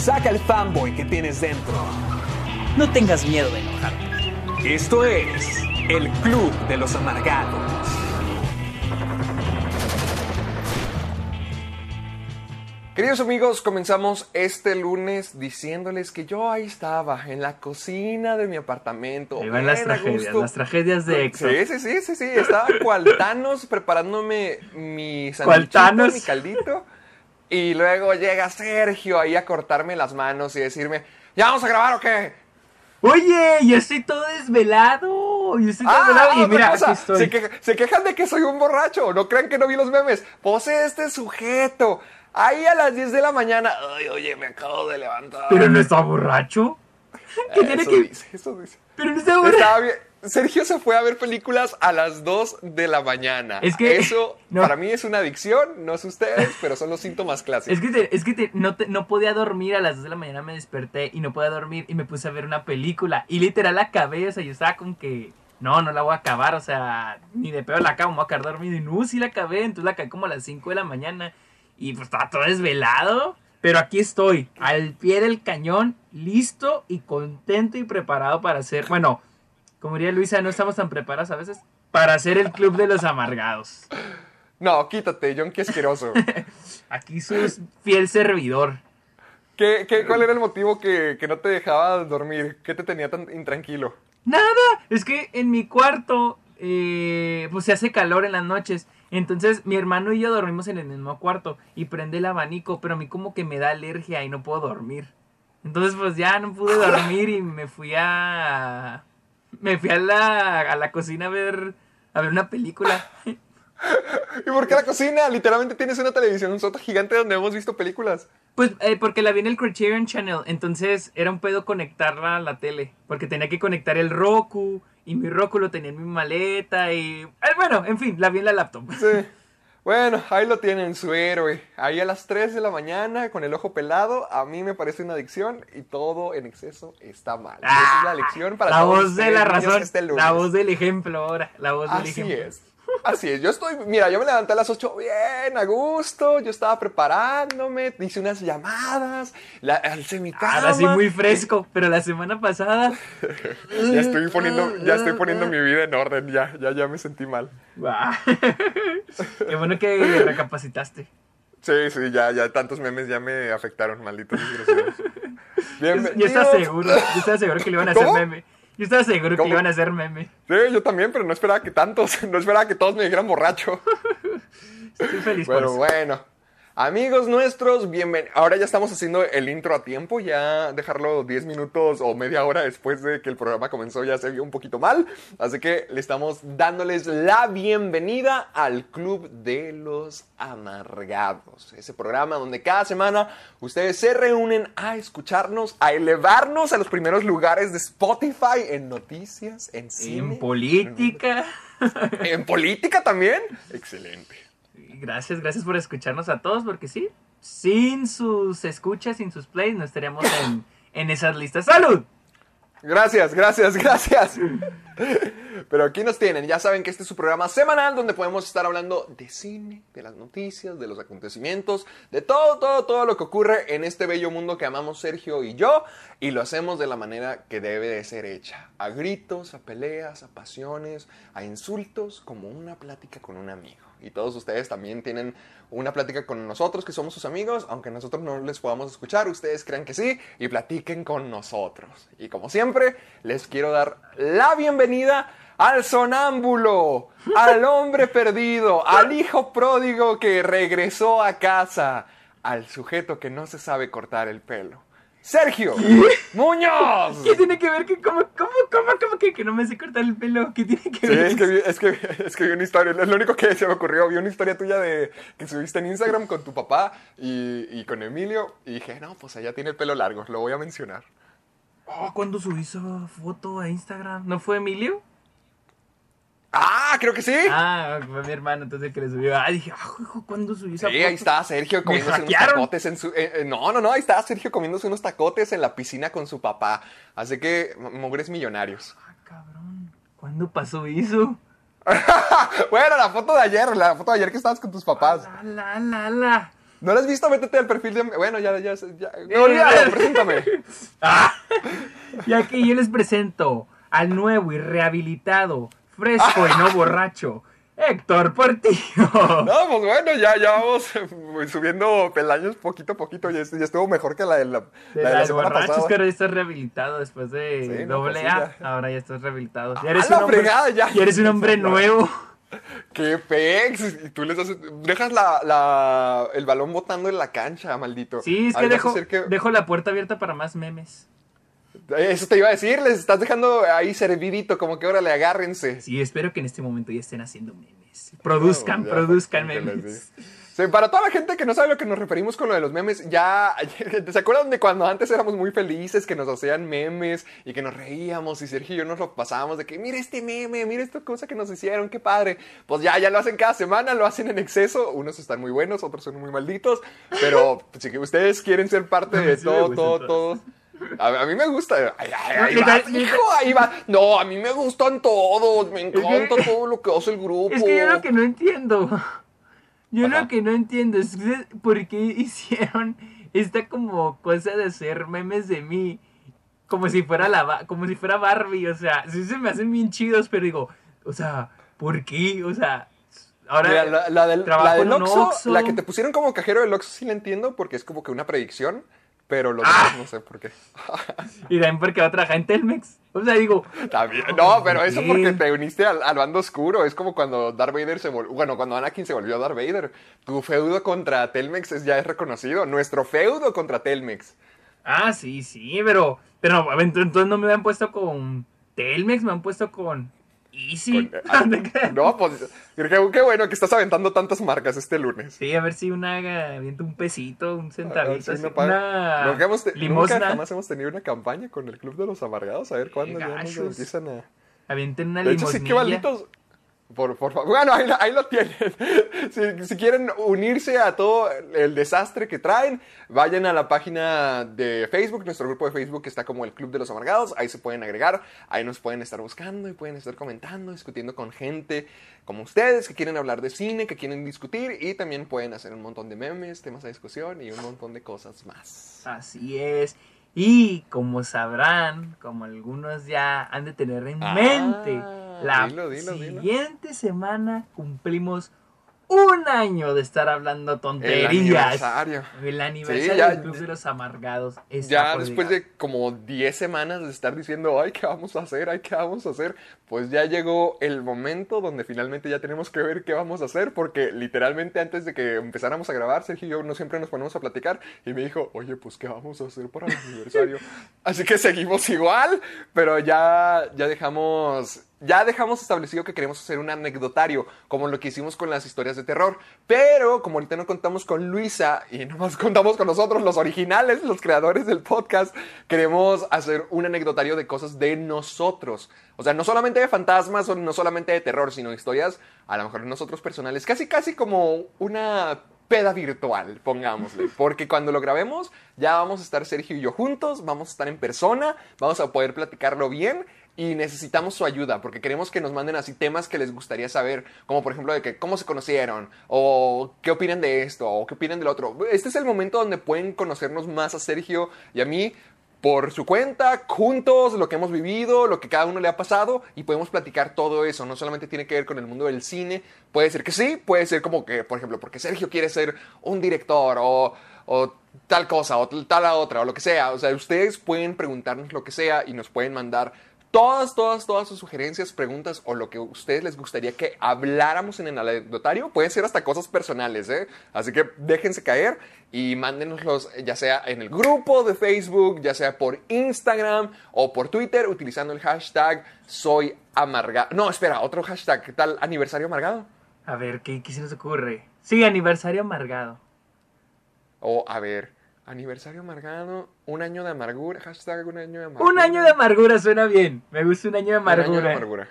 Saca el fanboy que tienes dentro. No tengas miedo de enojarte. Esto es el Club de los Amargados. Queridos amigos, comenzamos este lunes diciéndoles que yo ahí estaba, en la cocina de mi apartamento. Ahí van las tragedias, gusto. las tragedias de Exo. Sí, sí, sí, sí, sí. Estaba cual Thanos preparándome mi ¿Cuál sandwichito, mi caldito. Y luego llega Sergio ahí a cortarme las manos y decirme, ¿ya vamos a grabar o qué? Oye, yo estoy todo desvelado. Yo estoy todo Ah, desvelado. Y mira, cosa, aquí estoy. Se, queja- se quejan de que soy un borracho. No crean que no vi los memes. Pose este sujeto. Ahí a las 10 de la mañana. Ay, oye, me acabo de levantar. Pero no está borracho. ¿Qué tiene eso que.? dice, eso dice. Pero no está borracho. Estaba bien. Sergio se fue a ver películas a las 2 de la mañana. Es que- Eso no. para mí es una adicción, no sé ustedes, pero son los síntomas clásicos. Es que, te- es que te- no, te- no podía dormir a las 2 de la mañana, me desperté y no podía dormir y me puse a ver una película. Y literal acabé, o sea, yo estaba con que, no, no la voy a acabar, o sea, ni de peor la acabo, me voy a quedar dormido. Y no, sí la acabé, entonces la acabé como a las 5 de la mañana y pues estaba todo desvelado. Pero aquí estoy, al pie del cañón, listo y contento y preparado para hacer, bueno, como diría Luisa, no estamos tan preparados a veces, para hacer el club de los amargados. No, quítate, John, qué asqueroso. Aquí su fiel servidor. ¿Qué, qué, cuál era el motivo que, que no te dejaba dormir? ¿Qué te tenía tan intranquilo? Nada, es que en mi cuarto, eh, pues se hace calor en las noches. Entonces mi hermano y yo dormimos en el mismo cuarto y prende el abanico, pero a mí como que me da alergia y no puedo dormir. Entonces pues ya no pude dormir y me fui a... Me fui a la, a la cocina a ver, a ver una película. ¿Y por qué la cocina? Literalmente tienes una televisión, un sota gigante donde hemos visto películas. Pues eh, porque la vi en el Criterion Channel, entonces era un pedo conectarla a la tele, porque tenía que conectar el Roku y mi Roku lo tenía en mi maleta y... eh, bueno, en fin, la vi en la laptop. Sí. Bueno, ahí lo tienen, su héroe. Ahí a las 3 de la mañana, con el ojo pelado, a mí me parece una adicción y todo en exceso está mal. Esa es la lección para la todos voz de la razón, este la voz del ejemplo ahora, la voz del Así ejemplo. es. Así es, yo estoy, mira, yo me levanté a las 8 bien, a gusto, yo estaba preparándome, hice unas llamadas, la, alcé mi cama. Ahora sí muy fresco, pero la semana pasada... Ya estoy poniendo, ya estoy poniendo mi vida en orden, ya, ya, ya me sentí mal. Qué bueno que recapacitaste. Sí, sí, ya, ya tantos memes ya me afectaron, malditos desgraciados. Bienvenidos. Yo estaba seguro, yo estaba seguro que le iban a hacer ¿Cómo? meme. Yo estaba seguro que iban a hacer meme. Sí, yo también, pero no esperaba que tantos, no esperaba que todos me dijeran borracho. Estoy feliz por Pero eso. bueno, amigos nuestros, bienvenidos. Ahora ya estamos haciendo el intro a tiempo, ya dejarlo 10 minutos o media hora después de que el programa comenzó ya se vio un poquito mal. Así que le estamos dándoles la bienvenida al Club de los Amargados. Ese programa donde cada semana ustedes se reúnen a escucharnos, a elevarnos a los primeros lugares de Spotify en noticias, en cine. En política. ¿En política también? Excelente. Gracias, gracias por escucharnos a todos, porque sí, sin sus escuchas, sin sus plays, no estaríamos en, en esas listas. ¡Salud! Gracias, gracias, gracias. Pero aquí nos tienen. Ya saben que este es su programa semanal donde podemos estar hablando de cine, de las noticias, de los acontecimientos, de todo, todo, todo lo que ocurre en este bello mundo que amamos Sergio y yo. Y lo hacemos de la manera que debe de ser hecha. A gritos, a peleas, a pasiones, a insultos, como una plática con un amigo. Y todos ustedes también tienen una plática con nosotros, que somos sus amigos, aunque nosotros no les podamos escuchar, ustedes crean que sí, y platiquen con nosotros. Y como siempre, les quiero dar la bienvenida al sonámbulo, al hombre perdido, al hijo pródigo que regresó a casa, al sujeto que no se sabe cortar el pelo. Sergio Muñoz. ¿Qué tiene que ver que cómo, cómo, cómo, cómo que, que no me sé cortar el pelo? ¿Qué tiene que Sí, ver? es que, vi, es, que, es que vi una historia, es lo único que se me ocurrió, vi una historia tuya de que subiste en Instagram con tu papá y, y con Emilio y dije, no, pues allá tiene el pelo largo, lo voy a mencionar. Oh, ¿Cuándo subí esa foto a Instagram? ¿No fue Emilio? Ah, creo que sí. Ah, fue mi hermano, entonces que le subió. Ah, dije, ah, hijo, ¿cuándo subí esa Sí, foto? ahí está Sergio comiéndose unos tacotes en su... eh, eh, no, no, no, ahí está Sergio comiéndose unos tacotes en la piscina con su papá. Así que, mugres millonarios. Ah, cabrón. ¿Cuándo pasó eso? bueno, la foto de ayer, la foto de ayer que estabas con tus papás. La, la, la, la. ¿No la has visto? Métete al perfil de... Bueno, ya, ya, ya. No, olvídalo, preséntame. Ah, ya que yo les presento al nuevo y rehabilitado, fresco y no borracho, Héctor Portillo. No, pues bueno, ya, ya vamos subiendo peldaños poquito a poquito. Ya, est- ya estuvo mejor que la de la, De la, de la semana borrachos pasada. ahora ya estás rehabilitado después de Sí, no, doble pues sí, A. ya. Ahora ya estás rehabilitado. ¡A Ya eres la un hombre, fregada, ya! ya eres un hombre nuevo. ¡Qué pex! Y tú les haces... Dejas la, la- el balón botando en la cancha, maldito. Sí, es que dejo, que- dejo la puerta abierta para más memes. Eso te iba a decir, les estás dejando ahí servidito, como que órale, agárrense. Sí, ese que en este momento ya estén haciendo memes. Produzcan, Ya, produzcan memes. Sí, para toda la gente que no sabe a lo que nos referimos con lo de los memes, ya, ¿se acuerdan de cuando antes éramos muy felices, que nos hacían memes y que nos reíamos y Sergio y yo nos lo pasábamos de que, mira este meme, mira esta cosa que nos hicieron, qué padre. Pues ya, ya lo hacen cada semana, lo hacen en exceso, unos están muy buenos, otros son muy malditos, pero pues, si ustedes quieren ser parte de todo, todo, todo. A, a mí me gusta. Ay, ay, ahí hijo, ahí va. No, a mí me gustan todos. Me encanta que- todo lo que hace el grupo. Es que yo lo que no entiendo. Yo Ajá. lo que no entiendo es por qué hicieron esta como cosa de hacer memes de mí. Como si fuera la como si fuera Barbie, o sea, sí se me hacen bien chidos, pero digo, o sea, ¿por qué? O sea, ahora Mira, la, la del, la del Oxxo, Oxxo. la que te pusieron como cajero del Oxxo sí la entiendo porque es como que una predicción, pero los Ah. demás no sé por qué. y también porque va a trabajar en Telmex. O sea, digo, También, no, pero eso porque te uniste al, al bando oscuro. Es como cuando Darth Vader se volvió. Bueno, cuando Anakin se volvió Darth Vader. Tu feudo contra Telmex es- ya es reconocido. Nuestro feudo contra Telmex. ah, sí, sí, pero pero entonces no me han puesto con Telmex, me han puesto con Easy. Con- ah, no, pues qué, qué bueno que estás aventando tantas marcas este lunes. Sí, a ver si una avienta un pesito, un A ver centavito, si así, no una Nunca, hemos limosna. nunca jamás hemos tenido una campaña con el Club de los Amargados. A ver cuándo ya nos empiezan a. Avienten una De hecho, sí, qué malditos. Por, por favor. Bueno, ahí, ahí lo tienen. Si, si quieren unirse a todo el desastre que traen, vayan a la página de Facebook. Nuestro grupo de Facebook está como el Club de los Amargados. Ahí se pueden agregar. Ahí nos pueden estar buscando y pueden estar comentando, discutiendo con gente como ustedes que quieren hablar de cine, que quieren discutir. Y también pueden hacer un montón de memes, temas de discusión y un montón de cosas más. Así es. Y como sabrán, como algunos ya han de tener en Ah, mente, la dilo, dilo, dilo. siguiente semana cumplimos un año de estar hablando El tonterías. aniversario. El aniversario Sí, ya- del Club de los Amargados. Ya después llegar. de como 10 semanas de estar diciendo, ay, ¿qué vamos a hacer? Ay, ¿qué vamos a hacer? Pues ya llegó el momento donde finalmente ya tenemos que ver qué vamos a hacer, porque literalmente antes de que empezáramos a grabar, Sergio y yo no siempre nos ponemos a platicar, y me dijo, oye, pues, ¿qué vamos a hacer para el aniversario? Así que seguimos igual, pero ya, ya dejamos... Ya dejamos establecido que queremos hacer un anecdotario, como lo que hicimos con las historias de terror. Pero como ahorita no contamos con Luisa y nomás contamos con nosotros, los originales, los creadores del podcast, queremos hacer un anecdotario de cosas de nosotros. O sea, no solamente de fantasmas o no solamente de terror, sino historias a lo mejor de nosotros personales. Casi, casi como una peda virtual, pongámosle. Porque cuando lo grabemos, ya vamos a estar Sergio y yo juntos, vamos a estar en persona, vamos a poder platicarlo bien y necesitamos su ayuda porque queremos que nos manden así temas que les gustaría saber, como por ejemplo de que cómo se conocieron o qué opinan de esto o qué opinan del otro. Este es el momento donde pueden conocernos más a Sergio y a mí por su cuenta, juntos, lo que hemos vivido, lo que cada uno le ha pasado y podemos platicar todo eso. No solamente tiene que ver con el mundo del cine, puede ser que sí, puede ser como que, por ejemplo, porque Sergio quiere ser un director o, o tal cosa o tal a otra o lo que sea. O sea, ustedes pueden preguntarnos lo que sea y nos pueden mandar todas, todas, todas sus sugerencias, preguntas o lo que a ustedes les gustaría que habláramos en el anecdotario. Pueden ser hasta cosas personales, ¿eh? Así que déjense caer y mándenoslos ya sea en el grupo de Facebook, ya sea por Instagram o por Twitter utilizando el hashtag soy amargado. No, espera, otro hashtag. ¿Qué tal? ¿Aniversario amargado? A ver, ¿qué, qué se nos ocurre? Sí, aniversario amargado. O, a ver, aniversario amargado, un año de amargura, hashtag un año de amargura. Un año de amargura suena bien. Me gusta un año de Un año de amargura. amargura.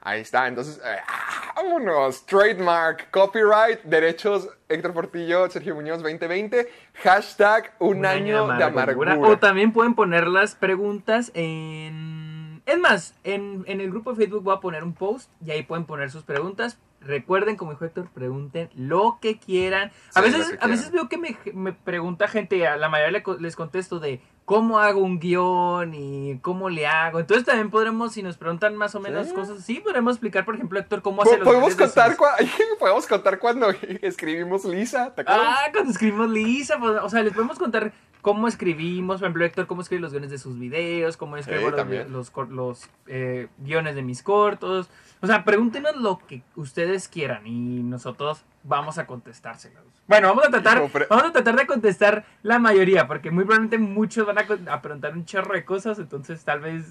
Ahí está, entonces, eh, ah, vámonos. Trademark, copyright, derechos, Héctor Portillo, Sergio Muñoz 2020, hashtag un, año, de amargura. O también pueden poner las preguntas en... Es más, en, en el grupo de Facebook voy a poner un post y ahí pueden poner sus preguntas. Recuerden, como dijo Héctor, pregunten lo que quieran. A Sí, veces, a veces veo que me, me pregunta gente, a la mayoría les contesto de cómo hago un guion y cómo le hago. Entonces también podremos, si nos preguntan más o menos Sí. cosas así, podremos explicar, por ejemplo, Héctor, cómo hace los ¿Podemos contar, podemos contar cuando escribimos Lisa, ¿te acuerdas? Ah, cuando escribimos Lisa, pues, o sea, les podemos contar cómo escribimos, por ejemplo, Héctor, cómo escribe los guiones de sus videos, cómo escribe Sí, los, los, los, eh, guiones de mis cortos. O sea, pregúntenos lo que ustedes quieran y nosotros vamos a contestárselos. Bueno, vamos a tratar, vamos a tratar de contestar la mayoría, porque muy probablemente muchos van a, preguntar un chorro de cosas, entonces tal vez...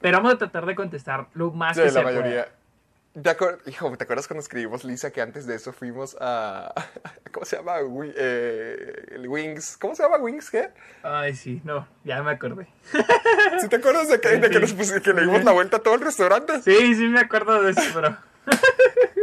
Pero vamos a tratar de contestar lo más Sí, que la se mayoría. pueda. ¿Te acuer- Hijo, ¿te acuerdas cuando escribimos Lisa que antes de eso fuimos a... ¿Cómo se llama? Eh, el Wings. ¿Cómo se llama Wings? ¿Qué? Ay, sí, no, ya me acordé. ¿Sí te acuerdas de que, de que, nos que le dimos la vuelta a todo el restaurante? Sí, sí me acuerdo de eso, pero...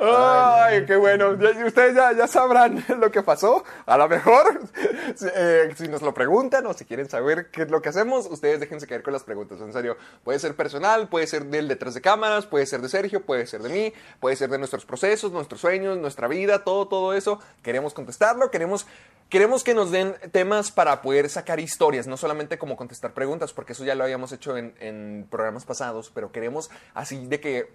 Ay, qué bueno. Ustedes ya, ya sabrán lo que pasó. A lo mejor, si, eh, si nos lo preguntan o si quieren saber qué es lo que hacemos, ustedes déjense caer con las preguntas. En serio, puede ser personal, puede ser del detrás de cámaras, puede ser de Sergio, puede ser de mí, puede ser de nuestros procesos, nuestros sueños, nuestra vida, todo, todo eso. Queremos contestarlo, queremos... Queremos que nos den temas para poder sacar historias, no solamente como contestar preguntas, porque eso ya lo habíamos hecho en, en programas pasados, pero queremos así de que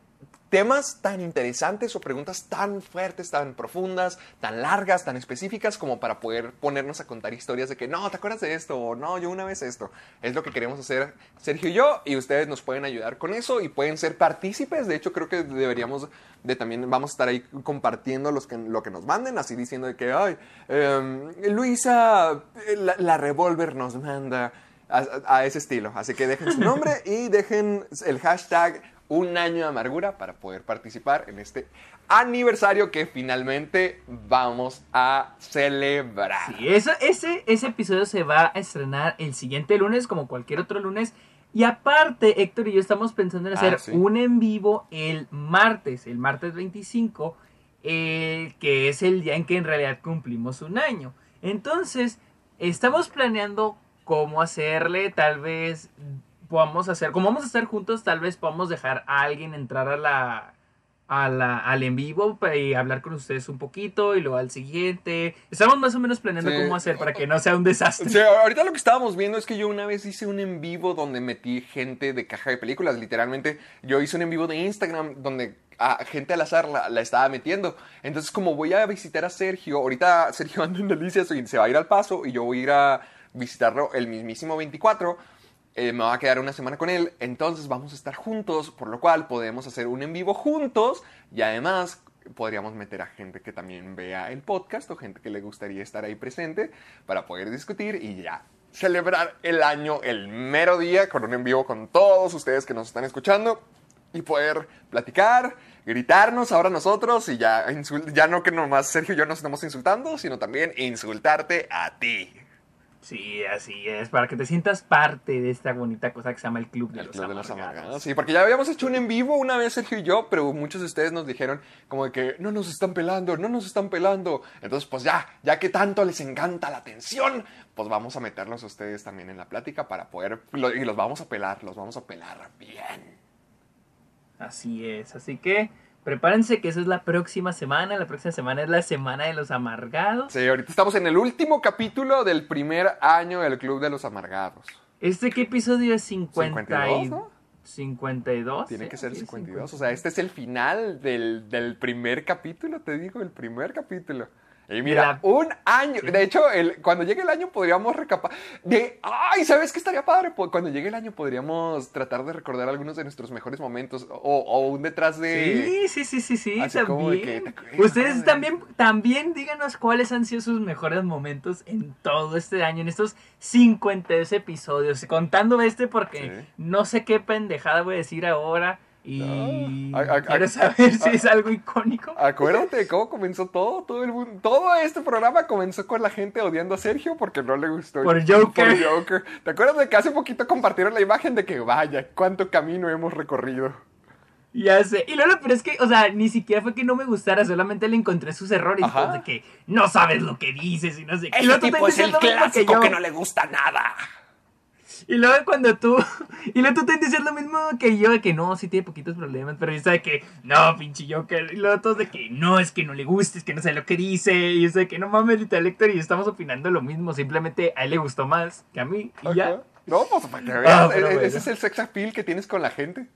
temas tan interesantes o preguntas tan fuertes, tan profundas, tan largas, tan específicas como para poder ponernos a contar historias de que no, ¿te acuerdas de esto? O no, yo una vez esto. Es lo que queremos hacer Sergio y yo y ustedes nos pueden ayudar con eso y pueden ser partícipes. De hecho, creo que deberíamos de también, vamos a estar ahí compartiendo lo que nos manden, así diciendo que, ay, em, Luisa, eh, la, la revólver nos manda a ese estilo. Así que dejen su nombre y dejen el hashtag un año de amargura para poder participar en este aniversario que finalmente vamos a celebrar. Sí, eso- ese, ese episodio se va a estrenar el siguiente lunes, como cualquier otro lunes. Y aparte, Héctor y yo estamos pensando en Ah, hacer sí. un en vivo el martes, el martes 25, eh, que es el día en que en realidad cumplimos un año. Entonces, estamos planeando cómo hacerle, tal vez podamos hacer, como vamos a estar juntos, tal vez podamos dejar a alguien entrar a la, a la, al en vivo y hablar con ustedes un poquito y luego al siguiente. Estamos más o menos planeando Sí. cómo hacer para que no sea un desastre. Ahorita lo que estábamos viendo es que yo una vez hice un en vivo donde metí gente de caja de películas. Literalmente, yo hice un en vivo de Instagram donde a gente al azar la, la estaba metiendo. Entonces, como voy a visitar a Sergio, ahorita Sergio anda en Delicias y se va a ir al paso y yo voy a ir a visitarlo el mismísimo 24. Eh, me va a quedar una semana con él, entonces vamos a estar juntos, por lo cual podemos hacer un en vivo juntos y además podríamos meter a gente que también vea el podcast o gente que le gustaría estar ahí presente para poder discutir y ya celebrar el año el mero día con un en vivo con todos ustedes que nos están escuchando y poder platicar, gritarnos ahora nosotros y ya, ya no que nomás Sergio y yo nos estamos insultando, sino también insultarte a ti. Sí, así es, para que te sientas parte de esta bonita cosa que se llama el Club de, El los, Club de los Amargados. Amargados. Sí, porque ya habíamos hecho un en vivo una vez Sergio y yo, pero muchos de ustedes nos dijeron como de que no nos están pelando, no nos están pelando. Entonces, pues ya, ya que tanto les encanta la atención, pues vamos a meterlos a ustedes también en la plática para poder, y los vamos a pelar, los vamos a pelar bien. Así es, así que prepárense que eso es la próxima semana. La próxima semana es la semana de los amargados. Sí, ahorita estamos en el último capítulo del primer año del Club de los Amargados. ¿Este qué episodio es 50 52, y... ¿no? 52. Tiene que ser Sí, 52. O sea, este es el final del, del primer capítulo, te digo, el primer capítulo. Y mira, la- un año. De hecho, el, cuando llegue el año podríamos recapar. De, ay, ¿sabes qué estaría padre? Cuando llegue el año podríamos tratar de recordar algunos de nuestros mejores momentos. O, o un detrás de. Sí, sí, sí, sí, sí, Así también. Ustedes también, también díganos cuáles han sido sus mejores momentos en todo este año, en estos 52 episodios, contando este porque Sí. no sé qué pendejada voy a decir ahora y Ah, a- a- quiero a- saber si es algo icónico. Acuérdate de cómo comenzó todo, todo el mundo, todo este programa comenzó con la gente odiando a Sergio porque no le gustó Por Joker. por Joker. ¿Te acuerdas de que hace poquito compartieron la imagen de que vaya, cuánto camino hemos recorrido? Ya sé. Y luego lo peor es que, o sea, ni siquiera fue que no me gustara, solamente le encontré sus errores. Ajá. todos de que no sabes lo que dices y no sé qué. Y Ese tipo es el que clásico yo. que no le gusta nada. Y luego cuando tú, y luego tú te dices lo mismo que yo, de que no, sí tiene poquitos problemas, pero yo sé que, no, pinche Joker, y luego todos de que, no, es que no le gusta, es que no sé lo que dice, y yo sé que no mames, Lita Lecter, y estamos opinando lo mismo, simplemente a él le gustó más que a mí, y ya. No, pues para que Ah, veas, e- e- bueno. ese es el sex appeal que tienes con la gente.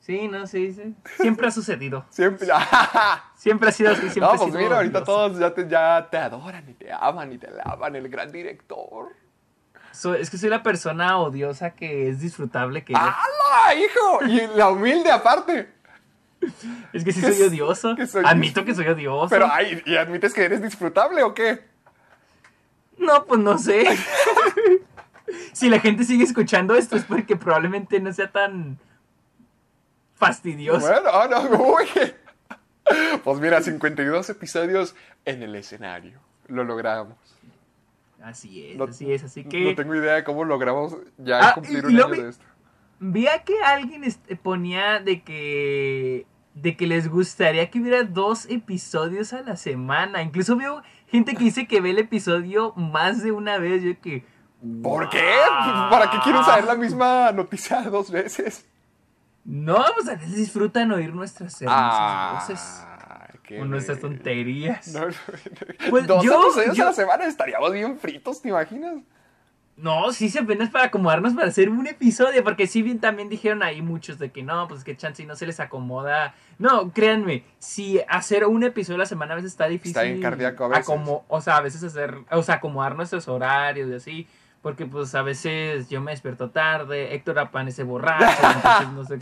Sí, no, sí, sí. Siempre ha sucedido. Siempre. Siempre ha sido así, siempre no, ha pues sido mira, ahorita odioso. todos ya te, ya te adoran y te aman y te alaban, el gran director. So- es que soy la persona odiosa que es disfrutable, que ¡Hala, hijo! Y la humilde aparte. es que sí soy odioso. que soy- Admito que soy odioso. Pero, ay, ¿y admites que eres disfrutable o qué? No, pues no sé. si la gente sigue escuchando esto es porque probablemente no sea tan fastidioso. Bueno, ah, no, uy. Pues mira, 52 episodios en el escenario. Lo logramos. Así es, No- así es. Así No que tengo idea de cómo logramos ya Ah, cumplir un año vi- de esto. vi a que alguien este, ponía de que de que les gustaría que hubiera dos episodios a la semana. Incluso veo gente que dice que ve el episodio más de una vez. Yo que ¿Por qué? ¿Para qué quieren saber la misma noticia dos veces? No, pues a veces disfrutan oír nuestras hermosas voces Qué o nuestras tonterías. No, no, Pues Dos yo- episodios yo- a la semana estaríamos bien fritos, ¿te imaginas? No, sí, se apenas para acomodarnos para hacer un episodio, porque sí bien también dijeron ahí muchos de que no, pues que chance y no se les acomoda. No, créanme, si hacer un episodio a la semana a veces está difícil. Está bien cardíaco a veces. acomo- o sea, a veces hacer, o sea, acomodar nuestros horarios y así, porque pues a veces yo me despierto tarde, Héctor amanece borracho, entonces no sé.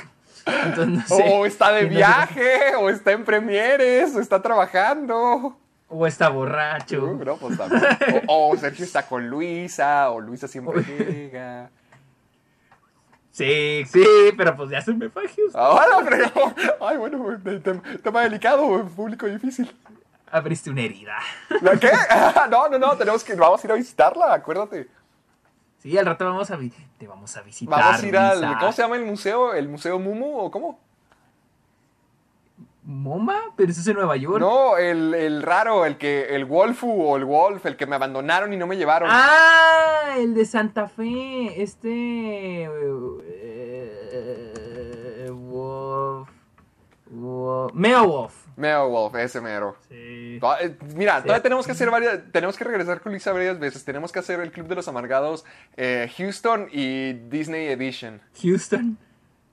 Entonces no sé. O está de viaje, o está en premieres, o está trabajando. O está borracho. Uh, no, pues. O, o Sergio está con Luisa, o Luisa siempre llega. Sí, sí, pero pues ya se me fagios. Ahora, pero. Ay, bueno, te- te- tema delicado, público difícil. Abriste una herida. ¿La qué? No, no, no, tenemos que. Vamos a ir a visitarla, acuérdate. Sí, al rato vamos a te vamos a visitar. Vamos a ir al. Lisa. ¿Cómo se llama el museo? ¿El Museo Mumu o cómo? ¿Moma? Pero eso es en Nueva York. No, el, el raro, el que. El Wolfu o el Wolf, el que me abandonaron y no me llevaron. Ah, el de Santa Fe. Este. eh, Wolf. Wolf. Meo Wolf. Meo Wolf, ese mero. Sí. To- eh, Mira, Sí. todavía tenemos que hacer varias, tenemos que regresar con Luisa varias veces. Tenemos que hacer el Club de los Amargados, eh, Houston y Disney Edition. Houston.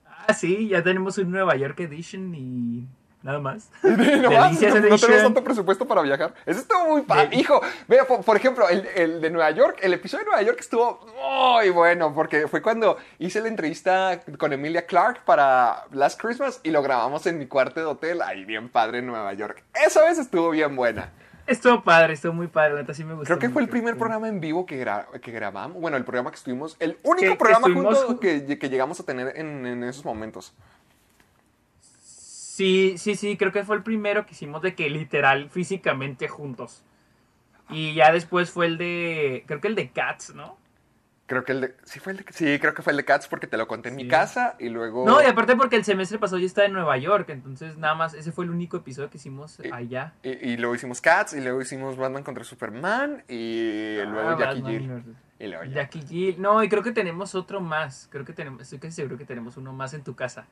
Ah, sí, ya tenemos un Nueva York Edition y nada más. no, más, Delicias no- no tenemos tanto presupuesto para viajar. Eso estuvo muy padre. De- Hijo, vea, por, por ejemplo, el, el de Nueva York, el episodio de Nueva York estuvo muy bueno porque fue cuando hice la entrevista con Emilia Clark para Last Christmas y lo grabamos en mi cuarto de hotel, ahí bien padre en Nueva York. Esa vez estuvo bien buena. Estuvo padre, estuvo muy padre, la neta sí me gustó. Creo que fue el primer programa en vivo que, gra- que grabamos. Bueno, el programa que estuvimos. El único Que- que programa estuvimos juntos ju- que, que llegamos a tener en, en esos momentos. Sí, sí, sí, creo que fue el primero que hicimos de que literal físicamente juntos. Y ya después fue el de, creo que el de Cats, ¿no? Creo que el de. Sí, fue el de, sí, creo que fue el de Cats porque te lo conté en mi casa y luego. No, y aparte porque el semestre pasado yo estaba en Nueva York, entonces nada más, ese fue el único episodio que hicimos allá. Y, y luego hicimos Cats y luego hicimos Batman contra Superman y luego Ah, Jackie Batman Jill. versus- Y luego ya. Jackie Jill. No, y creo que tenemos otro más. Creo que tenemos, estoy casi seguro que tenemos uno más en tu casa.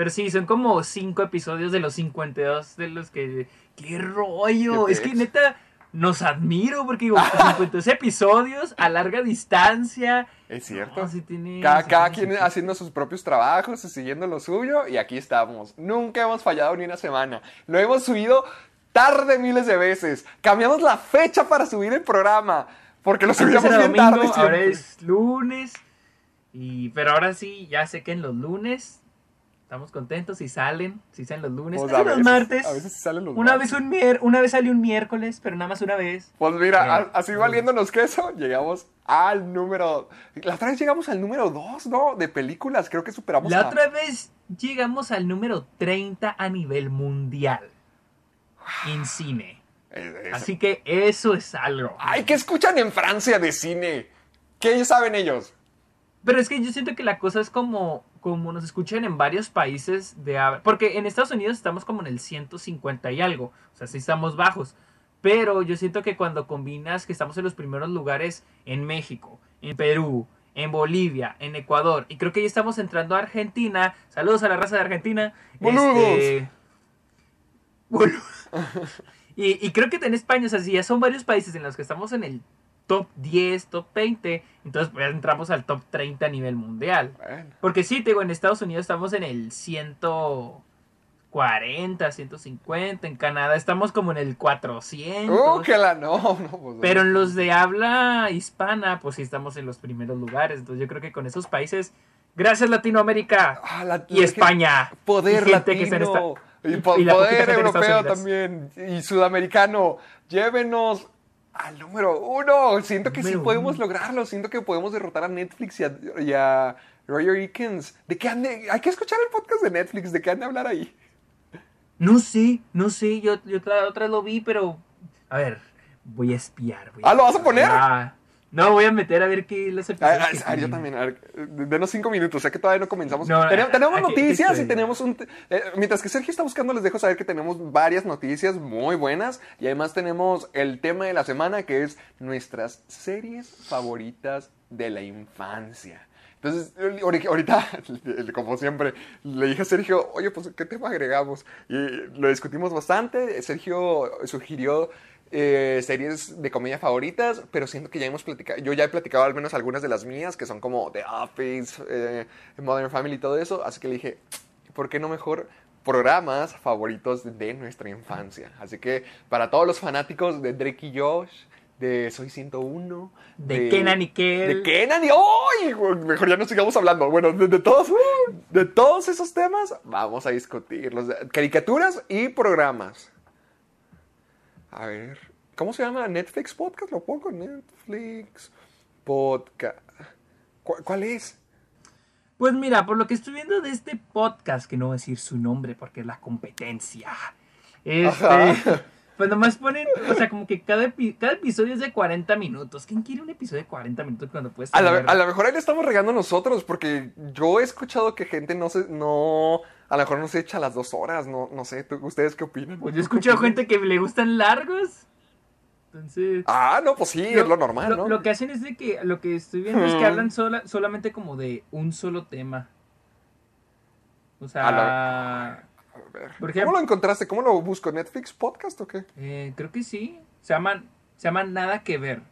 Pero sí, son como cinco episodios de los 52 de los que... ¡Qué rollo! Qué es que neta, nos admiro porque digo, 52 episodios a larga distancia. Es cierto. No, sí tiene- cada sí cada tiene quien haciendo sus propios trabajos y siguiendo lo suyo y aquí estamos. Nunca hemos fallado ni una semana. Lo hemos subido tarde miles de veces. Cambiamos la fecha para subir el programa. Porque lo subíamos bien domingo, tarde. ahora es lunes. Y, pero ahora sí, ya sé que en los lunes estamos contentos si salen, si salen los lunes. Pues a los martes. a veces salen los una martes. vez un mier, una vez salió un miércoles, pero nada más una vez. Pues mira, así valiéndonos queso, llegamos al número. La otra vez llegamos al número 2, ¿no? De películas. Creo que superamos La a- otra vez llegamos al número 30 a nivel mundial en cine. Es- Así que eso es algo. Ay, ¿qué escuchan en Francia de cine? ¿Qué saben ellos? Pero es que yo siento que la cosa es como, como nos escuchan en varios países de habla. Porque en Estados Unidos estamos como en el 150 y algo. O sea, sí estamos bajos. Pero yo siento que cuando combinas que estamos en los primeros lugares en México, en Perú, en Bolivia, en Ecuador, y creo que ya estamos entrando a Argentina. Saludos a la raza de Argentina. ¡Boludos! Este, y, y creo que en España, o sea, si ya son varios países en los que estamos en el top 10, top 20, entonces pues ya entramos al top 30 a nivel mundial. Bueno, Porque sí, te digo, en Estados Unidos estamos en el 140, 150, en Canadá estamos como en el 400. ¡Uh, que la no! no pues, Pero en los de habla hispana, pues sí estamos en los primeros lugares. Entonces yo creo que con esos países, gracias Latinoamérica Ah, la- y España. Poder y gente que está en latino. esta- Y, poder europeo también. Y sudamericano. Llévenos al número uno. Siento que sí podemos uno. lograrlo. Siento que podemos derrotar a Netflix y a, y a Roger Eakins. ¿De qué han de- Hay que escuchar el podcast de Netflix. ¿De qué han de hablar ahí? No sé, no sé, yo, yo otra, otra lo vi, pero... A ver, voy a espiar. voy Ah, ¿lo vas a poner? Ah, no, voy a meter a ver qué los A, episodios a- a ver, Ah, yo también. A ver, denos cinco minutos. Sé que todavía no comenzamos. No, a- tenemos aquí- aquí noticias y tenemos un. eh, mientras que Sergio está buscando, les dejo saber que tenemos varias noticias muy buenas. Y además tenemos el tema de la semana que es nuestras series favoritas de la infancia. Entonces, ahori- ahorita, como siempre, le dije a Sergio, oye, pues, ¿qué tema agregamos? Y lo discutimos bastante. Sergio sugirió eh, series de comedia favoritas, pero siento que ya hemos platicado, yo ya he platicado al menos algunas de las mías, que son como The Office, eh, Modern Family y todo eso, así que le dije, ¿por qué no mejor programas favoritos de nuestra infancia? Así que para todos los fanáticos de Drake y Josh, de Soy 101, De Kenan y Kel. de Kenan y ¡Ay! Mejor ya no sigamos hablando. Bueno, de, de todos, de todos esos temas vamos a discutirlos. Caricaturas y programas. A ver, ¿cómo se llama? Netflix Podcast, lo pongo. Netflix Podcast. ¿Cu- ¿Cuál es? Pues mira, por lo que estoy viendo de este podcast, que no voy a decir su nombre porque es la competencia. Este, Ajá. pues nomás ponen, o sea, como que cada, epi- cada episodio es de 40 minutos. ¿Quién quiere un episodio de 40 minutos cuando puedes A, la- tener- a lo mejor ahí le estamos regando nosotros, porque yo he escuchado que gente no se, no, a lo mejor no se echa las dos horas, no, no sé, ¿tú- ¿ustedes qué opinan? Pues yo he escuchado gente que le gustan largos. Entonces... Ah, no, pues sí, es lo normal, lo- ¿no? Lo que hacen es de que, lo que estoy viendo es que hablan sola, solamente como de un solo tema. O sea, A ver, ejemplo- ¿Cómo lo encontraste? ¿Cómo lo busco? ¿Netflix Podcast o qué? eh, creo que sí. Se llaman, se llaman Nada que Ver.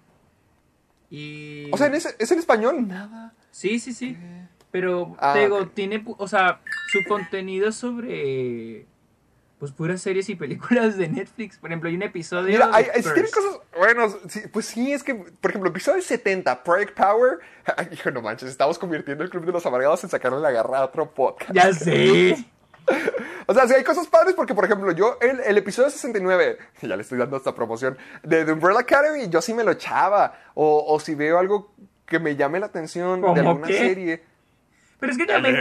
Y... O sea, ¿en ese- ¿es en español? Nada. Sí, sí, sí. Pero, Ah, te digo, tiene, o sea, su contenido sobre, pues, puras series y películas de Netflix. Por ejemplo, hay un episodio Mira, hay, hay- tienen cosas. Bueno, sí, pues sí, es que, por ejemplo, episodio 70, Project Power. Ay, hijo, no manches, estamos convirtiendo el Club de los Amargados en sacarle la garra a otro podcast. Ya sé. O sea, sí hay cosas padres porque, por ejemplo, yo, el, el episodio 69, ya le estoy dando esta promoción, de The Umbrella Academy, yo sí me lo echaba. O, o si veo algo que me llame la atención de ¿Cómo alguna qué? serie. Pero es que también,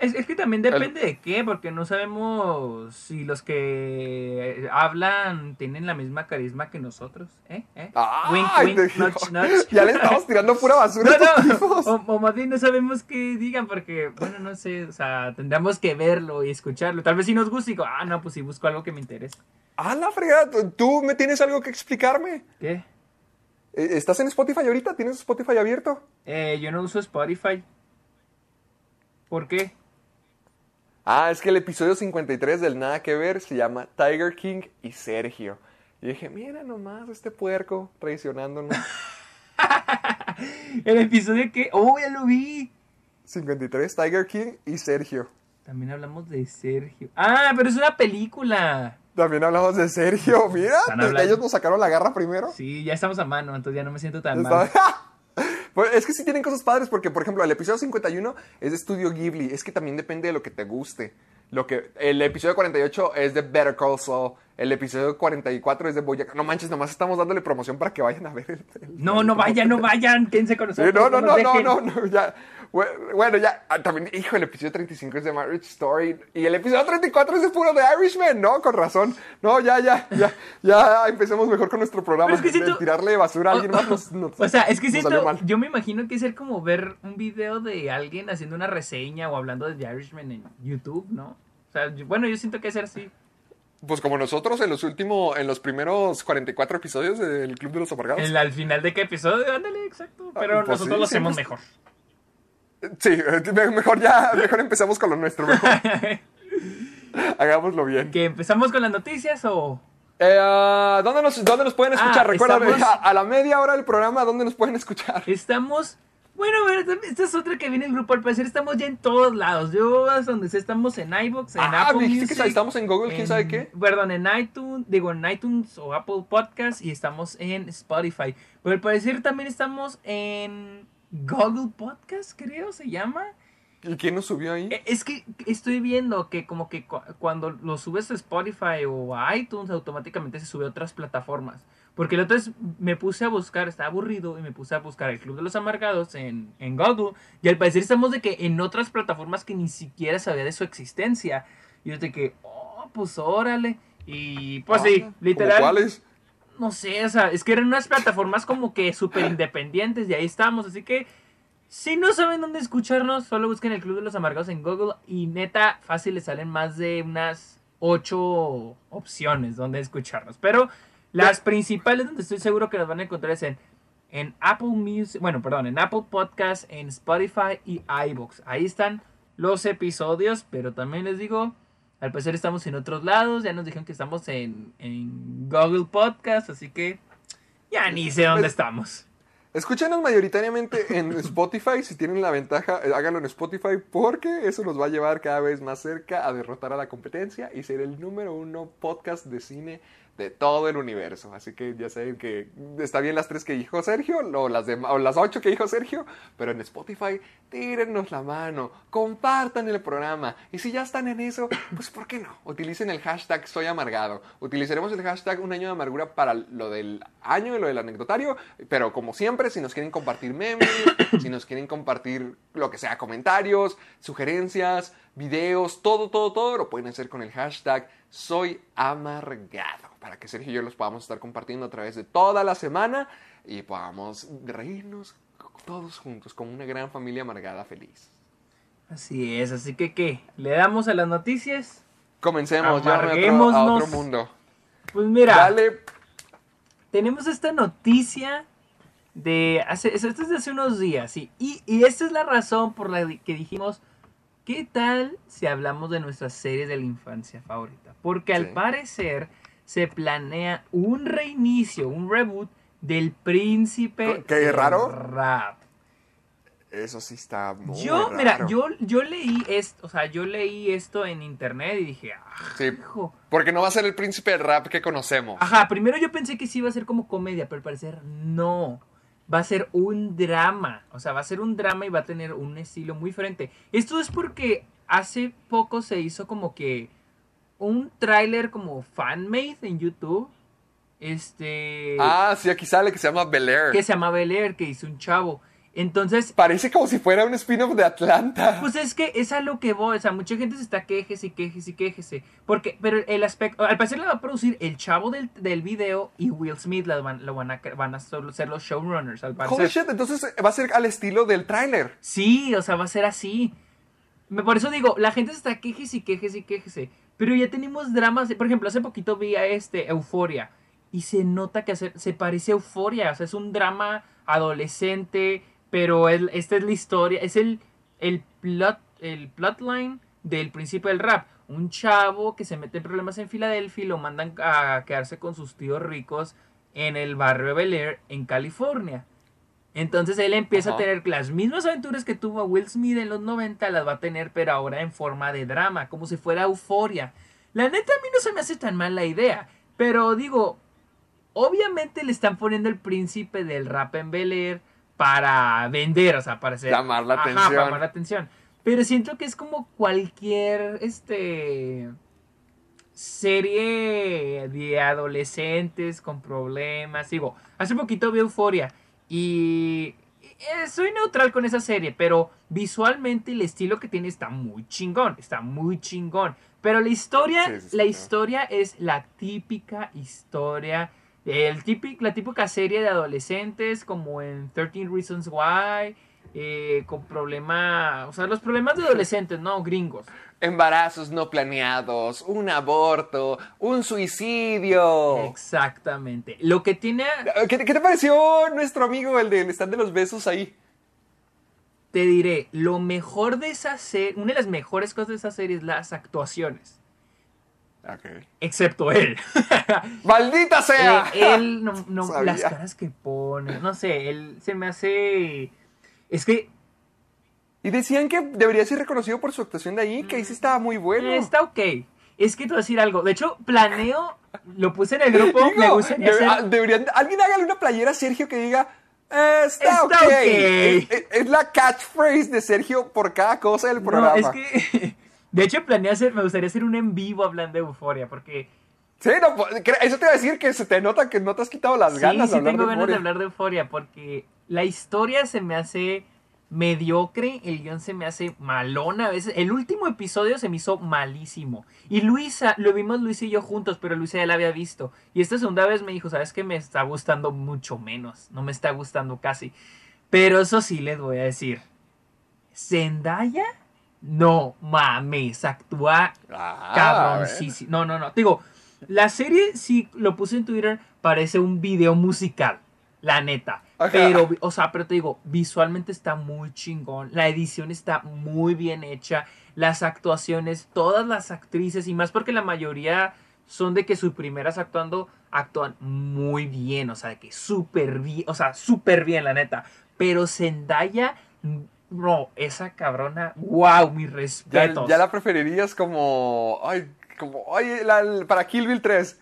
es, es que también depende de qué, porque no sabemos si los que hablan tienen la misma carisma que nosotros, ¿eh? ¿Eh? ¡Ay! Wink, wink, nudge. Ya le estamos tirando pura basura a No, estos no, tipos. o, o más bien no sabemos qué digan porque, bueno, no sé, o sea, tendríamos que verlo y escucharlo. Tal vez si nos gusta y digo, ah, no, pues si busco algo que me interese. Ah, la fregada, ¿tú- ¿tú me tienes algo que explicarme? ¿Qué? Eh, ¿Estás en Spotify ahorita? ¿Tienes Spotify abierto? Eh, yo no uso Spotify. ¿Por qué? Ah, es que el episodio 53 del Nada que Ver se llama Tiger King y Sergio. Y dije, mira nomás este puerco traicionándonos. El episodio que... ¡Oh, ya lo vi! 53, Tiger King y Sergio. También hablamos de Sergio. Ah, pero es una película. También hablamos de Sergio, mira, ellos nos sacaron la garra primero. Sí, ya estamos a mano, entonces ya no me siento tan mal. Pues es que sí tienen cosas padres porque, por ejemplo, el episodio 51 es de Estudio Ghibli. Es que también depende de lo que te guste. Lo que, el episodio 48 es de Better Call Saul. El episodio 44 es de Boyac. No manches, nomás estamos dándole promoción para que vayan a ver el... el- No, no vayan, no vayan, quédense con Sí, nosotros. no, no, no, no, dejen. no, no, ya. Bu- Bueno, ya, ah, también, hijo, el episodio 35 es de Marriage Story y el episodio 34 es de puro de Irishman, ¿no? Con razón. No, ya, ya, ya, ya empecemos mejor con nuestro programa. Es que siento- De tirarle basura a alguien más nos, nos- O sea, es que siento, mal. yo me imagino que es ser como ver un video de alguien haciendo una reseña o hablando de The Irishman en YouTube, ¿no? O sea, yo- bueno, yo siento que es ser así. Pues como nosotros en los últimos, en los primeros 44 episodios del Club de los Amargados. El- al final de qué episodio, ándale, exacto. Pero Ah, pues nosotros sí, lo hacemos siempre mejor. Sí, eh, me- mejor ya, mejor empezamos con lo nuestro, mejor. Hagámoslo bien. ¿Que empezamos con las noticias o...? Eh, ah, ¿dónde, nos, ¿Dónde nos pueden escuchar? Ah, Recuerda, estamos- a, a la media hora del programa, ¿dónde nos pueden escuchar? Estamos... Bueno, esta es otra que viene el grupo. Al parecer estamos ya en todos lados. Yo hasta donde sé, estamos en iBox, en Ah, Apple Music. que estamos en Google, ¿quién sabe qué? Perdón, en iTunes, digo en iTunes o Apple Podcast y estamos en Spotify. Pero al parecer también estamos en Google Podcast, creo se llama. ¿Y quién nos subió ahí? E- Es que estoy viendo que como que cu- cuando lo subes a Spotify o a iTunes automáticamente se sube a otras plataformas. Porque la otra vez me puse a buscar, estaba aburrido y me puse a buscar el Club de los Amargados en, en Google. Y al parecer estamos de que en otras plataformas que ni siquiera sabía de su existencia. Y yo de que, oh, pues órale. Y pues sí, Ah, ¿cómo literal. cuáles? No sé, o sea, es que eran unas plataformas como que súper independientes y ahí estamos. Así que si no saben dónde escucharnos, solo busquen el Club de los Amargados en Google y neta, fácil les salen más de unas ocho opciones donde escucharnos. Pero las principales donde estoy seguro que nos van a encontrar es en, en Apple Music, bueno, perdón, en Apple Podcast, en Spotify y iBox. Ahí están los episodios, pero también les digo, al parecer estamos en otros lados, ya nos dijeron que estamos en, en Google Podcast, así que ya ni sé dónde estamos. Escúchanos mayoritariamente en Spotify. Si tienen la ventaja, eh, háganlo en Spotify porque eso nos va a llevar cada vez más cerca a derrotar a la competencia y ser el número uno podcast de cine de todo el universo. Así que ya saben que está bien las tres que dijo Sergio o las, de, o las ocho que dijo Sergio, pero en Spotify tírennos la mano, compartan el programa y si ya están en eso, pues ¿por qué no? Utilicen el hashtag Soy Amargado. Utilizaremos el hashtag Un Año de Amargura para lo del año y lo del anecdotario, pero como siempre, si nos quieren compartir memes, si nos quieren compartir lo que sea, comentarios, sugerencias, videos, todo, todo, todo, lo pueden hacer con el hashtag Soy Amargado, para que Sergio y yo los podamos estar compartiendo a través de toda la semana y podamos reírnos todos juntos como una gran familia amargada feliz. Así es, así que ¿qué? ¿Le damos a las noticias? Comencemos, llévame a otro mundo. Pues mira, Dale, tenemos esta noticia de hace, esto es de hace unos días, sí. Y, y esta es la razón por la que dijimos, ¿qué tal si hablamos de nuestras series de la infancia favorita? Porque al Sí. parecer se planea un reinicio, un reboot del príncipe ¿Qué del raro? rap. eso sí está muy Yo, raro. mira, yo, yo leí esto, o sea, yo leí esto en internet y dije, ah, Sí, hijo. porque no va a ser el príncipe del rap que conocemos. Ajá, primero yo pensé que sí iba a ser como comedia, pero al parecer no. Va a ser un drama. O sea, va a ser un drama y va a tener un estilo muy diferente. Esto es porque hace poco se hizo como que un tráiler como fan-made en YouTube. Este. Ah, sí, aquí sale que se llama Bel Air. Que se llama Bel Air, que hizo un chavo. Entonces, Parece como si fuera un spin-off de Atlanta. Pues es que es a lo que voy, o sea, mucha gente se está quejese y quejese y quejese. Porque, pero el aspecto, al parecer la va a producir el chavo del, del video y Will Smith la van, lo van a, van a ser los showrunners, al parecer. Holy shit, entonces va a ser al estilo del tráiler. Sí, o sea, va a ser así. Por eso digo, la gente se está quejese y quejese y quejese. Pero ya tenemos dramas, por ejemplo, hace poquito vi a este, Euforia. Y se nota que se parece a Euforia, o sea, es un drama adolescente, pero el- esta es la historia, es el, el plot, el plotline del príncipe del rap. Un chavo que se mete en problemas en Filadelfia y lo mandan a quedarse con sus tíos ricos en el barrio Bel Air, en California. Entonces él empieza Ajá. a tener las mismas aventuras que tuvo Will Smith en los 90, las va a tener, pero ahora en forma de drama, como si fuera euforia. La neta a mí no se me hace tan mal la idea. Pero digo, obviamente le están poniendo el príncipe del rap en Bel Air para vender, o sea, para hacer... Llamar la Ajá, atención. para llamar la atención. Pero siento que es como cualquier, este... Serie de adolescentes con problemas. Digo, hace poquito vi Euforia y eh, soy neutral con esa serie, pero visualmente el estilo que tiene está muy chingón, está muy chingón. Pero la historia, Sí, sí, sí, la claro. historia es la típica historia, el la típica serie de adolescentes como en 13 Reasons Why, eh, con problemas, o sea, los problemas de adolescentes, ¿no? Gringos. Embarazos no planeados, un aborto, un suicidio. Exactamente. Lo que tiene, ¿Qué, te- qué te pareció nuestro amigo, el del stand de los besos ahí? te diré, lo mejor de esa serie, una de las mejores cosas de esa serie es las actuaciones. Excepto él. ¡Maldita sea! Eh, él, no, las caras que pone, no sé, él se me hace... Es que Y decían que debería ser reconocido por su actuación de ahí, que ahí sí estaba muy bueno. eh, está ok. Es que te voy a decir algo. De hecho, planeo, lo puse en el grupo, Digo, me gustaría debe- hacer- ah, deberían- alguien hágale una playera a Sergio que diga "Eh, está, Está ok. ok. Es, es- es la catchphrase de Sergio por cada cosa del programa. No, es que... De hecho, planeé hacer, me gustaría hacer un en vivo hablando de euforia, porque Sí, no, pues, eso te iba a decir que se te nota que no te has quitado las sí, ganas sí de hablar tengo de ganas de hablar de euforia, porque la historia se me hace mediocre, el guion se me hace malón a veces. El último episodio se me hizo malísimo. Y Luisa, lo vimos Luisa y yo juntos, pero Luisa ya la había visto. Y esta segunda vez me dijo, ¿sabes qué? Me está gustando mucho menos, no me está gustando casi. Pero eso sí les voy a decir. Zendaya, no mames, actúa Ah, cabroncísimo. No, no, no. Digo, la serie, si lo puse en Twitter, parece un video musical. La neta. Ajá. Pero, o sea, pero te digo, visualmente está muy chingón. La edición está muy bien hecha. Las actuaciones, todas las actrices, y más porque la mayoría son de que sus primeras actuando actúan muy bien. O sea, de que súper bien. O sea, súper bien, la neta. Pero Zendaya, no, esa cabrona, wow, mis respetos. ya la preferirías como. Ay, como. Ay, la- para Kill Bill 3.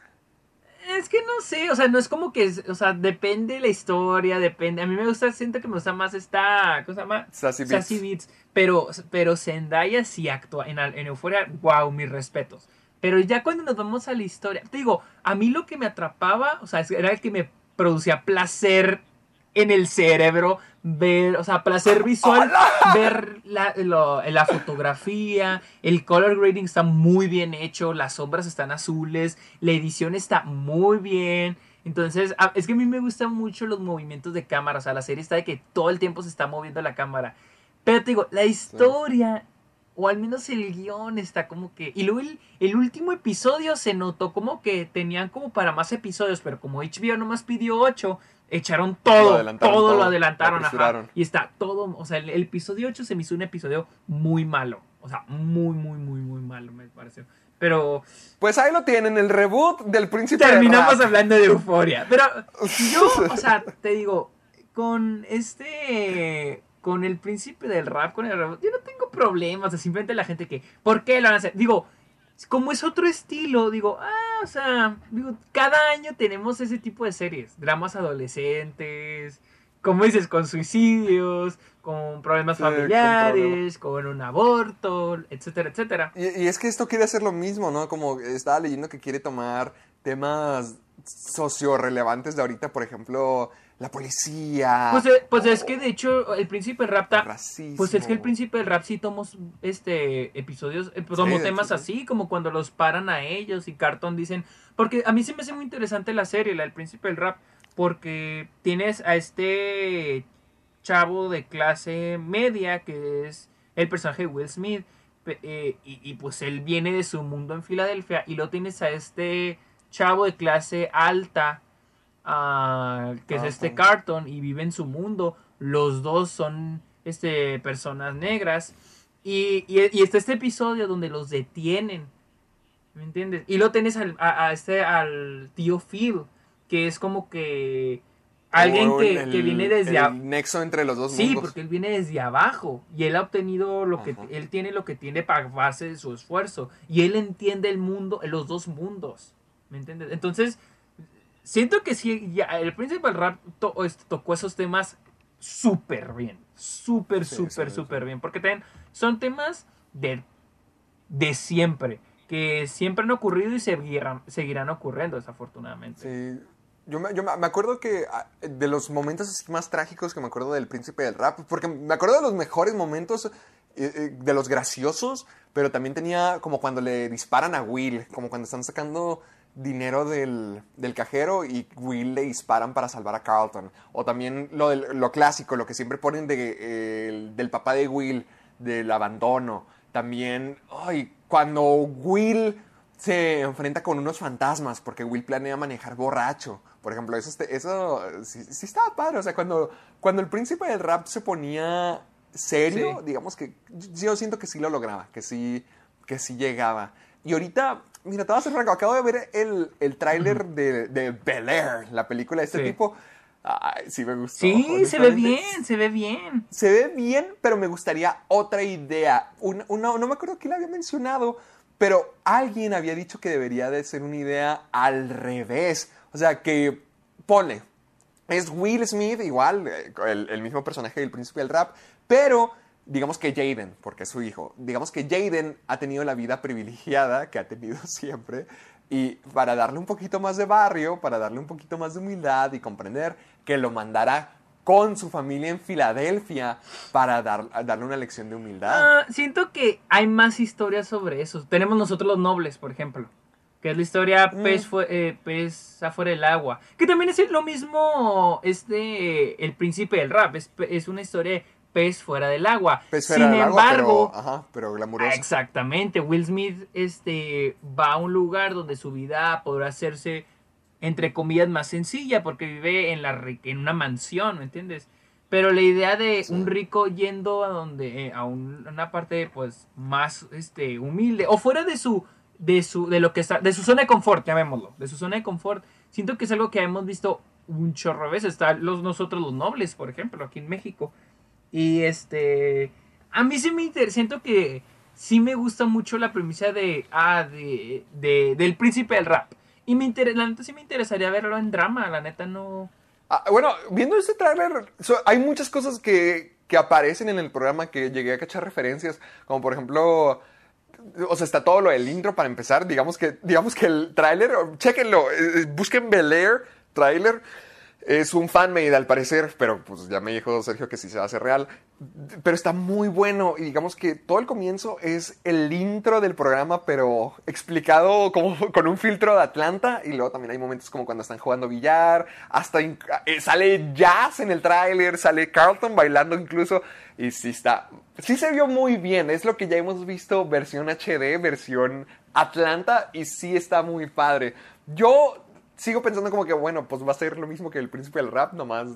Es que no sé, o sea, no es como que, o sea, depende de la historia, depende. A mí me gusta, siento que me gusta más esta, ¿cómo se llama? Sassy Beats. Beats. Pero, pero Zendaya sí actúa en, en Euphoria, wow, mis respetos. Pero ya cuando nos vamos a la historia, te digo, a mí lo que me atrapaba, o sea, era el que me producía placer en el cerebro, ver, o sea, placer visual, ver la, lo- la fotografía, el color grading está muy bien hecho, las sombras están azules, la edición está muy bien. Entonces, a- es que a mí me gustan mucho los movimientos de cámara, o sea, la serie está de que todo el tiempo se está moviendo la cámara. Pero te digo, la historia, o al menos el guion está como que... Y luego el, el último episodio se notó como que tenían como para más episodios, pero como HBO nomás pidió 8, echaron todo, adelantaron todo, todo, lo lo adelantaron, ajá. Y está todo, o sea, el, el episodio 8 se me hizo un episodio muy malo. O sea, muy, muy, muy, muy malo me pareció. Pero Pues ahí lo tienen, el reboot del príncipe terminamos hablando de euforia. Pero yo, o sea, te digo, con este. Con el príncipe del rap, con el rap, yo no tengo problemas. O sea, simplemente la gente que. ¿Por qué lo van a hacer? Digo, como es otro estilo, digo, ah, o sea, digo, cada año tenemos ese tipo de series. Dramas adolescentes, como dices, con suicidios, con problemas con familiares, con, un aborto, etcétera, etcétera. Y, y es que esto quiere hacer lo mismo, ¿no? Como estaba leyendo que quiere tomar temas socio-relevantes de ahorita, por ejemplo, la policía. Pues, eh, pues es que de hecho el príncipe del rap ta- racismo. Pues es que el príncipe del rap sí tomó este episodios, eh, tomó Sí, temas sí, sí. así, como cuando los paran a ellos y Carton dicen, porque a mí se me hace muy interesante la serie, la del príncipe del rap, porque tienes a este chavo de clase media que es el personaje de Will Smith, eh, y, y, pues él viene de su mundo en Filadelfia, y luego tienes a este chavo de clase alta, ah, que es este Carlton. Carton, y vive en su mundo. Los dos son este, personas negras. Y, y, y está este episodio donde los detienen. ¿Me entiendes? Y lo tenés al, a, a este, al tío Phil, que es como que alguien que, el- que viene desde el a- nexo entre los dos Sí, mundos. porque él viene desde abajo y él ha obtenido lo que Ajá. él tiene lo que tiene para base de su esfuerzo y él entiende el mundo, los dos mundos, ¿me entiendes? Entonces siento que sí, ya, el Principal Rap to- este, tocó esos temas súper bien, súper, súper, súper bien, porque también son temas de, de siempre, que siempre han ocurrido y seguirán, seguirán ocurriendo, desafortunadamente. Sí. Yo, me, yo me acuerdo que ah, de los momentos así más trágicos que me acuerdo del príncipe del rap, porque me acuerdo de los mejores momentos, eh, eh, de los graciosos, pero también tenía como cuando le disparan a Will, como cuando están sacando dinero del, del cajero y Will le disparan para salvar a Carlton. O también lo, del- lo clásico, lo que siempre ponen de, eh, el- del papá de Will, del abandono. También, ay, cuando Will se enfrenta con unos fantasmas porque Will planea manejar borracho. Por ejemplo, eso, este- eso sí, sí estaba padre. O sea, cuando, cuando el príncipe del rap se ponía serio, Sí. digamos que yo siento que sí lo lograba, que sí, que sí llegaba. Y ahorita, mira, te voy a hacer franco, acabo de ver el, el tráiler de, de Bel Air, la película de este Sí. tipo. Ay, sí me gustó. Sí, se ve bien, se ve bien. Se ve bien, pero me gustaría otra idea. Una, una- no me acuerdo quién la había mencionado, pero alguien había dicho que debería de ser una idea al revés. O sea, que pone, es Will Smith, igual, eh, el, el mismo personaje del príncipe del rap, pero digamos que Jaden, porque es su hijo, digamos que Jaden ha tenido la vida privilegiada que ha tenido siempre, y para darle un poquito más de barrio, para darle un poquito más de humildad y comprender que lo mandara con su familia en Filadelfia para dar, darle una lección de humildad. Ah, siento que hay más historias sobre eso. Tenemos nosotros los nobles, por ejemplo. Que es la historia Mm. pez, fue- eh, pez afuera del agua. Que también es lo mismo este, el príncipe del rap. Es, una historia pez fuera del agua. Fuera Sin del agua, embargo, pero, ajá, pero glamuroso. Exactamente. Will Smith este, va a un lugar donde su vida podrá hacerse, entre comillas, más sencilla porque vive en, la, en una mansión, ¿me entiendes? Pero la idea de Sí. un rico yendo a donde eh, a un- una parte pues más este humilde o fuera de su de su de lo que está de su zona de confort, llamémoslo, de su zona de confort, siento que es algo que hemos visto un chorro de veces, está los nosotros los nobles, por ejemplo, aquí en México. Y este. A mí sí me interesa. Siento que sí me gusta mucho la premisa de. Ah, de, de- del príncipe del rap. Y me interesa. La neta sí me interesaría verlo en drama. La neta no. Ah, bueno, viendo este tráiler, so- hay muchas cosas que, que aparecen en el programa que llegué a cachar referencias, como por ejemplo, o sea, está todo lo del intro para empezar, digamos que, digamos que el tráiler, chéquenlo, eh, busquen Bel Air, tráiler, es un fanmade al parecer, pero pues ya me dijo Sergio que sí se hacer real, pero está muy bueno y digamos que todo el comienzo es el intro del programa, pero explicado como con un filtro de Atlanta y luego también hay momentos como cuando están jugando billar, hasta eh, sale jazz en el tráiler, sale Carlton bailando incluso y sí está, sí se vio muy bien, es lo que ya hemos visto versión HD, versión Atlanta y sí está muy padre. Yo sigo pensando como que bueno, pues va a ser lo mismo que el príncipe del rap, nomás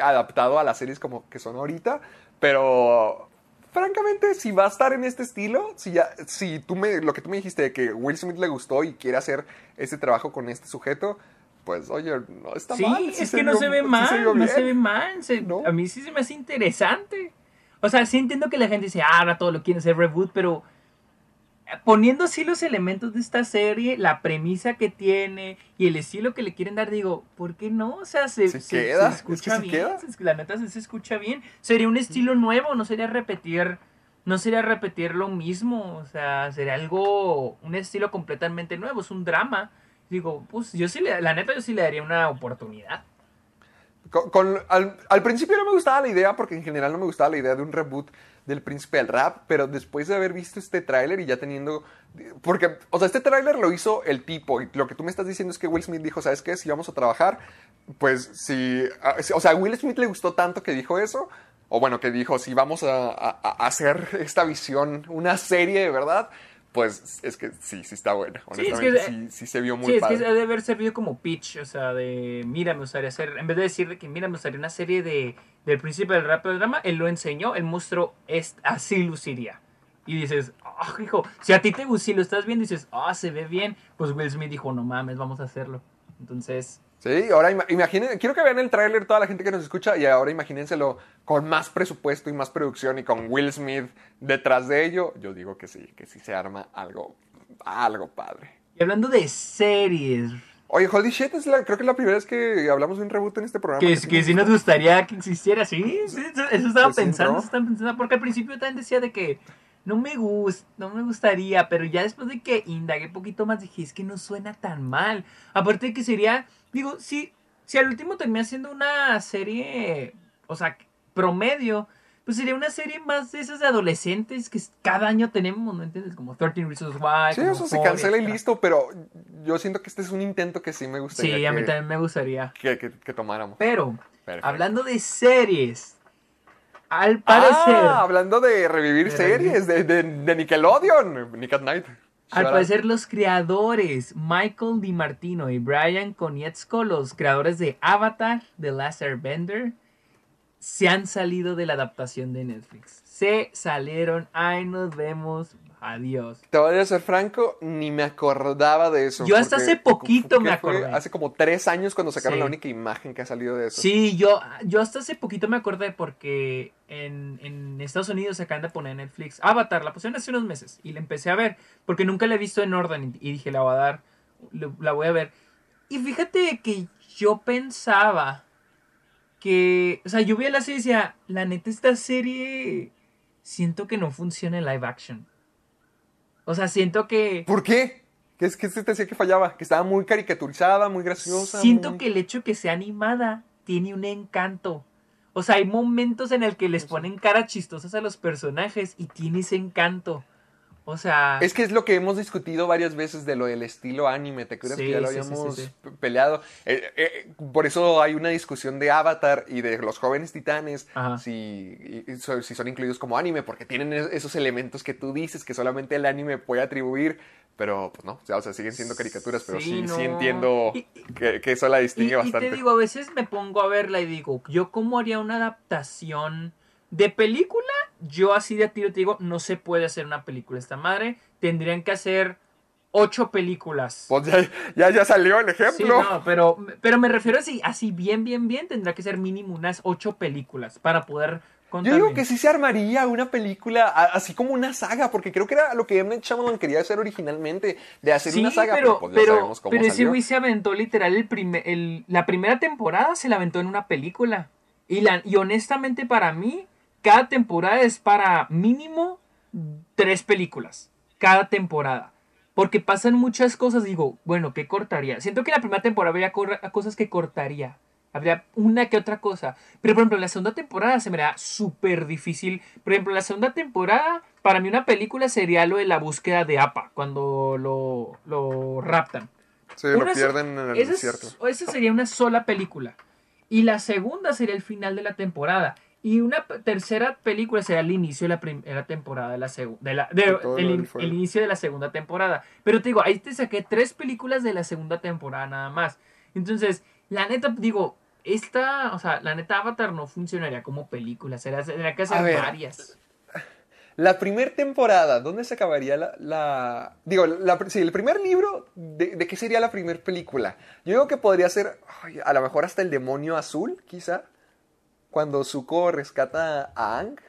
adaptado a las series como que son ahorita, pero francamente, si va a estar en este estilo, si ya, si tú me, lo que tú me dijiste de que Will Smith le gustó y quiere hacer este trabajo con este sujeto, pues oye, no está Sí, mal. es se que no vio- se ve sí mal. no se ve mal. se- ¿No? A mí sí se me hace interesante. O sea, sí entiendo que la gente dice, ah, ahora todo lo quieren hacer reboot, pero eh, poniendo así los elementos de esta serie, la premisa que tiene y el estilo que le quieren dar, digo, ¿por qué no? O sea, se, Sí se- queda, se es que escucha bien. se- la neta se, se escucha bien. Sería un estilo nuevo, no sería repetir. No sería repetir lo mismo, o sea, sería algo, un estilo completamente nuevo, es un drama. Digo, pues yo sí, le, la neta, yo sí le daría una oportunidad. Al, principio no me gustaba la idea porque en general no me gustaba la idea de un reboot del príncipe del rap, pero después de haber visto este tráiler y ya teniendo... Porque, o sea, este tráiler lo hizo el tipo y lo que tú me estás diciendo es que Will Smith dijo, ¿sabes qué? Si vamos a trabajar, pues si... O sea, a Will Smith le gustó tanto que dijo eso, o bueno, que dijo, si vamos a hacer esta visión, una serie de verdad, pues es que sí, sí está buena. Sí, es Honestamente, que- sí, sí se vio muy sí, es padre. que debe haber servido como pitch, o sea, de, mira, me gustaría hacer, en vez de decirle que, mira, me gustaría una serie de, del príncipe del rap del drama, él lo enseñó, él mostró, es, así luciría. Y dices, ah, hijo, si a ti te gusta, si lo estás viendo dices, ah, se ve bien, pues Will Smith dijo, no mames, vamos a hacerlo. Entonces, Sí, ahora ima- imaginen, quiero que vean el tráiler toda la gente que nos escucha y ahora imagínenselo con más presupuesto y más producción y con Will Smith detrás de ello. Yo digo que sí, que sí se arma algo, algo padre. Y hablando de series, Oye, Holy Shit, es la- creo que es la primera vez que hablamos de un reboot en este programa. que, sí que sí nos gustaría que existiera, sí, sí, eso, eso estaba sí pensando, eso estaba pensando, porque al principio también decía de que no me gusta, no me gustaría, pero ya después de que indagué un poquito más dije, es que no suena tan mal. Aparte de que sería, digo, si, si al último termina siendo una serie, o sea, promedio, pues sería una serie más de esas de adolescentes que cada año tenemos, ¿no entiendes? Como 13 Reasons Why. Sí, como eso se cancela y listo, pero yo siento que este es un intento que sí me Sí, gustaría a mí que, también me gustaría. que- que- que tomáramos. Pero, Perfecto. hablando de series, al parecer, Ah, hablando de revivir De series de, de- de Nickelodeon, Nick at Night. Al parecer los creadores, Michael DiMartino y Brian Konietzko, los creadores de Avatar, The Last Airbender, se han salido de la adaptación de Netflix. Se salieron, ay, nos vemos, adiós. Te voy a ser franco, ni me acordaba de eso. Yo hasta hace poquito ¿qué me acordé. Hace como tres años cuando sacaron Sí. la única imagen que ha salido de eso. Sí, yo, yo hasta hace poquito me acordé porque en, en Estados Unidos se acaban de poner Netflix Avatar, la pusieron hace unos meses y la empecé a ver porque nunca la he visto en orden y, dije la voy a dar, la voy a ver. Y fíjate que yo pensaba que, o sea, yo vi la serie y decía, la neta esta serie siento que no funciona en live action. O sea, siento que... ¿Por qué? ¿Qué es que se te decía que fallaba? Que estaba muy caricaturizada, muy graciosa. Siento muy- que el hecho de que sea animada tiene un encanto. O sea, hay momentos en el que les ponen caras chistosas a los personajes y tiene ese encanto. O sea, Es que es lo que hemos discutido varias veces de lo del estilo anime, ¿te acuerdas Sí, que ya lo sí, habíamos sí, peleado? Eh, eh, por eso hay una discusión de Avatar y de los jóvenes titanes, si, y- si son incluidos como anime, porque tienen es- esos elementos que tú dices que solamente el anime puede atribuir, pero pues no, o sea, o sea, siguen siendo caricaturas, pero Sí, sí, entiendo Y- que, que eso la y, distingue y bastante. te digo, a veces me pongo a verla y digo, yo cómo haría una adaptación de película, yo así de a tiro te digo, no se puede hacer una película esta madre, tendrían que hacer ocho películas. Pues ya, ya, ya salió el Sí, ejemplo. no, pero, pero me refiero así, así bien, bien, bien, tendrá que ser mínimo unas ocho películas para poder contar. Yo digo que sí se armaría una película, así como una saga, porque creo que era lo que M. Shyamalan quería hacer originalmente, de hacer Sí, una saga, pero, pues ya pero, sabemos cómo pero ese güey se aventó literal el primer, el- la primera temporada se la aventó en una película. Y, la, y honestamente para mí, cada temporada es para mínimo tres películas. Cada temporada. Porque pasan muchas cosas. Digo, bueno, ¿qué cortaría? Siento que la primera temporada habría cosas que cortaría. Habría una que otra cosa. Pero por ejemplo, la segunda temporada se me da súper difícil. Por ejemplo, la segunda temporada, para mí una película sería lo de la búsqueda de APA, cuando lo, lo raptan. Sí, lo Una pierden en el esa, es- desierto. esa sería una sola película. Y la segunda sería el final de la temporada. Y una tercera película sería el inicio de la primera temporada de la segunda. De de- el, in- inicio de la segunda temporada. Pero te digo, ahí te saqué tres películas de la segunda temporada nada más. Entonces, la neta, digo, esta, o sea, la neta Avatar no funcionaría como película. Sería, tendría que A hacer ver. varias. La primera temporada, ¿dónde se acabaría la... la- Digo, la, sí, el primer libro, de, de qué sería la primera película? Yo digo que podría ser, ay, a lo mejor hasta el demonio azul, quizá, cuando Zuko rescata a Aang.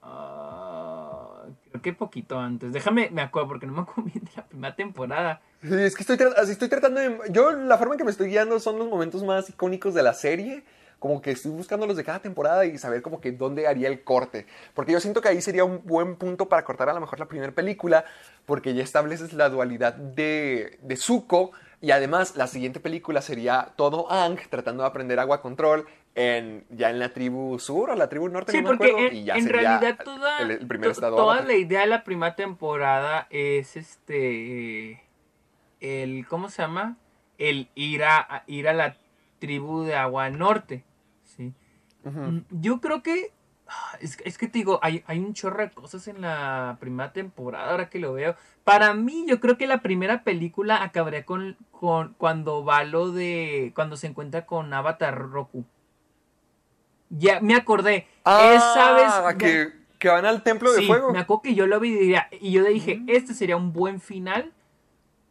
Ah, creo que poquito antes. Déjame, me acuerdo, porque no me acuerdo bien de la primera temporada. Sí, es que estoy, tratando de... Yo la forma en que me estoy guiando son los momentos más icónicos de la serie. Como que estoy buscando los de cada temporada y saber como que dónde haría el corte. Porque yo siento que ahí sería un buen punto para cortar a lo mejor la primera película. Porque ya estableces la dualidad de, de Zuko. Y además la siguiente película sería todo Aang tratando de aprender agua control en, ya en la tribu sur o la tribu norte. Sí, no me porque acuerdo, en, y ya en sería realidad toda, el, el primer to- estado. toda la idea de la primera temporada es este el ¿cómo se llama? El ir a, ir a la tribu de agua norte, ¿sí? Mm, Yo creo que ah, es, es que te digo, hay, hay un chorro de cosas en la primera temporada, ahora que lo veo. Para mí, yo creo que la primera película acabaría con, con cuando va lo de. cuando se encuentra con Avatar Roku. Ya me acordé. Ah, Esa vez. que, que van al templo de Sí, fuego. me acuerdo que yo lo vi y, diría- y yo le dije, este sería un buen final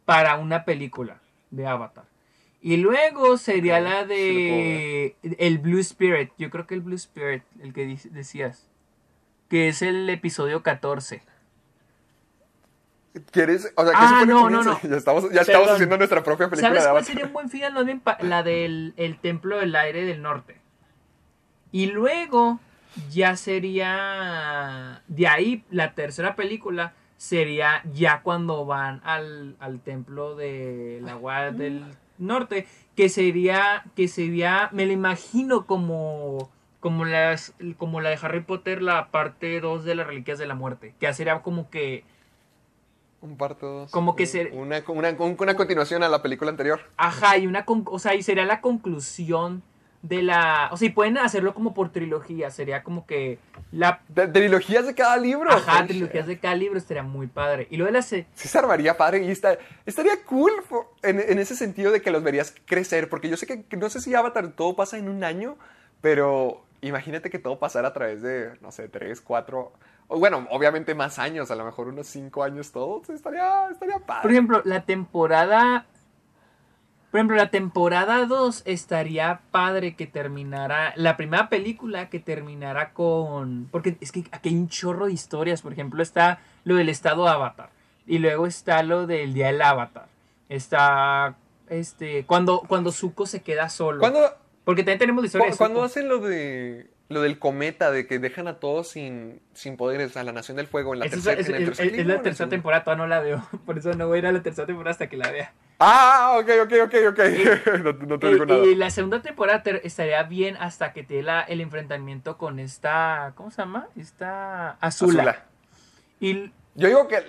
para una película de Avatar. Y luego sería Ok, la de el Blue Spirit. Yo creo que el Blue Spirit, el que decías. Que es el episodio 14. ¿Quieres? O sea, ¿qué Ah, no, no, no. Ya estamos, ya estamos haciendo nuestra propia película ¿Sabes de cuál sería un buen final? La del el Templo del Aire del Norte. Y luego ya sería... De ahí, la tercera película sería ya cuando van al, al Templo del Agua del Norte. Que sería... Que sería... Me lo imagino como... Como, las, como la de Harry Potter, la parte 2 de las Reliquias de la Muerte. Que sería como que... Un parto dos. Como que un- ser- Una, una, un- una continuación a la película anterior. Ajá, y una con- o sea, y sería la conclusión de la, o sea, y pueden hacerlo como por trilogía, sería como que la De, trilogías de cada libro. ajá, trilogías de cada libro estaría muy padre. Y luego de la se- Sí se armaría padre y está- estaría cool for- en, en ese sentido de que los verías crecer, porque yo sé que, no sé si Avatar todo pasa en un año, pero imagínate que todo pasara a través de, no sé, tres, cuatro, bueno, obviamente más años, a lo mejor unos cinco años todos, estaría, estaría padre. por ejemplo, la temporada por ejemplo, la temporada 2 estaría padre que terminara la primera película que terminara con porque es que aquí hay un chorro de historias, por ejemplo, está lo del estado Avatar y luego está lo del día del Avatar. Está este cuando cuando Zuko se queda solo. ¿Cuándo, Porque también tenemos la historia cu- de cuándo Zuko. hacen lo de lo del cometa, de que dejan a todos sin, sin poderes, a la Nación del Fuego en la es- tercera es, es- la tercera temporada, todavía no la veo. Por eso no voy a ir a la tercera temporada hasta que la vea. Ah, ok, ok, ok, ok. no, no te digo Y, nada. y la segunda temporada estaría bien hasta que te dé la- el enfrentamiento con esta. ¿Cómo se llama? Esta. Azula. Azula. Y Yo digo que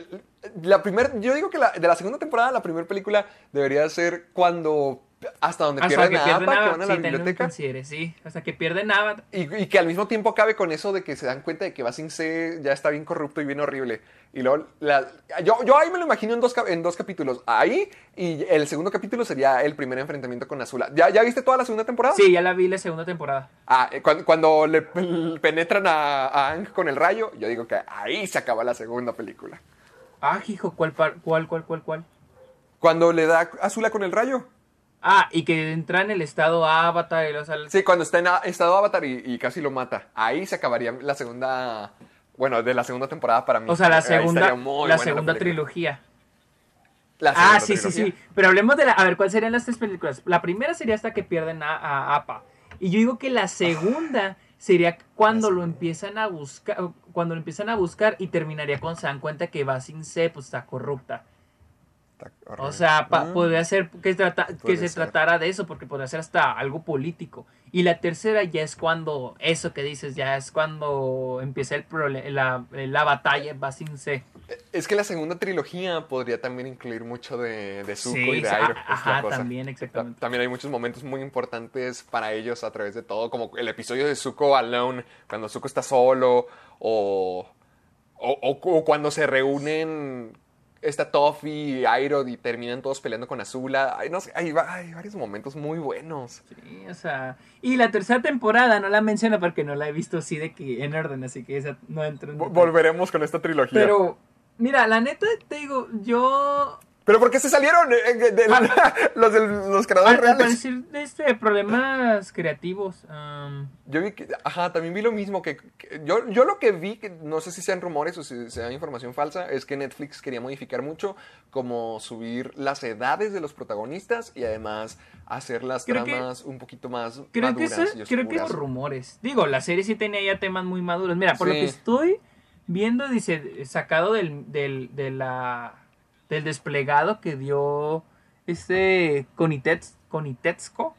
la primer, yo digo que la, de la segunda temporada la primera película debería ser cuando hasta donde hasta pierden que pierden que van a la biblioteca sí. Hasta que pierden a y, y que al mismo tiempo acabe con eso de que se dan cuenta de que C ya está bien corrupto y bien horrible. Y luego la- yo, yo ahí me lo imagino en dos, en dos capítulos. Ahí y el segundo capítulo sería el primer enfrentamiento con Azula. ¿Ya, ya viste toda la segunda temporada? Sí, ya la vi la segunda temporada. Ah, eh, cuando, cuando le le penetran a, a Aang con el rayo, yo digo que ahí se acaba la segunda película. Ah, hijo, ¿cuál, par- cuál, cuál, cuál, cuál? Cuando le da Azula con el rayo. Ah, y que entra en el estado Avatar y los Sí, cuando está en estado Avatar y, y casi lo mata. Ahí se acabaría la segunda. Bueno, de la segunda temporada para mí. O sea, la segunda, la segunda trilogía. La Ah, segunda sí, sí, trilogía. sí. Pero hablemos de la. A ver, ¿cuáles serían las tres películas? La primera sería hasta que pierden a, a Appa. Y yo digo que la segunda sería cuando lo empiezan a buscar. Cuando lo empiezan a buscar y terminaría cuando se dan cuenta que va sin C, pues está corrupta. O sea, pa- Mm. podría ser que, trata- que Puede se ser. tratara de eso, porque podría ser hasta algo político. Y la tercera ya es cuando, eso que dices, ya es cuando empieza el la, la batalla, va sin C. Es que la segunda trilogía podría también incluir mucho de, de Zuko Sí, y de sí, Iroh. a- es la ajá, cosa. también, Ta- exactamente. También hay muchos momentos muy importantes para ellos a través de todo, como el episodio de Zuko Alone, cuando Zuko está solo, o, o, o- o cuando se reúnen esta Toph y Iroh y terminan todos peleando con Azula. Ay, no sé, hay, va- hay varios momentos muy buenos. Sí, o sea. Y la tercera temporada no la menciono porque no la he visto así de que en orden, así que esa no entro en Vo- detalle. Volveremos con esta trilogía. Pero, mira, la neta te digo, yo. ¿Pero por qué se salieron eh, eh, de- los, de los creadores Al, al reales? parecer, este, problemas creativos. am, Yo vi que, ajá, también vi lo mismo que, que- yo, yo lo que vi, que no sé si sean rumores o si sea información falsa, es que Netflix quería modificar mucho, como subir las edades de los protagonistas y además hacer las Creo que- tramas un poquito más Creo que, maduras eso- y creo que son rumores. Digo, la serie sí tenía ya temas muy maduros. Mira, por lo Sí. que estoy viendo, dice, sacado del, del, de la, del desplegado que dio este Conitets, Conitetsco,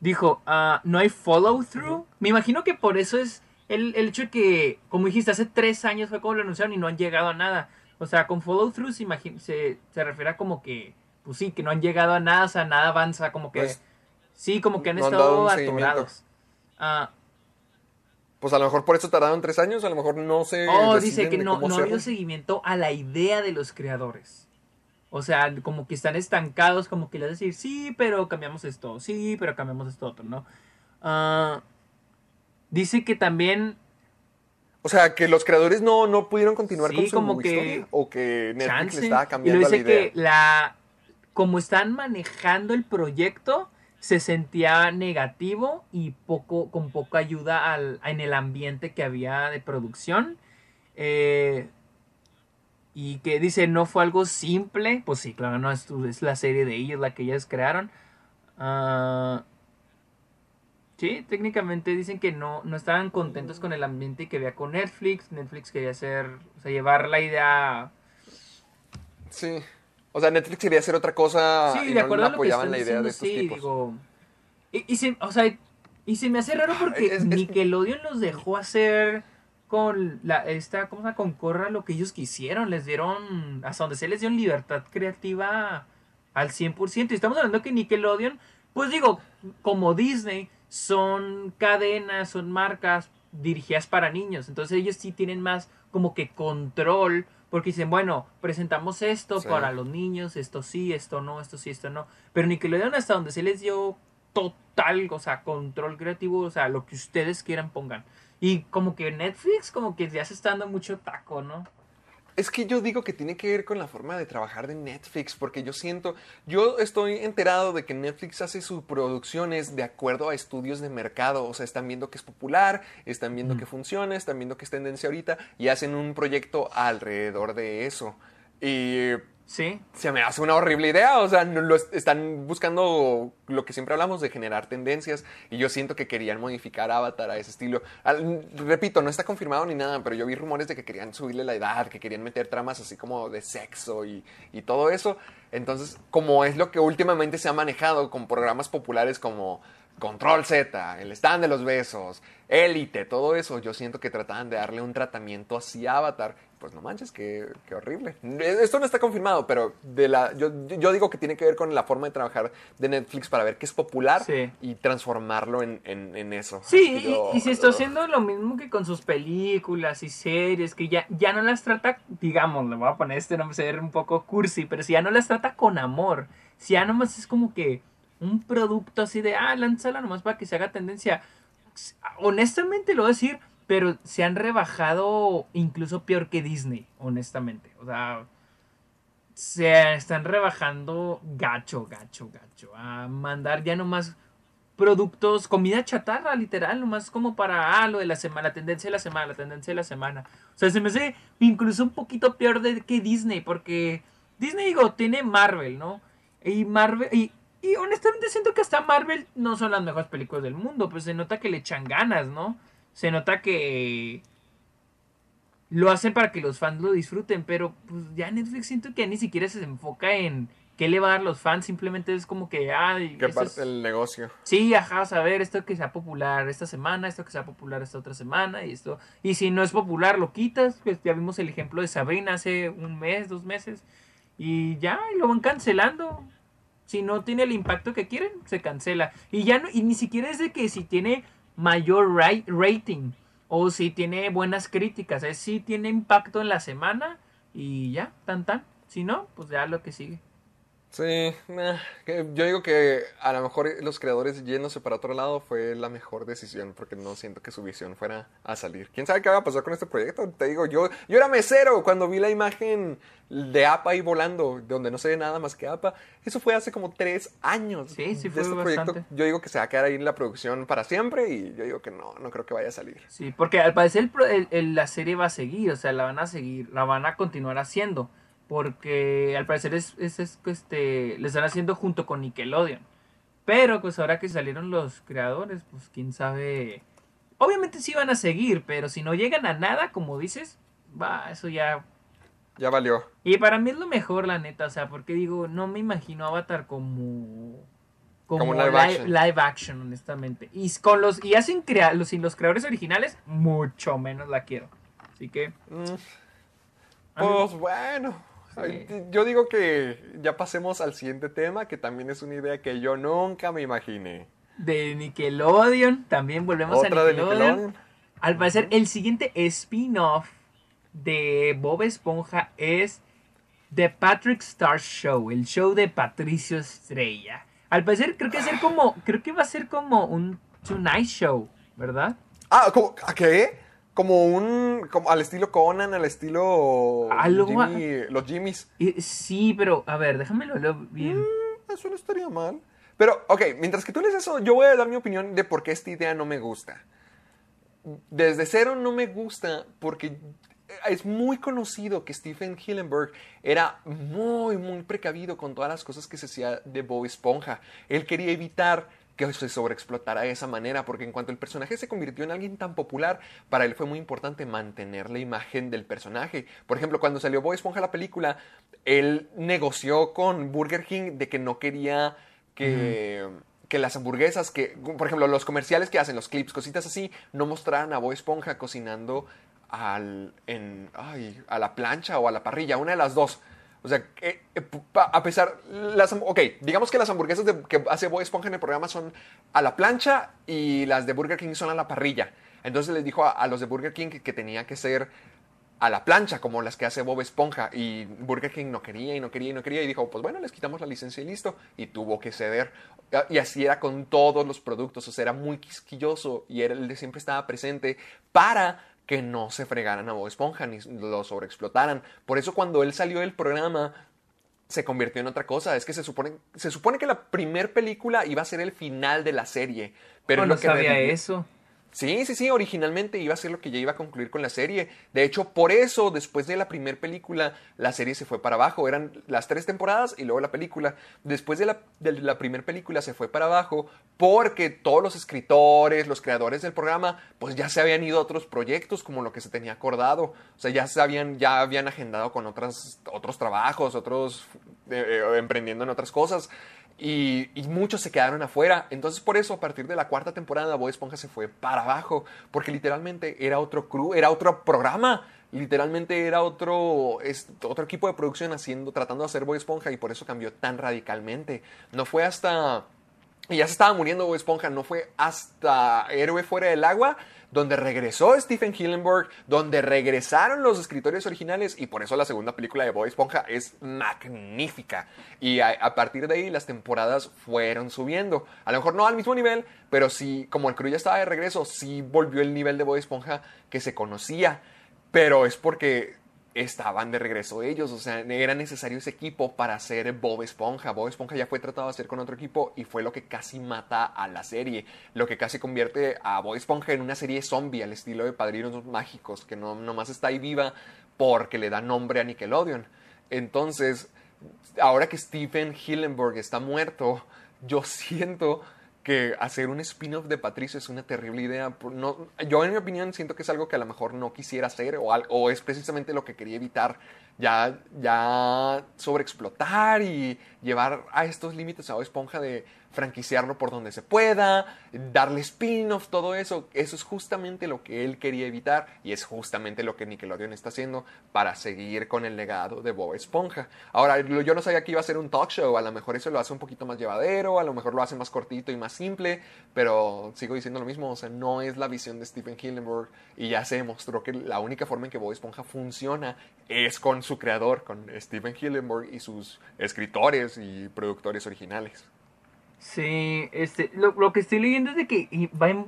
dijo, ah, no hay follow through. Me imagino que por eso es el, el hecho de que, como dijiste, hace tres años fue como lo anunciaron y no han llegado a nada. O sea, con follow through se, se, se refiere a como que, pues sí, que no han llegado a nada, o sea, nada avanza, como que... Pues, Sí, como que han no estado atorados. Ah, Pues a lo mejor por eso tardaron tres años, a lo mejor no sé. oh, dice que no, no ha habido seguimiento a la idea de los creadores. O sea, como que están estancados, como que les decir, sí, pero cambiamos esto, sí, pero cambiamos esto otro, ¿no? Ah, dice que también O sea, que los creadores no, no pudieron continuar Sí, con su como que- historia o que Netflix chance. le estaba y cambiando lo la dice idea. que la como están manejando el proyecto, se sentía negativo y poco, con poca ayuda al, en el ambiente que había de producción. Eh, y que dice, no fue algo simple. Pues sí, claro, no, es, es la serie de ellos la que ellas crearon. Ah, sí, técnicamente dicen que no, no estaban contentos con el ambiente que había con Netflix. Netflix quería hacer, o sea, llevar la idea... Sí. O sea, Netflix quería hacer otra cosa Sí, y de no acuerdo a lo que apoyaban la estás idea de estos sí, tipos. digo... Y, y se, o sea, y se me hace raro porque Es- es- Nickelodeon los dejó hacer con la esta ¿cómo se llama? con Corra lo que ellos quisieron, les dieron hasta donde se les dio libertad creativa al 100%. Y estamos hablando que Nickelodeon, pues digo, como Disney son cadenas, son marcas dirigidas para niños, entonces ellos sí tienen más como que control porque dicen, bueno, presentamos esto Sí. para los niños, esto sí, esto no, esto sí, esto no. Pero Nickelodeon hasta donde se les dio total, o sea, control creativo, o sea, lo que ustedes quieran pongan. Y como que Netflix, como que ya se está dando mucho taco, ¿no? Es que yo digo que tiene que ver con la forma de trabajar de Netflix, porque yo siento, yo estoy enterado de que Netflix hace sus producciones de acuerdo a estudios de mercado, o sea, están viendo que es popular, están viendo que funciona, están viendo que es tendencia ahorita y hacen un proyecto alrededor de eso. Y Sí. se me hace una horrible idea. O sea, están buscando lo que siempre hablamos de generar tendencias. Y yo siento que querían modificar Avatar a ese estilo. Repito, no está confirmado ni nada, pero yo vi rumores de que querían subirle la edad, que querían meter tramas así como de sexo y, y todo eso. Entonces, como es lo que últimamente se ha manejado con programas populares como Control Z, El Stand de los Besos, Élite, todo eso, yo siento que trataban de darle un tratamiento así a Avatar. Pues no manches, qué, qué horrible. Esto no está confirmado, pero de la, yo, yo digo que tiene que ver con la forma de trabajar de Netflix para ver qué es popular Sí. y transformarlo en, en- en eso. Sí, y, y se está haciendo lo mismo que con sus películas y series, que ya, ya no las trata, digamos, le voy a poner este nombre, ser un poco cursi, pero si ya no las trata con amor, si ya nomás es como que un producto así de, ah, lánzala nomás para que se haga tendencia. Honestamente lo voy a decir, pero se han rebajado incluso peor que Disney, honestamente. O sea, se están rebajando gacho, gacho, gacho. A mandar ya nomás productos, comida chatarra, literal, nomás como para, ah, lo de la semana, la tendencia de la semana, la tendencia de la semana. O sea, se me hace incluso un poquito peor de que Disney, porque Disney, digo, tiene Marvel, ¿no? Y Marvel, y, y honestamente siento que hasta Marvel no son las mejores películas del mundo, pues se nota que le echan ganas, ¿no? Se nota que lo hacen para que los fans lo disfruten, pero pues ya Netflix siento que ni siquiera se enfoca en qué le va a dar los fans, simplemente es como que, ay, Que es- parte del negocio. Sí, ajá, a ver, esto que sea popular esta semana, esto que sea popular esta otra semana, y esto. Y si no es popular, lo quitas. Pues ya vimos el ejemplo de Sabrina hace un mes, dos meses. Y ya, y lo van cancelando. Si no tiene el impacto que quieren, se cancela. Y ya no, y ni siquiera es de que si tiene mayor ra- rating o si tiene buenas críticas, es si tiene impacto en la semana y ya, tan tan. Si no, pues ya lo que sigue. Sí, eh, que yo digo que a lo mejor los creadores yéndose para otro lado fue la mejor decisión porque no siento que su visión fuera a salir. ¿Quién sabe qué va a pasar con este proyecto? Te digo, yo, yo era mesero cuando vi la imagen de APA ahí volando, donde no se ve nada más que APA. Eso fue hace como tres años. Sí, sí de fue este proyecto. bastante. Yo digo que se va a quedar ahí en la producción para siempre y yo digo que no, no creo que vaya a salir. Sí, porque al parecer el- el- la serie va a seguir, o sea, la van a seguir, la van a continuar haciendo, porque al parecer es, es, es, este, le están haciendo junto con Nickelodeon. Pero pues ahora que salieron los creadores, pues quién sabe. Obviamente sí van a seguir, pero si no llegan a nada, como dices, va, eso ya. Ya valió. Y para mí es lo mejor, la neta, o sea, porque digo, no me imagino Avatar como. Como, Como live live, action. live action, honestamente. Y con los. Y hacen crea los, sin los creadores originales, mucho menos la quiero. Así que. Mm, Pues bueno, yo digo que ya pasemos al siguiente tema, que también es una idea que yo nunca me imaginé. de Nickelodeon, también volvemos Otra a de Nickelodeon. Al parecer, el siguiente spin-off de Bob Esponja es The Patrick Star Show, el show de Patricio Estrella. Al parecer, creo que va a ser como, creo que va a ser como un Tonight Show, ¿verdad? Ah, ¿cómo? ¿a qué? Como un, como al estilo Conan, al estilo Algo Jimmy- los Jimmys. Eh, sí, pero a ver, déjame lo bien. Mm, Eso no estaría mal. Pero, ok, mientras que tú lees eso, yo voy a dar mi opinión de por qué esta idea no me gusta. Desde cero no me gusta porque es muy conocido que Stephen Hillenburg era muy, muy precavido con todas las cosas que se hacía de Bob Esponja. Él quería evitar que se sobreexplotara de esa manera, porque en cuanto el personaje se convirtió en alguien tan popular, para él fue muy importante mantener la imagen del personaje. Por ejemplo, cuando salió Bob Esponja la película, él negoció con Burger King de que no quería que, que las hamburguesas, que, por ejemplo, los comerciales que hacen, los clips, cositas así, no mostraran a Bob Esponja cocinando al, en, ay, a la plancha o a la parrilla, una de las dos. O sea, eh, a pesar, las, ok, digamos que las hamburguesas de- que hace Bob Esponja en el programa son a la plancha y las de Burger King son a la parrilla. Entonces les dijo a, los de Burger King que, que tenía que ser a la plancha, como las que hace Bob Esponja. Y Burger King no quería y no quería y no quería. Y dijo, pues bueno, les quitamos la licencia y listo. Y tuvo que ceder. Y así era con todos los productos. O sea, era muy quisquilloso y él siempre estaba presente para que no se fregaran a Bob Esponja ni lo sobreexplotaran. Por eso cuando él salió del programa se convirtió en otra cosa. Es que se supone, se supone que la primer película iba a ser el final de la serie. Pero no lo que sabía eso. Sí, sí, sí, originalmente iba a ser lo que ya iba a concluir con la serie. De hecho, por eso, después de la primera película, la serie se fue para abajo. Eran las tres temporadas y luego la película. Después de la, de la primera película se fue para abajo porque todos los escritores, los creadores del programa, pues ya se habían ido a otros proyectos como lo que se tenía acordado. O sea, ya se habían, ya habían agendado con otras, otros trabajos, otros eh, eh, emprendiendo en otras cosas. Y, muchos se quedaron afuera. Entonces, por eso, a partir de la cuarta temporada, Bob Esponja se fue para abajo. Porque literalmente era otro crew, era otro programa. Literalmente era otro, es- otro equipo de producción haciendo, tratando de hacer Bob Esponja. Y por eso cambió tan radicalmente. No fue hasta. Y ya se estaba muriendo Bob Esponja. No fue hasta Héroe Fuera del Agua. Donde regresó Stephen Hillenburg, donde regresaron los escritores originales y por eso la segunda película de Bob Esponja es magnífica. Y a, partir de ahí las temporadas fueron subiendo. A lo mejor no al mismo nivel, pero sí, como el crew ya estaba de regreso, sí volvió el nivel de Bob Esponja que se conocía. Pero es porque estaban de regreso ellos, o sea, era necesario ese equipo para hacer Bob Esponja. Bob Esponja ya fue tratado de hacer con otro equipo y fue lo que casi mata a la serie, lo que casi convierte a Bob Esponja en una serie zombie al estilo de Padrinos Mágicos, que no nomás está ahí viva porque le da nombre a Nickelodeon. Entonces, ahora que Stephen Hillenburg está muerto, yo siento que hacer un spin-off de Patricio es una terrible idea. No, yo, en mi opinión, siento que es algo que a lo mejor no quisiera hacer o, o es precisamente lo que quería evitar. Ya, ya sobreexplotar y llevar a estos límites a Esponja de franquiciarlo por donde se pueda, darle spin-off, todo eso. Eso es justamente lo que él quería evitar y es justamente lo que Nickelodeon está haciendo para seguir con el legado de Bob Esponja. Ahora, yo no sabía que iba a ser un talk show, a lo mejor eso lo hace un poquito más llevadero, a lo mejor lo hace más cortito y más simple, pero sigo diciendo lo mismo, o sea, no es la visión de Stephen Hillenburg y ya se demostró que la única forma en que Bob Esponja funciona es con su creador, con Stephen Hillenburg y sus escritores y productores originales. Sí, este, lo, lo que estoy leyendo es de que va, en-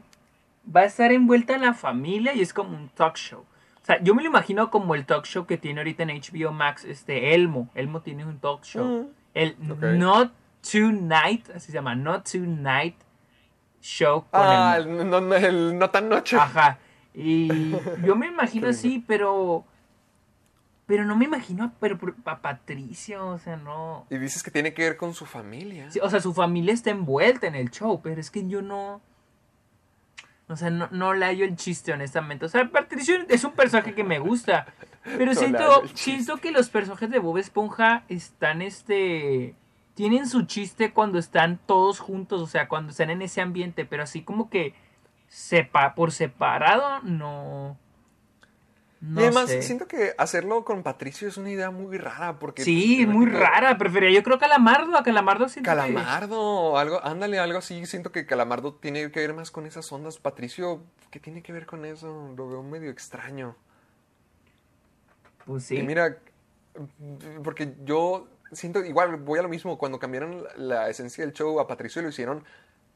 va a estar envuelta la familia y es como un talk show. O sea, yo me lo imagino como el talk show que tiene ahorita en HBO Max, este Elmo. Elmo tiene un talk show. Mm, El ok. Not Tonight, así se llama, Not Tonight Show con Ah, el- el no, no- el no tan noche. Ajá. Y yo me imagino así, pero. Pero no me imagino a, pero, a Patricio, o sea, no. Y dices que tiene que ver con su familia. Sí, o sea, su familia está envuelta en el show, pero es que yo no. O sea, no, no le hallo el chiste, honestamente. O sea, Patricio es un personaje que me gusta. Pero No siento, siento que los personajes de Bob Esponja están, este. Tienen su chiste cuando están todos juntos, o sea, cuando están en ese ambiente, pero así como que sepa, por separado, no. No y además, sé. siento que hacerlo con Patricio es una idea muy rara. Porque Sí, muy tipo, rara. Prefería yo creo Calamardo. A Calamardo siento que- Calamardo, algo, ándale, algo así. Siento que Calamardo tiene que ver más con esas ondas. Patricio, ¿qué tiene que ver con eso? Lo veo medio extraño. Pues sí. Y mira, porque yo siento, igual voy a lo mismo, cuando cambiaron la, la esencia del show a Patricio lo hicieron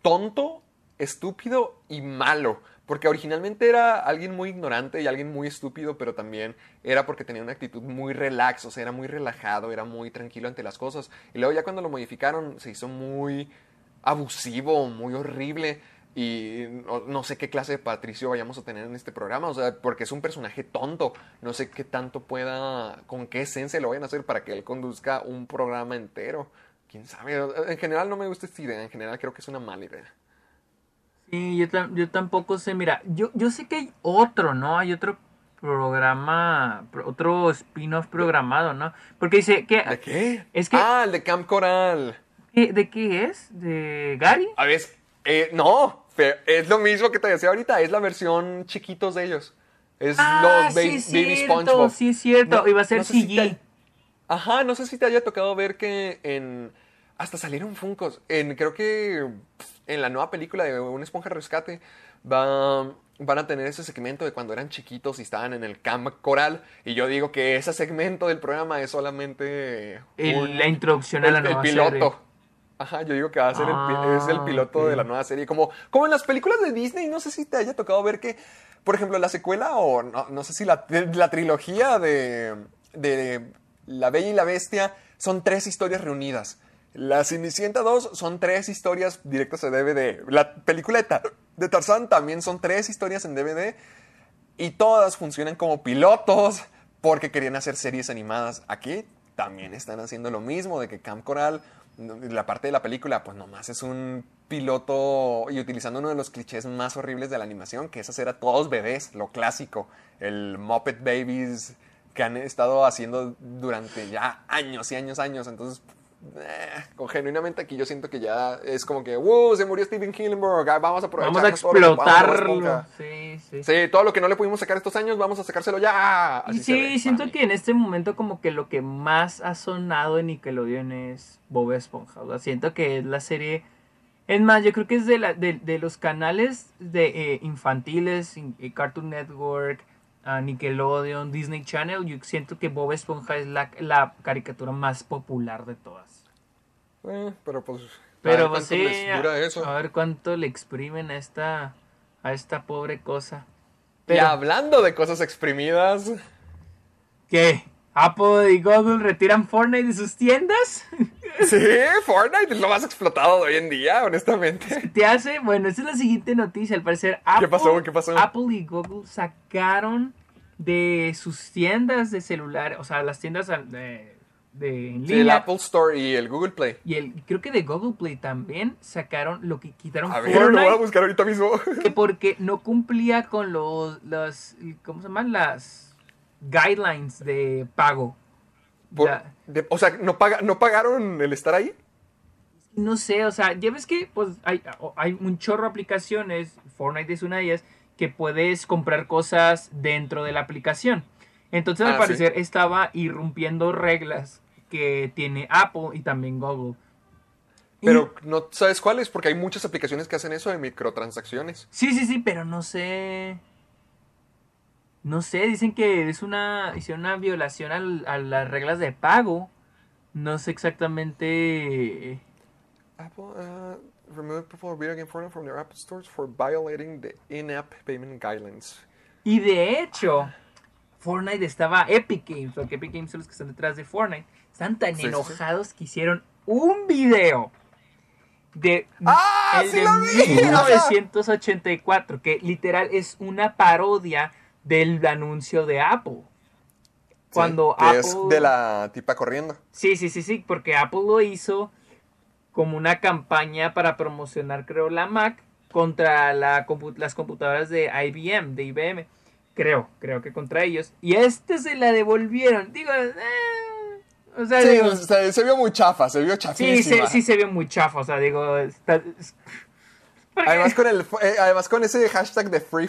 tonto, estúpido y malo. Porque originalmente era alguien muy ignorante y alguien muy estúpido, pero también era porque tenía una actitud muy relax, o sea, era muy relajado, era muy tranquilo ante las cosas. Y luego ya cuando lo modificaron se hizo muy abusivo, muy horrible. Y no, no, sé qué clase de Patricio vayamos a tener en este programa, o sea, porque es un personaje tonto. No sé qué tanto pueda, con qué esencia lo vayan a hacer para que él conduzca un programa entero. Quién sabe. En general no me gusta esta idea, en general creo que es una mala idea. Sí, yo, yo tampoco sé. Mira, yo, yo sé que hay otro, ¿no? Hay otro programa, otro spin-off programado, ¿no? Porque dice que... ¿De qué? Es que, ah, el de Camp Coral. ¿De qué es? ¿De Gary? A ver, eh, no, es lo mismo que te decía ahorita, es la versión chiquitos de ellos. Es ah, los baby, SpongeBob. Sí, es cierto, iba a ser no sé si CG. te- Ajá, no sé si te haya tocado ver que en... Hasta salieron Funkos. En, creo que en la nueva película de Una Esponja Rescate va- van a tener ese segmento de cuando eran chiquitos y estaban en el camp coral. Y yo digo que ese segmento del programa es solamente... El- un- la introducción a la el- el nueva piloto. serie. Ajá, yo digo que va a ser el, Ah, es el piloto de la nueva serie. Como, como en las películas de Disney, no sé si te haya tocado ver que, por ejemplo, la secuela o no, no sé si la, la trilogía de, de La Bella y la Bestia son tres historias reunidas. La Cenicienta 2 son tres historias directas a DVD. La película de, Ta- de Tarzán también son tres historias en DVD. Y todas funcionan como pilotos porque querían hacer series animadas. Aquí también están haciendo lo mismo, de que Camp Coral, la parte de la película, pues nomás es un piloto y utilizando uno de los clichés más horribles de la animación, que es hacer a todos bebés, lo clásico, el Muppet Babies que han estado haciendo durante ya años y años, años. Entonces, eh, con- genuinamente aquí yo siento que ya es como que, ¡wow! Se murió Steven Hillenburg, ah, vamos a aprovechar Vamos a explotarlo. Esponja". Sí, sí. Sí, todo lo que no le pudimos sacar estos años, vamos a sacárselo ya. Así sí, ve, siento que en este momento como que lo que más ha sonado en Nickelodeon es Bob Esponja. O sea, siento que es la serie... Es más, yo creo que es de, la, de, de los canales de eh, infantiles, in- eh, Cartoon Network, ah, Nickelodeon, Disney Channel. Yo siento que Bob Esponja es la, la caricatura más popular de todas. Eh, pero pues. a Pero ver pues sí, les dura eso. a ver cuánto le exprimen a esta, a esta pobre cosa. Y Pero, hablando de cosas exprimidas. ¿qué? ¿Apple y Google retiran Fortnite de sus tiendas? Sí, Fortnite es lo más explotado de hoy en día, honestamente. te hace, bueno, esa es la siguiente noticia. Al parecer, Apple, pasó? ¿Qué pasó? Apple y Google sacaron de sus tiendas de celular, o sea, las tiendas de, de en Sí, el línea. Apple Store y el Google Play. y el, creo que de Google Play también sacaron lo que quitaron A ver, lo Fortnite voy a buscar ahorita mismo. que porque no cumplía con los, los ¿cómo se llaman? Las guidelines de pago. Por- Ya. de- o sea, ¿no, paga, ¿no pagaron el estar ahí? No sé, o sea, ya ves que pues hay, hay un chorro de aplicaciones, Fortnite es una de ellas, que puedes comprar cosas dentro de la aplicación. Entonces al Ah, parecer estaba irrumpiendo reglas que tiene Apple y también Google. Y- Pero no sabes cuáles, porque hay muchas aplicaciones que hacen eso de microtransacciones. Sí, sí, sí, pero no sé. No sé, dicen que es una. Hicieron una violación al- a las reglas de pago. No sé exactamente. Apple uh, removed people video game Fortnite from their Apple stores for violating the in-app payment guidelines. Y de hecho, Fortnite estaba Epic Games, porque Epic Games son los que están detrás de Fortnite. Están tan Sí, sí, sí. enojados que hicieron un video de, ¡Ah, el sí de lo vi! 1984, que literal es una parodia del anuncio de Apple. Cuando Sí, que Apple... es de la tipa corriendo. Sí, sí, sí, sí, porque Apple lo hizo como una campaña para promocionar, creo, la Mac contra la las computadoras de IBM, de IBM. Creo, creo que contra ellos. Y este se la devolvieron. Digo, eh, o sea, Sí, digo, o sea, se vio muy chafa, se vio chafísima. sí, se, sí se ve muy chafa, o sea, digo. Además con, el, eh, además con ese hashtag de Free.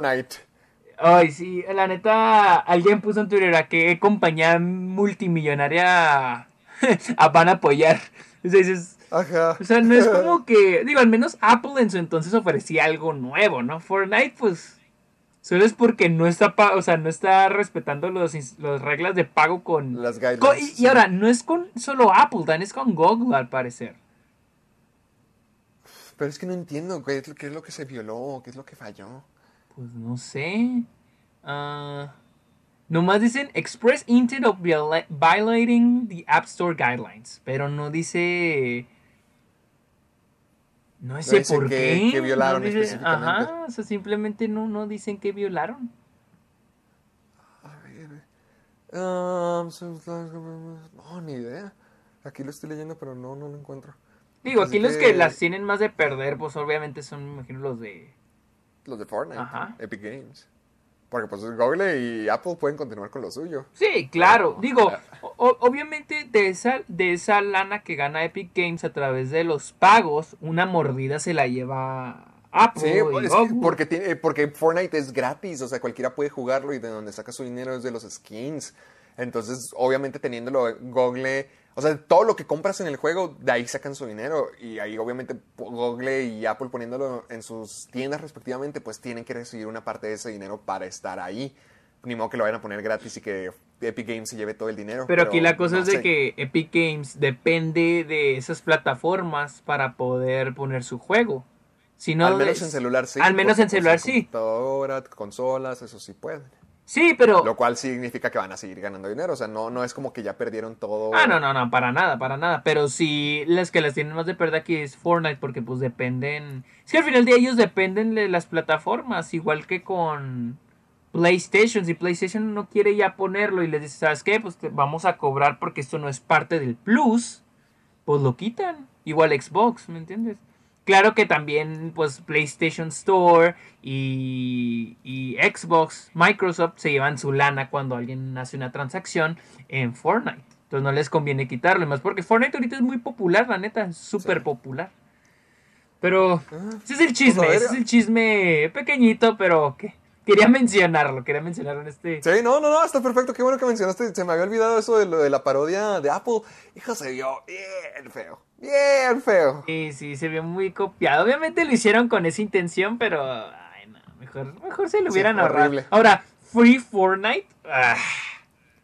Night. Ay, sí, la neta, alguien puso en Twitter a qué compañía multimillonaria van a apoyar. O sea, dices, Ajá. o sea, no es como que, digo, al menos Apple en su entonces ofrecía algo nuevo, ¿no? Fortnite, pues, solo es porque no está, o sea, no está respetando los, las reglas de pago con... Las guidelines, con- y, sí. y ahora, no es con solo Apple, también es con Google, al parecer. Pero es que no entiendo lo- qué es lo que se violó, qué es lo que falló. Pues no sé. Ah, nomás dicen express intent of viola- violating the App Store guidelines. Pero no dice. No dice por qué- qué. qué violaron no dice- específicamente. Ajá, o sea, simplemente no, no dicen que violaron. Um, so- no, ni idea. Aquí lo estoy leyendo, pero no, no lo encuentro. Digo, Así aquí los que las tienen más de perder, pues obviamente son, me imagino, los de. Los de Fortnite, Ajá. Epic Games. Porque pues Google y Apple pueden continuar con lo suyo. Sí, claro. Digo, o- obviamente de esa, de esa lana que gana Epic Games a través de los pagos, una mordida se la lleva Apple. Sí, y es Google. porque, tiene, porque Fortnite es gratis, o sea, cualquiera puede jugarlo y de donde saca su dinero es de los skins. Entonces, obviamente teniéndolo Google, o sea, todo lo que compras en el juego, de ahí sacan su dinero. Y ahí obviamente Google y Apple poniéndolo en sus tiendas respectivamente, pues tienen que recibir una parte de ese dinero para estar ahí. Ni modo que lo vayan a poner gratis y que Epic Games se lleve todo el dinero. Pero aquí la cosa no es de que Epic Games depende de esas plataformas para poder poner su juego. Si no, al menos en celular sí. Al menos en pues, celular sí. Computadora, consolas, eso sí pueden. Sí, pero... Lo cual significa que van a seguir ganando dinero. O sea, no, no es como que ya perdieron todo. Ah, no, no, no, para nada, para nada. Pero sí, las que las tienen más de perder aquí es Fortnite porque pues dependen... Es que al final de ellos dependen de las plataformas, igual que con PlayStation. Si PlayStation no quiere ya ponerlo y les dice, ¿sabes qué? Pues te vamos a cobrar porque esto no es parte del Plus, pues lo quitan. Igual Xbox, ¿me entiendes? Claro que también, pues, PlayStation Store y, y Xbox, Microsoft se llevan su lana cuando alguien hace una transacción en Fortnite. Entonces no les conviene quitarlo, más porque Fortnite ahorita es muy popular, la neta, es súper popular. Pero ese es el chisme, Pues, ese es el chisme pequeñito, pero que quería mencionarlo, quería mencionarlo en este... Sí, no, no, no, está perfecto. Qué bueno que mencionaste. Se me había olvidado eso de lo de la parodia de Apple. Hijo, se vio bien feo. Bien feo. Sí, sí, se vio muy copiado. Obviamente lo hicieron con esa intención, pero ay, no, mejor, mejor se lo Sí, hubieran ahorrado. horrible. Ahora, Free Fortnite. ah,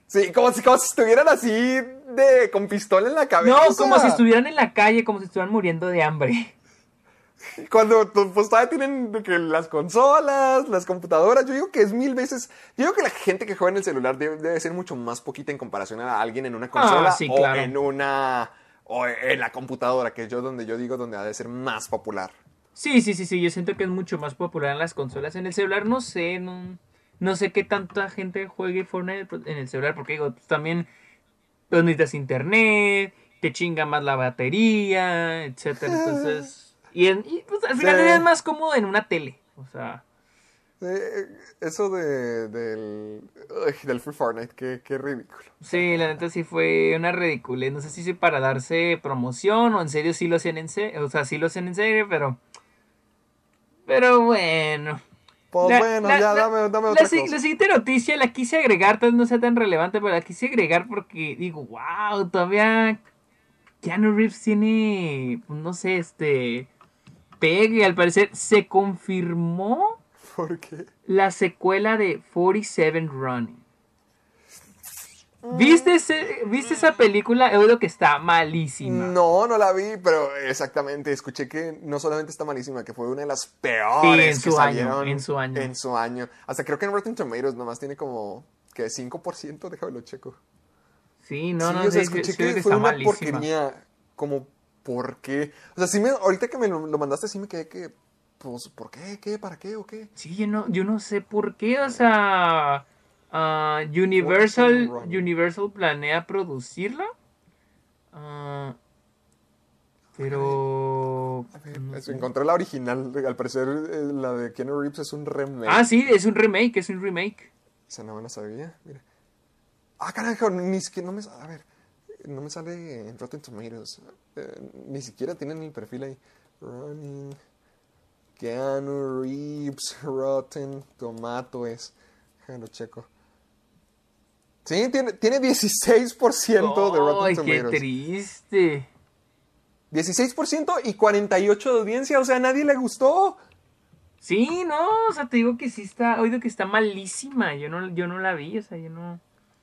Sí, como si, como si estuvieran así de con pistola en la cabeza. no, como si estuvieran en la calle, como si estuvieran muriendo de hambre. Cuando pues todavía tienen de que las consolas, las computadoras, yo digo que es mil veces. Yo digo que la gente que juega en el celular debe, debe ser mucho más poquita en comparación a alguien en una consola Ah, sí, o claro. en una o en la computadora, que es yo donde yo digo donde ha de ser más popular. Sí, sí, sí, sí, yo siento que es mucho más popular en las consolas. En el celular no sé, no, no sé qué tanta gente juegue Fortnite en el celular, porque digo, pues, también pues, necesitas internet, te chinga más la batería, etcétera. Entonces, y, en- y, pues, al final Sí. es más cómodo en una tele. O sea, Eh, eso de, del, del Free Fortnite, qué, qué ridículo. sí, la neta sí fue una ridícula. No sé si para darse promoción o en serio sí lo hacen en serio, o sea, sí lo hacen en serio, pero... Pero bueno. Pues La- bueno, la- ya la- dame, dame otra si- cosa. la siguiente noticia la quise agregar, tal vez no sea tan relevante, pero la quise agregar porque digo, wow, todavía Keanu Reeves tiene, pues, no sé, este, pegue, al parecer se confirmó ¿Por qué? la secuela de 47 Running. ¿Viste, ese- ¿Viste esa película? He oído que está malísima. No, no la vi, pero exactamente, escuché que no solamente está malísima, que fue una de las Sí, peores en que su año, salieron en su año. En su año. Hasta creo que en Rotten Tomatoes nomás tiene como que 5%, déjame lo checo. Sí, no, sí, no, o sea, sí, sí, escuché sí, que que fue una malísima. porquería, como, ¿por qué? O sea, sí me, ahorita que me lo, lo mandaste, sí me quedé que, pues, ¿por qué? ¿Qué? ¿Para qué? ¿O qué? Sí, yo no, yo no sé por qué, o sea, ah, Universal. Universal planea producirla, Ah, pero... no sé. Encontré la original, al parecer eh, la de Keanu Reeves es un remake. Ah, sí, es un remake, es un remake. Esa no me la sabía, mira. Ah, carajo, ni siquiera no me... A ver, no me sale en Rotten Tomatoes. Eh, ni siquiera tienen el perfil ahí. Running. Keanu Reeves, Rotten Tomatoes. Déjalo checo. Sí, tiene, tiene 16% de Rotten Ay, Tomatoes. qué triste. 16% y 48% de audiencia, o sea, a nadie le gustó. Sí, no, o sea, te digo que sí está, oído que está malísima. Yo no, yo no la vi, o sea, yo no.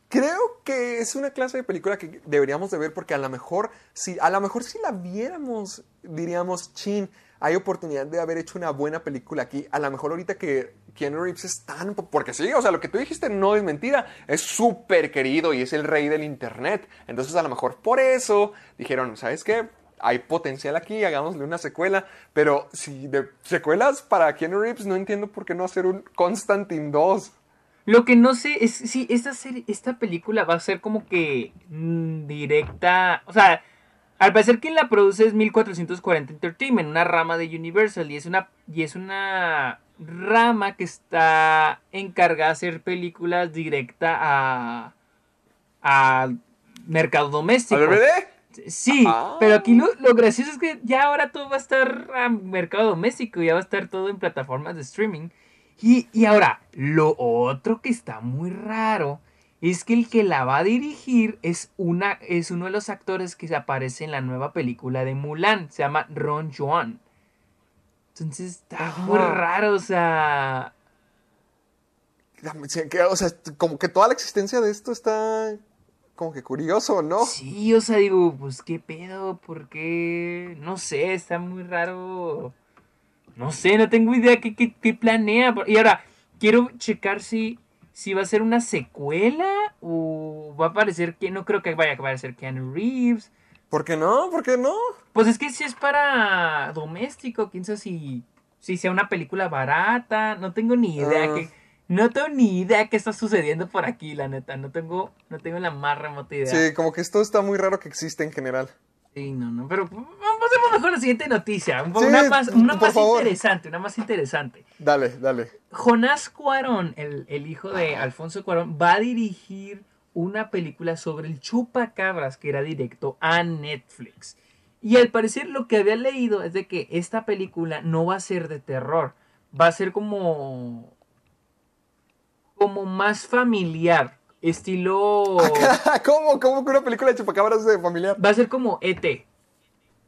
Creo que es una clase de película que deberíamos de ver porque a lo mejor si a lo mejor si la viéramos diríamos, "Chin, hay oportunidad de haber hecho una buena película aquí." A lo mejor ahorita que Keanu Reeves es tan porque sí, o sea, lo que tú dijiste no es mentira, es súper querido y es el rey del internet. Entonces, a lo mejor por eso dijeron, "¿Sabes qué? Hay potencial aquí, hagámosle una secuela." Pero si de secuelas para Keanu Reeves no entiendo por qué no hacer un Constantine 2. Lo que no sé es si esta serie, esta película va a ser como que mm, directa, o sea, al parecer quien la produce es 1440 Entertainment, una rama de Universal y es una y es una rama que está encargada de hacer películas directa a a mercado doméstico. Sí, Ah. pero aquí lo, lo gracioso es que ya ahora todo va a estar a mercado doméstico, ya va a estar todo en plataformas de streaming. Y, y ahora, lo otro que está muy raro es que el que la va a dirigir es, una, es uno de los actores que aparece en la nueva película de Mulan, se llama Ron Joan. Entonces está muy Ajá. raro, o sea... O sea, como que toda la existencia de esto está como que curioso, ¿no? Sí, o sea, digo, pues qué pedo, ¿por qué? No sé, está muy raro. No sé, no tengo idea qué, qué, qué planea. Y ahora, quiero checar si, si va a ser una secuela o va a aparecer que no creo que vaya a aparecer Keanu Reeves. ¿Por qué no? ¿Por qué no? Pues es que si es para doméstico, quién sabe si, si sea una película barata, no tengo ni idea Ah. que no tengo ni idea qué está sucediendo por aquí, la neta, no tengo no tengo la más remota idea. Sí, como que esto está muy raro que existe en general. Sí, no, no, pero pasemos mejor a la siguiente noticia. Sí, una más, una interesante, una más interesante. Dale, dale. Jonás Cuarón, el, el hijo de Alfonso Cuarón, va a dirigir una película sobre el chupacabras que era directo a Netflix. Y al parecer lo que había leído es de que esta película no va a ser de terror, va a ser como como más familiar, estilo ¿Cómo? ¿Cómo que una película de chupacabras de familiar? va a ser como ET.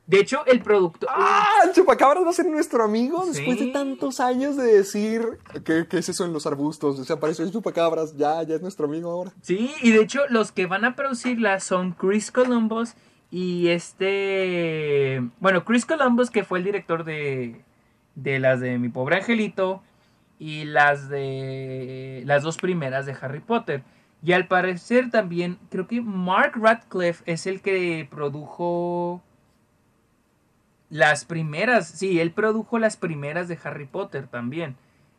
De hecho, el productor ¡Ah! El chupacabras va a ser nuestro amigo después de tantos años de decir ¿qué, qué es eso en los arbustos? Se apareció el chupacabras, ya, ya es nuestro amigo ahora. Sí, y de hecho los que van a producirla son Chris Columbus y este... Bueno, Chris Columbus que fue el director de, de las de Mi Pobre Angelito y las de... Las dos primeras de Harry Potter. Y al parecer también, creo que Mark Radcliffe es el que produjo las primeras. Sí, él produjo las primeras de Harry Potter también.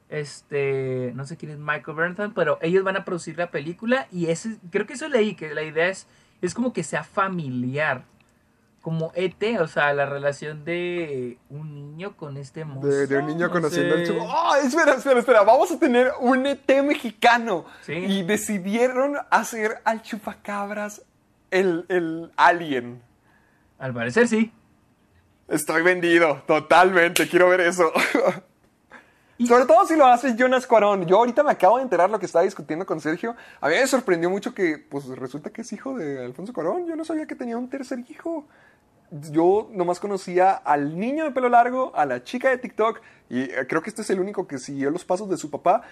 Este, no sé quién es Michael Burnham, pero ellos van a producir la película y ese, creo que eso leí, que la idea es, es como que sea familiar, como ET, o sea, la relación de un niño con este monstruo. De, de un niño no conociendo sé. chupo. ¡Ah! espera, espera, espera. Vamos a tener un ET mexicano. Sí. Y decidieron hacer al chupacabras el, el alien. Al parecer sí. Estoy vendido, totalmente. Quiero ver eso. Y- Sobre todo si lo hace Jonas Cuarón. Yo ahorita me acabo de enterar lo que estaba discutiendo con Sergio. A mí me sorprendió mucho que, pues resulta que es hijo de Alfonso Cuarón. Yo no sabía que tenía un tercer hijo. Yo nomás conocía al niño de pelo largo, a la chica de TikTok, y eh, creo que este es el único que siguió los pasos de su papá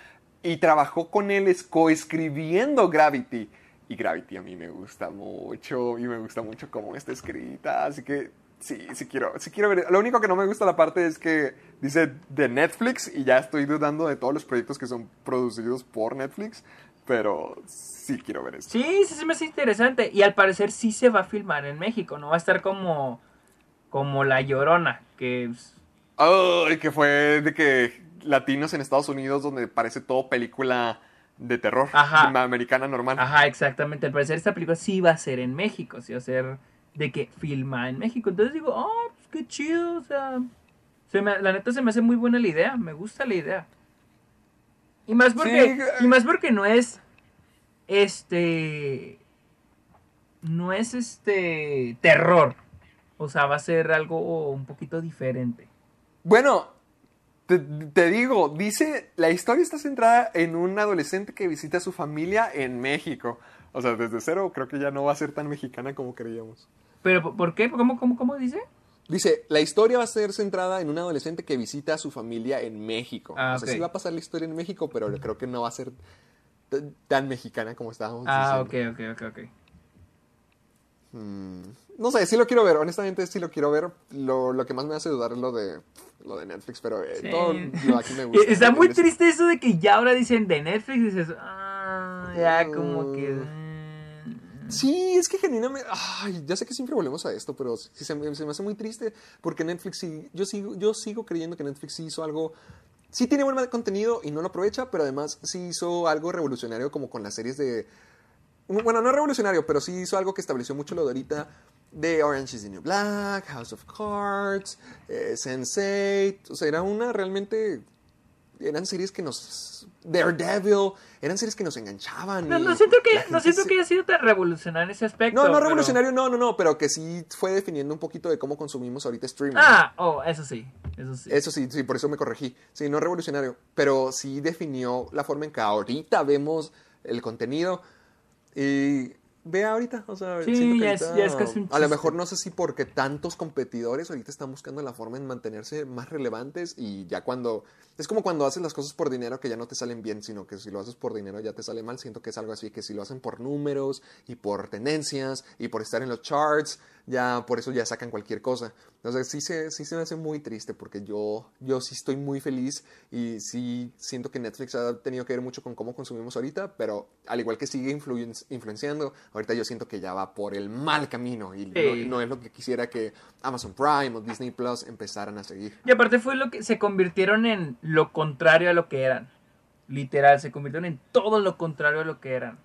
y trabajó con él es- coescribiendo Gravity. Y Gravity a mí me gusta mucho, y me gusta mucho cómo está escrita, así que sí, sí quiero, sí quiero ver. Lo único que no me gusta la parte es que dice de Netflix y ya estoy dudando de todos los proyectos que son producidos por Netflix, pero sí quiero ver esto. Sí, sí se me hace interesante. Y al parecer sí se va a filmar en México, no va a estar como, como La Llorona, que Ay, que fue de que latinos en Estados Unidos donde parece todo película de terror Ajá. americana normal. Ajá, exactamente. Al parecer esta película sí va a ser en México, sí va a ser de que filma en México. Entonces digo, oh, pues qué chido, o sea, se me- la neta se me hace muy buena la idea, me gusta la idea. Y más porque, Sí, y más porque no es, este, no es este terror. O sea, va a ser algo un poquito diferente. Bueno, te, te digo, dice, la historia está centrada en un adolescente que visita a su familia en México. O sea, desde cero creo que ya no va a ser tan mexicana como creíamos. ¿Pero por- por qué? ¿Cómo, cómo, cómo dice? Dice, la historia va a ser centrada en un adolescente que visita a su familia en México. Ah, o sea, ok. sí va a pasar la historia en México, pero creo que no va a ser tan mexicana como estábamos Ah, ok, diciendo. ok, ok, ok. Mm, no sé, sí lo quiero ver, honestamente sí lo quiero ver. Lo, lo que más me hace dudar es lo de, lo de Netflix, pero eh, Sí. todo lo aquí me gusta. Está muy triste eso de que ya ahora dicen de Netflix y dices, ah, ya como que... Sí, es que genuinamente, ay, ya sé que siempre volvemos a esto, pero sí se, me, se me hace muy triste porque Netflix sí, yo sigo, yo sigo creyendo que Netflix sí hizo algo, sí tiene buen contenido y no lo aprovecha, pero además sí hizo algo revolucionario como con las series de, bueno, no revolucionario, pero sí hizo algo que estableció mucho lo de ahorita de Orange is the New Black, House of Cards, eh, Sense8, o sea, era una realmente, eran series que nos, Daredevil, eran series que nos enganchaban. No, siento que, no siento se- que haya sido tan revolucionario en ese aspecto. no, no pero- revolucionario, no, no, no, pero que sí fue definiendo un poquito de cómo consumimos ahorita streaming. Ah, oh, eso sí, eso sí. Eso sí, sí, por eso me corregí. Sí, no revolucionario, pero sí definió la forma en que ahorita vemos el contenido. Y ve ahorita, o sea, Sí, ya es- ahorita- ya es casi un A lo mejor no sé si porque tantos competidores ahorita están buscando la forma en mantenerse más relevantes y ya cuando... Es como cuando haces las cosas por dinero que ya no te salen bien, sino que si lo haces por dinero ya te sale mal. Siento que es algo así, que si lo hacen por números y por tendencias y por estar en los charts, ya por eso ya sacan cualquier cosa. Entonces sí se, sí se me hace muy triste porque yo, yo sí estoy muy feliz y sí siento que Netflix ha tenido que ver mucho con cómo consumimos ahorita, pero al igual que sigue influen- influenciando, ahorita yo siento que ya va por el mal camino y no es lo que quisiera que Amazon Prime o Disney Plus empezaran a seguir. Y aparte fue lo que se convirtieron en lo contrario a lo que eran. Literal, se convirtieron en todo lo contrario a lo que eran.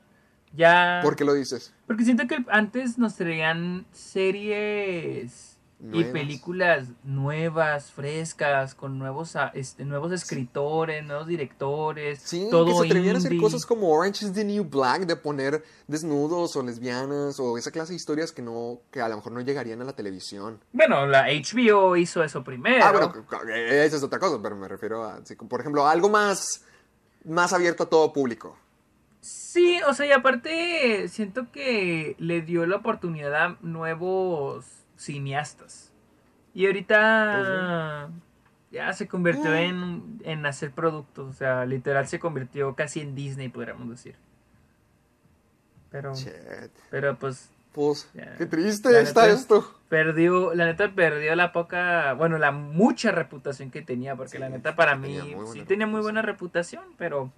Ya. ¿Por qué lo dices? Porque siento que antes nos traían series y películas nuevas, frescas, con nuevos, a- este, nuevos escritores, nuevos directores. Sí, todo que se atrevían a hacer cosas como Orange is the New Black, de poner desnudos o lesbianas o esa clase de historias que no, que a lo mejor no llegarían a la televisión. Bueno, la HBO hizo eso primero. Ah, bueno, esa es otra cosa, pero me refiero a, por ejemplo, algo más, más abierto a todo público. Sí, o sea, y aparte siento que le dio la oportunidad a nuevos cineastas. Y ahorita ya se convirtió en, en hacer productos, o sea, literal se convirtió casi en Disney, podríamos decir. Pero, Shit. pero pues Pues, Ya. qué triste está neta- esto. perdió, la neta perdió la poca, bueno, la mucha reputación que tenía, porque Sí, la neta para mí sí tenía muy buena reputación, pero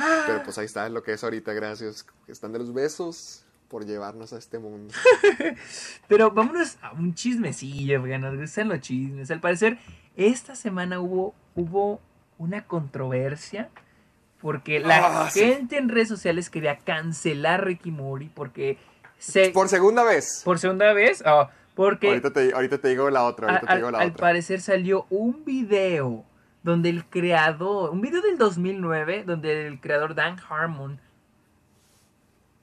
Ah. Pero pues ahí está lo que es ahorita, gracias. Están de los besos por llevarnos a este mundo. Pero vámonos a un chismecillo, porque nos gustan los chismes. Al parecer, esta semana hubo, hubo una controversia porque la Ah, sí. gente en redes sociales quería cancelar Ricky Mori porque se... Por segunda vez. por segunda vez, ah, porque Ahorita te, ahorita te digo la otra, ahorita a- te al, digo la al otra. parecer salió un video donde el creador, un video del 2009, donde el creador Dan Harmon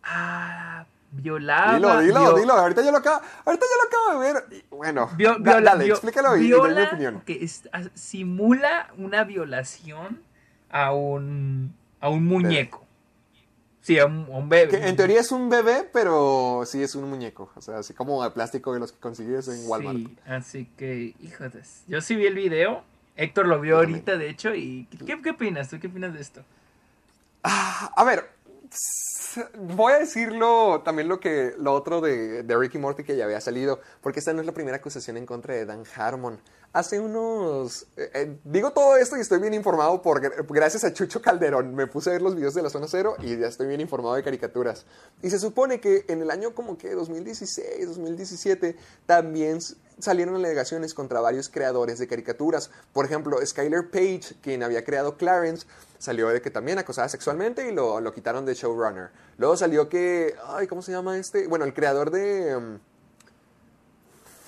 ah, violaba... Dilo, dilo, dilo. Ahorita yo lo acabo, ahorita yo lo acabo de ver. Bueno, da- viola- dale, explícalo y, y doy mi viola, opinión. que es- simula una violación a un, a un muñeco. Sí, a un, a un bebé. Que en teoría es un bebé, pero sí es un muñeco. O sea, así como de plástico de los que consigues en Walmart. Sí, así que, híjoles. Yo sí vi el video. Héctor lo vio ahorita, de hecho. ¿Y qué, qué opinas? ¿Tú qué opinas de esto? A ver, voy a decirlo también lo que lo otro de, de Ricky Morty que ya había salido, porque esta no es la primera acusación en contra de Dan Harmon. Hace unos... eh, eh, digo todo esto y estoy bien informado porque gracias a Chucho Calderón me puse a ver los videos de la Zona Cero y ya estoy bien informado de caricaturas. Y se supone que en el año como que 2016, 2017, también salieron alegaciones contra varios creadores de caricaturas. Por ejemplo, Skyler Page, quien había creado Clarence, salió de que también acosaba sexualmente y lo, lo quitaron de showrunner. Luego salió que, ay, ¿cómo se llama este? Bueno, el creador de... mm,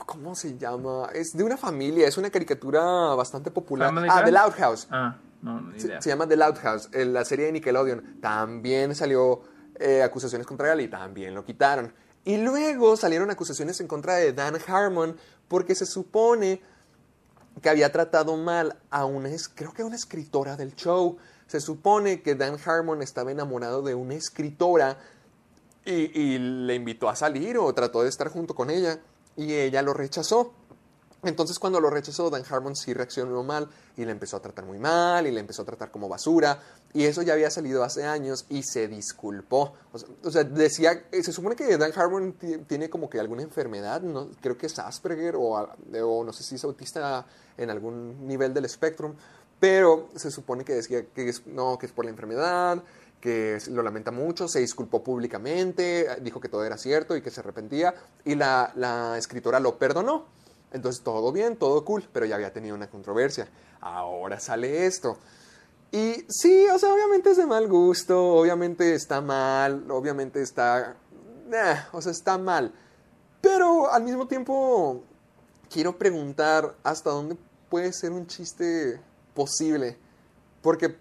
¿Cómo se llama? Es de una familia, es una caricatura bastante popular. Ah? The Loud House. Ah, no, ni Se, idea. se llama The Loud House, en la serie de Nickelodeon. También salió eh, acusaciones contra él y también lo quitaron. Y luego salieron acusaciones en contra de Dan Harmon porque se supone que había tratado mal a una, creo que a una escritora del show. Se supone que Dan Harmon estaba enamorado de una escritora y, y le invitó a salir o trató de estar junto con ella y ella lo rechazó. Entonces cuando lo rechazó, Dan Harmon sí reaccionó mal y le empezó a tratar muy mal y le empezó a tratar como basura. Y eso ya había salido hace años y se disculpó. O sea, decía, eh, se supone que Dan Harmon tiene como que alguna enfermedad, ¿no? creo que es Asperger o, no sé si es autista en algún nivel del espectro, pero se supone que decía que es, no, que es por la enfermedad, que lo lamenta mucho, se disculpó públicamente, dijo que todo era cierto y que se arrepentía y la, la escritora lo perdonó. Entonces todo bien, todo cool, pero ya había tenido una controversia. Ahora sale esto. Y sí, o sea, obviamente es de mal gusto, obviamente está mal, obviamente está... o sea, está mal. Pero al mismo tiempo quiero preguntar hasta dónde puede ser un chiste posible. Porque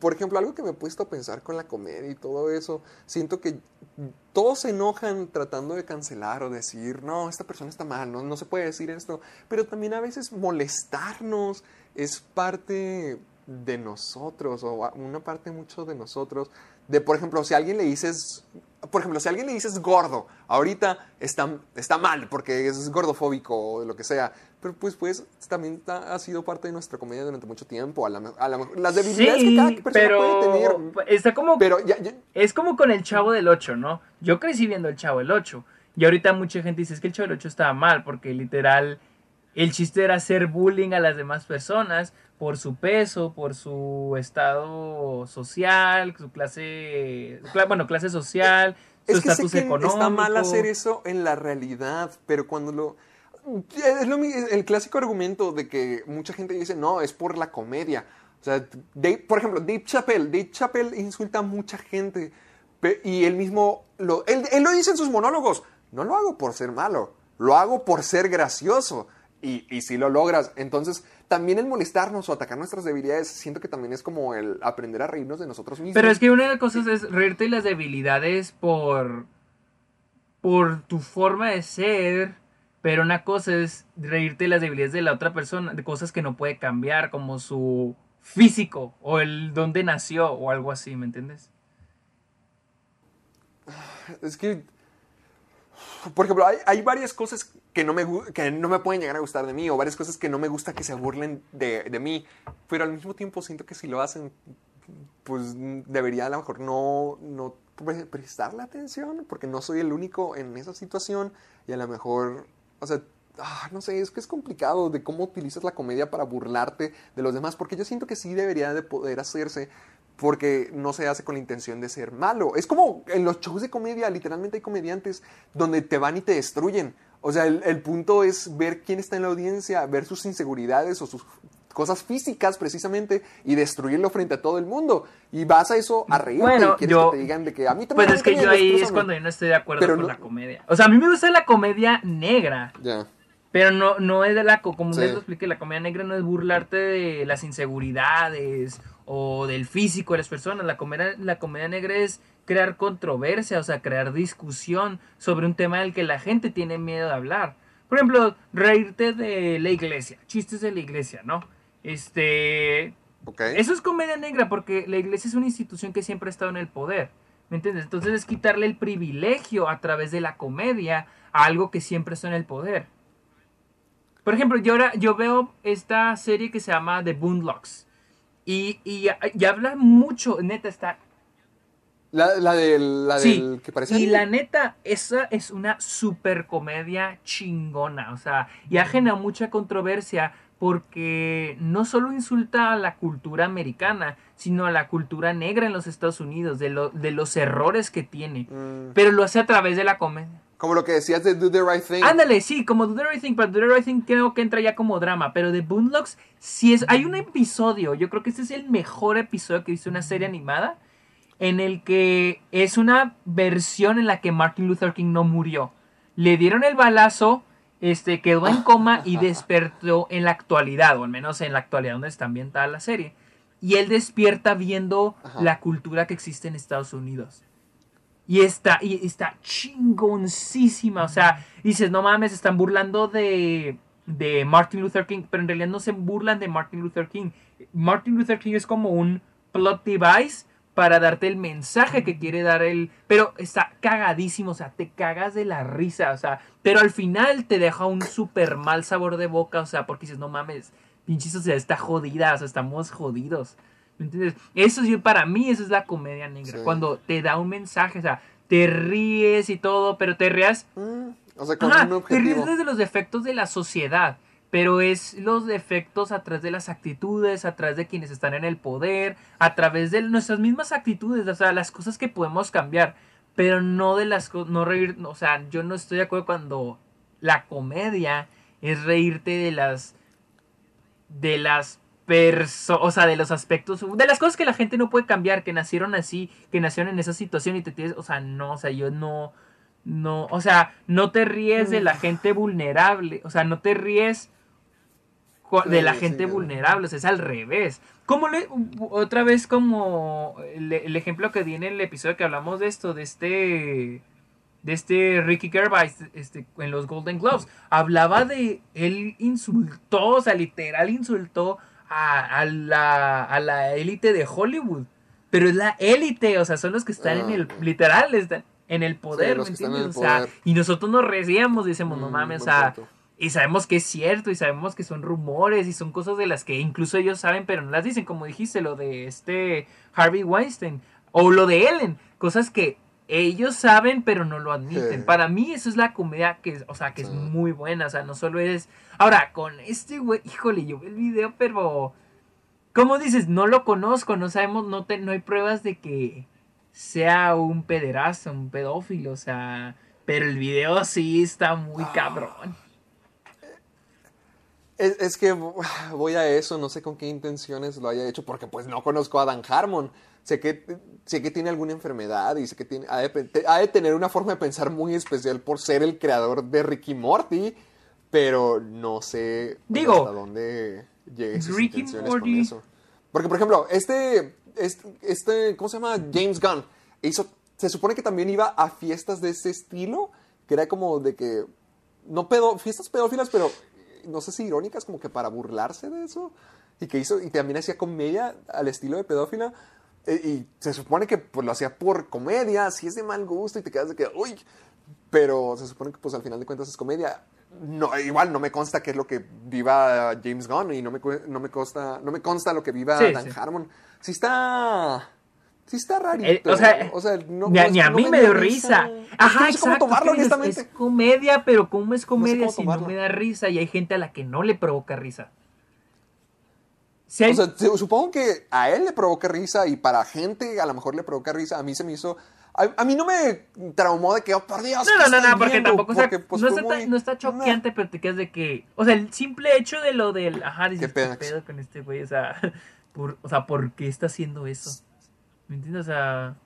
por ejemplo, algo que me he puesto a pensar con la comedia y todo eso, siento que todos se enojan tratando de cancelar o decir, no, esta persona está mal, no, no se puede decir esto, pero también a veces molestarnos es parte de nosotros o una parte mucho de nosotros. De, por ejemplo, si a alguien le dices, por ejemplo, si a alguien le dices gordo, ahorita está, está mal porque es gordofóbico o lo que sea, pero pues, pues también ha sido parte de nuestra comedia durante mucho tiempo. A la, a las debilidades que cada persona pero puede tener. Está como, pero Es como con el Chavo del 8, ¿no? Yo crecí viendo el Chavo del 8. Y ahorita mucha gente dice es que el Chavo del 8 estaba mal porque literal el chiste era hacer bullying a las demás personas por su peso, por su estado social, su clase, bueno, clase social, su estatus económico. Está mal hacer eso en la realidad, pero cuando lo es lo, el clásico argumento de que mucha gente dice, no, es por la comedia. O sea, por ejemplo, Dave Chappelle. Dave Chappelle insulta a mucha gente. Y él mismo, lo, él, él, lo dice en sus monólogos. No lo hago por ser malo, lo hago por ser gracioso. Y, y si lo logras, entonces también el molestarnos o atacar nuestras debilidades, siento que también es como el aprender a reírnos de nosotros mismos. Pero es que una de las cosas es reírte de las debilidades por, por tu forma de ser pero una cosa es reírte de las debilidades de la otra persona, de cosas que no puede cambiar, como su físico o el dónde nació o algo así, ¿me entiendes? Es que, por ejemplo, hay, varias cosas que no, me, que no me pueden llegar a gustar de mí o varias cosas que no me gusta que se burlen de, de mí, pero al mismo tiempo siento que si lo hacen, pues debería a lo mejor no, no prestarle atención porque no soy el único en esa situación y a lo mejor o sea, ah, no sé, es que es complicado de cómo utilizas la comedia para burlarte de los demás, porque yo siento que sí debería de poder hacerse porque no se hace con la intención de ser malo. Es como en los shows de comedia, literalmente hay comediantes donde te van y te destruyen. O sea, el, el punto es ver quién está en la audiencia, ver sus inseguridades o sus cosas físicas precisamente y destruirlo frente a todo el mundo. Y vas a eso a reírte bueno, y yo, que te digan de que a mí también Pues es que yo ahí es cuando yo no estoy de acuerdo con la comedia. O sea, a mí me gusta la comedia negra. Ya. Pero no, no es de la, como les lo expliqué, la comedia negra no es burlarte de las inseguridades o del físico de las personas. La comedia, la comedia negra es crear controversia, o sea, crear discusión sobre un tema del que la gente tiene miedo de hablar. Por ejemplo, reírte de la iglesia, chistes de la iglesia, ¿no? Este. Eso es comedia negra porque la iglesia es una institución que siempre ha estado en el poder. ¿Me entiendes? Entonces es quitarle el privilegio a través de la comedia a algo que siempre está en el poder. Por ejemplo, yo, ahora, yo veo esta serie que se llama The Boondocks. Y, y, y habla mucho, neta, está la, la, del, la del que parece. Y la neta, esa es una super comedia chingona. O sea, y ha generado mucha controversia porque no solo insulta a la cultura americana, sino a la cultura negra en los Estados Unidos, de, lo, de los errores que tiene. Mm. Pero lo hace a través de la comedia. Como lo que decías de Do the Right Thing. Ándale, sí, como Do the Right Thing, pero Do the Right Thing creo que entra ya como drama. Pero de Boondocks, sí es. Hay un episodio, yo creo que este es el mejor episodio que hice una serie animada, en el que es una versión en la que Martin Luther King no murió. Le dieron el balazo este, quedó en coma y despertó en la actualidad, o al menos en la actualidad donde está ambientada la serie. Y él despierta viendo la cultura que existe en Estados Unidos. Y está, y está chingoncísima. O sea, dices, no mames, están burlando de, de Martin Luther King. Pero en realidad no se burlan de Martin Luther King. Martin Luther King es como un plot device para darte el mensaje que quiere dar él. Pero está cagadísimo, o sea, te cagas de la risa, o sea, pero al final te deja un súper mal sabor de boca, o sea, porque dices, no mames, pinche sociedad está jodida, o sea, estamos jodidos. ¿Me entiendes? Eso sí, para mí, eso es la comedia negra. Sí. Cuando te da un mensaje, o sea, te ríes y todo, pero te rías. Mm, o sea, con Ajá, un te ríes objetivo. desde los defectos de la sociedad. Pero es los defectos a través de las actitudes, a través de quienes están en el poder, a través de nuestras mismas actitudes, o sea, las cosas que podemos cambiar, pero no de las cosas, no reír, o sea, yo no estoy de acuerdo cuando la comedia es reírte de las, de las personas, o sea, de los aspectos, de las cosas que la gente no puede cambiar, que nacieron así, que nacieron en esa situación y te tienes, o sea, no, o sea, yo no, no, o sea, no te ríes de la gente vulnerable, o sea, no te ríes de la gente vulnerable, o sea, es al revés. Como le, otra vez como el, el ejemplo que di en el episodio que hablamos de esto, de este de este Ricky Gervais este, en los Golden Globes, hablaba de él insultó, o sea, literal insultó a, a la a la élite de Hollywood, pero es la élite, o sea, son los que están en el Ah. literal están en el poder, ¿me entiendes? O sea, y nosotros nos reíamos, decimos, no Mm, mames, o sea, punto. y sabemos que es cierto y sabemos que son rumores y son cosas de las que incluso ellos saben pero no las dicen, como dijiste, lo de este Harvey Weinstein o lo de Ellen, cosas que ellos saben pero no lo admiten. Sí. Para mí eso es la comedia que, o sea, que es muy buena, o sea, no solo es... Ahora, con este güey, híjole, yo vi el video pero... ¿Cómo dices? No lo conozco, no sabemos, no, te, no hay pruebas de que sea un pederazo, un pedófilo, o sea... Pero el video sí está muy Ah. cabrón. Es, es que voy a eso, no sé con qué intenciones lo haya hecho, porque pues no conozco a Dan Harmon. Sé que, sé que tiene alguna enfermedad y sé que tiene, ha, de, ha tener una forma de pensar muy especial por ser el creador de Ricky Morty, pero no sé Digo, hasta dónde llegue sus Ricky intenciones Morty- con eso. Porque, por ejemplo, este, este, este, ¿cómo se llama? James Gunn. Hizo, se supone que también iba a fiestas de ese estilo, que era como de que, no pedo, fiestas pedófilas, pero no sé si irónicas, como que para burlarse de eso. Y que hizo, y también hacía comedia al estilo de pedófila. eh, y se supone que pues, lo hacía por comedia, así es de mal gusto y te quedas de que, uy, pero se supone que pues al final de cuentas es comedia. No, igual no me consta qué es lo que viva James Gunn y no me, no me consta, no me consta lo que viva Sí, Dan sí. Harmon. Sí está, sí está rarito. Eh, o sea, no- ni, a- no- ni a no mí me dio risa. Ajá, no sé cómo exacto. tomarlo, es que honestamente. Es comedia, pero ¿cómo es comedia cómo si no me da risa? Y hay gente a la que no le provoca risa. Si hay- O sea, se- supongo que a él le provoca risa y para gente a lo mejor le provoca risa. A mí se me hizo. A, a mí no me traumó de que, oh, por Dios. no, ¿qué no, no, no, porque viendo? tampoco Porque, pues, no, está, muy- no está choqueante, pero te quedas de que. O sea, el simple hecho de lo del. Ajá, dices, Qué ¿qué pedo. pedo con este güey? O sea, por, o sea, ¿por qué está haciendo eso? ¿Me entiendes? O sea.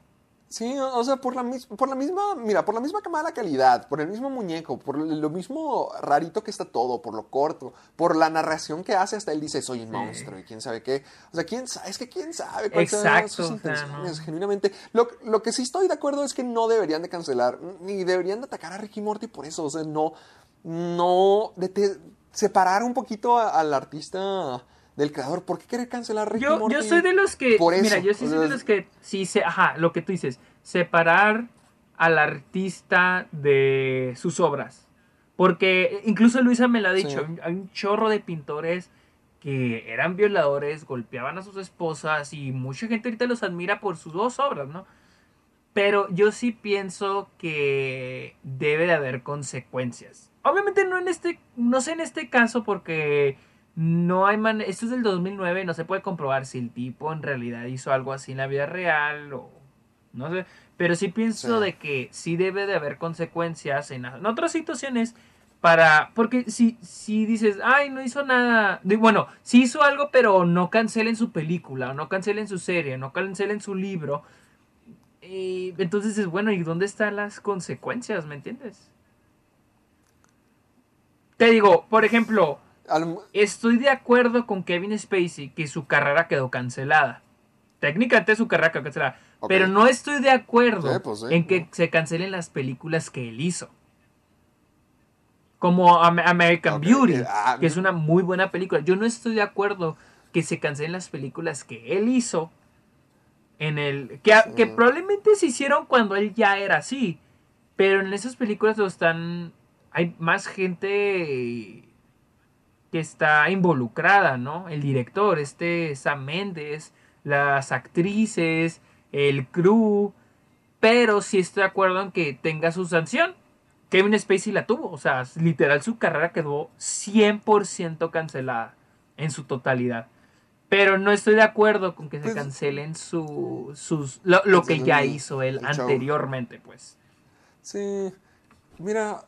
Sí, o sea, por la, mis- por la misma, mira, por la misma mala calidad, por el mismo muñeco, por lo mismo rarito que está todo, por lo corto, por la narración que hace, hasta él dice, soy un monstruo y quién sabe qué. O sea, quién sabe, es que quién sabe cuáles son sus o sea, intenciones, no. genuinamente. Lo, lo que sí estoy de acuerdo es que no deberían de cancelar, ni deberían de atacar a Ricky Morty por eso, o sea, no, no, de te- separar un poquito al artista del creador. ¿Por qué querer cancelar a Ricky Yo, Morty? yo soy de los que. por Mira, eso, yo sí soy de los que. Sí, se, ajá, lo que tú dices. Separar al artista de sus obras. Porque incluso Luisa me lo ha dicho. Sí. hay un- Hay un chorro de pintores que eran violadores, golpeaban a sus esposas y mucha gente ahorita los admira por sus dos obras, ¿no? Pero yo sí pienso que debe de haber consecuencias. Obviamente no en este, no sé en este caso porque no hay man esto es del 2009, no se puede comprobar si el tipo en realidad hizo algo así en la vida real o no sé, pero sí pienso Sí. de que sí debe de haber consecuencias en, en otras situaciones para porque si si dices, "Ay, no hizo nada", di- bueno, sí hizo algo, pero no cancelen su película, o no cancelen su serie, no cancelen su libro. Y entonces es bueno, ¿y dónde están las consecuencias? ¿Me entiendes? Te digo, por ejemplo, al- estoy de acuerdo con Kevin Spacey que su carrera quedó cancelada. Técnicamente su carrera quedó cancelada. Pero no estoy de acuerdo Sí, pues sí, en que ¿no? se cancelen las películas que él hizo. Como Am- American Beauty, ah, que es una muy buena película. Yo no estoy de acuerdo que se cancelen las películas que él hizo en el que, que probablemente se hicieron cuando él ya era así, pero en esas películas lo están hay más gente que está involucrada, ¿no? El director, este Sam Mendes, las actrices, el crew, pero sí estoy de acuerdo en que tenga su sanción. Kevin Spacey la tuvo, o sea, literal su carrera quedó 100% cancelada en su totalidad. Pero no estoy de acuerdo con que se Pues- cancelen su, sus, lo, lo que ya hizo él anteriormente, pues. Sí, mira,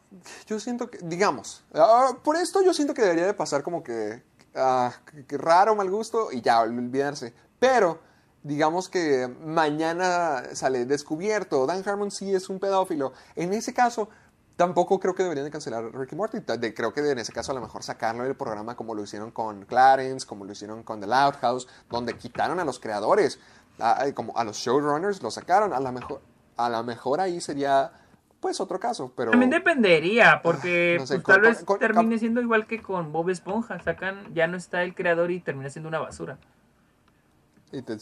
yo siento que, digamos, ah, por esto yo siento que debería de pasar como que, ah, que- raro, mal gusto y ya, olvidarse. Pero, digamos que mañana sale descubierto, Dan Harmon sí es un pedófilo. En ese caso, tampoco creo que deberían de cancelar Ricky Morty. Creo que en ese caso a lo mejor sacarlo del programa como lo hicieron con Clarence, como lo hicieron con The Loud House, donde quitaron a los creadores, a, como a los showrunners, lo sacaron. A lo mejor, a lo mejor ahí sería pues otro caso, pero... También dependería, porque Ah, no sé, pues, con- tal vez con- termine siendo igual que con Bob Esponja. Sacan, ya no está el creador y termina siendo una basura. Y te-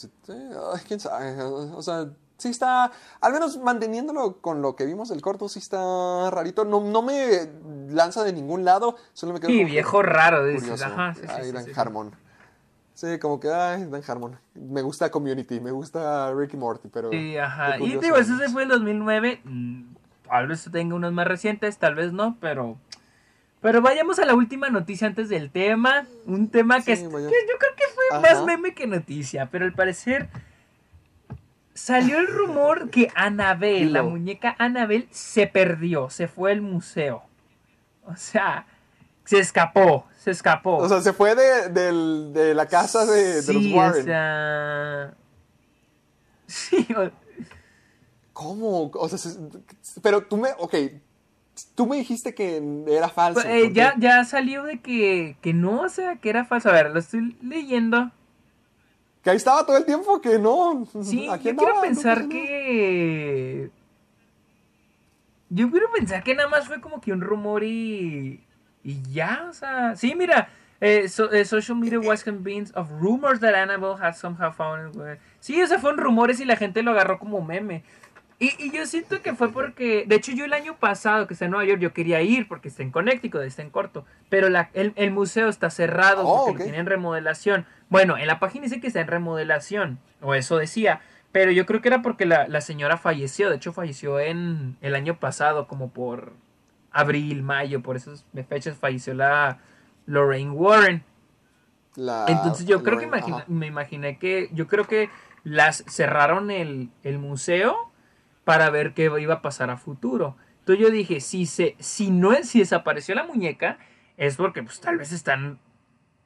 quién sabe, o sea, sí está, al menos manteniéndolo con lo que vimos del corto, sí está rarito, no, no me lanza de ningún lado, solo me quedo Sí, viejo raro, dices. Ajá, sí, ay, sí, Dan sí. Harmon. Sí, como que, ay, Dan Harmon. Me gusta Community, me gusta Ricky Morty, pero... Sí, ajá. Y digo, eso es. se fue en 2009. Tal vez tenga unos más recientes, tal vez no, pero. Pero vayamos a la última noticia antes del tema. Un tema que, Sí, es- que yo creo que fue Ajá. más meme que noticia, pero al parecer. Salió el rumor que Anabel, la muñeca Anabel, se perdió, se fue al museo. O sea, se escapó, se escapó. O sea, se fue de, de la casa de, los Warren. o sea. Sí, o- ¿Cómo? O sea, se- pero tú me, ok, tú me dijiste que era falso. Pues, eh, ya, ya salió de que, que no, o sea, que era falso. A ver, lo estoy leyendo. Que ahí estaba todo el tiempo, que no. Sí, yo quiero pensar que... Yo quiero pensar que nada más fue como que un rumor y... Y ya, o sea... Sí, mira. eh, so- eh, social media was convinced of rumors that Annabelle had somehow found... Sí, o sea, fueron rumores y la gente lo agarró como meme. Y, y yo siento que fue porque... De hecho, yo el año pasado, que está en Nueva York, yo quería ir porque está en Connecticut, está en corto. Pero la- el, el museo está cerrado Oh, porque lo tienen en remodelación. Bueno, en la página dice que está en remodelación, o eso decía, pero yo creo que era porque la, la señora falleció, de hecho falleció en el año pasado, como por abril, mayo, por esas fechas falleció la Lorraine Warren. La- Entonces yo creo que imagina- me imaginé que, yo creo que las cerraron el, el museo para ver qué iba a pasar a futuro. Entonces yo dije, si se, si no es, si desapareció la muñeca, es porque pues tal vez están,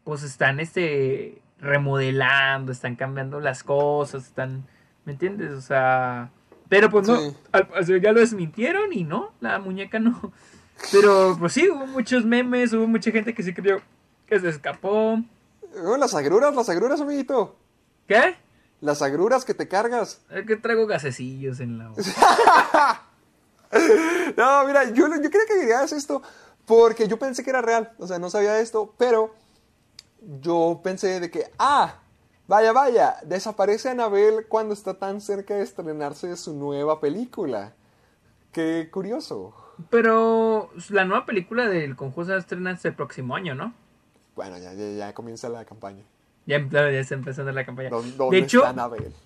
pues están este remodelando, están cambiando las cosas, están, ¿me entiendes? O sea, pero pues no, Sí. al parecer ya lo desmintieron y no, la muñeca no. Pero pues sí, hubo muchos memes, hubo mucha gente que sí creyó que se escapó. Oh, las agruras, las agruras, amiguito. ¿Qué? Las agruras que te cargas. Es que traigo gasecillos en la boca. No, mira, yo, yo quería que dirías esto porque yo pensé que era real. O sea, no sabía esto, pero yo pensé de que, ah, vaya, vaya, desaparece Anabel cuando está tan cerca de estrenarse su nueva película. Qué curioso. Pero la nueva película del Conjuro se va a estrenar hasta el próximo año, ¿no? Bueno, ya, ya, ya comienza la campaña. Ya, ya está empezando la campaña. ¿Dó- ¿Dónde De hecho,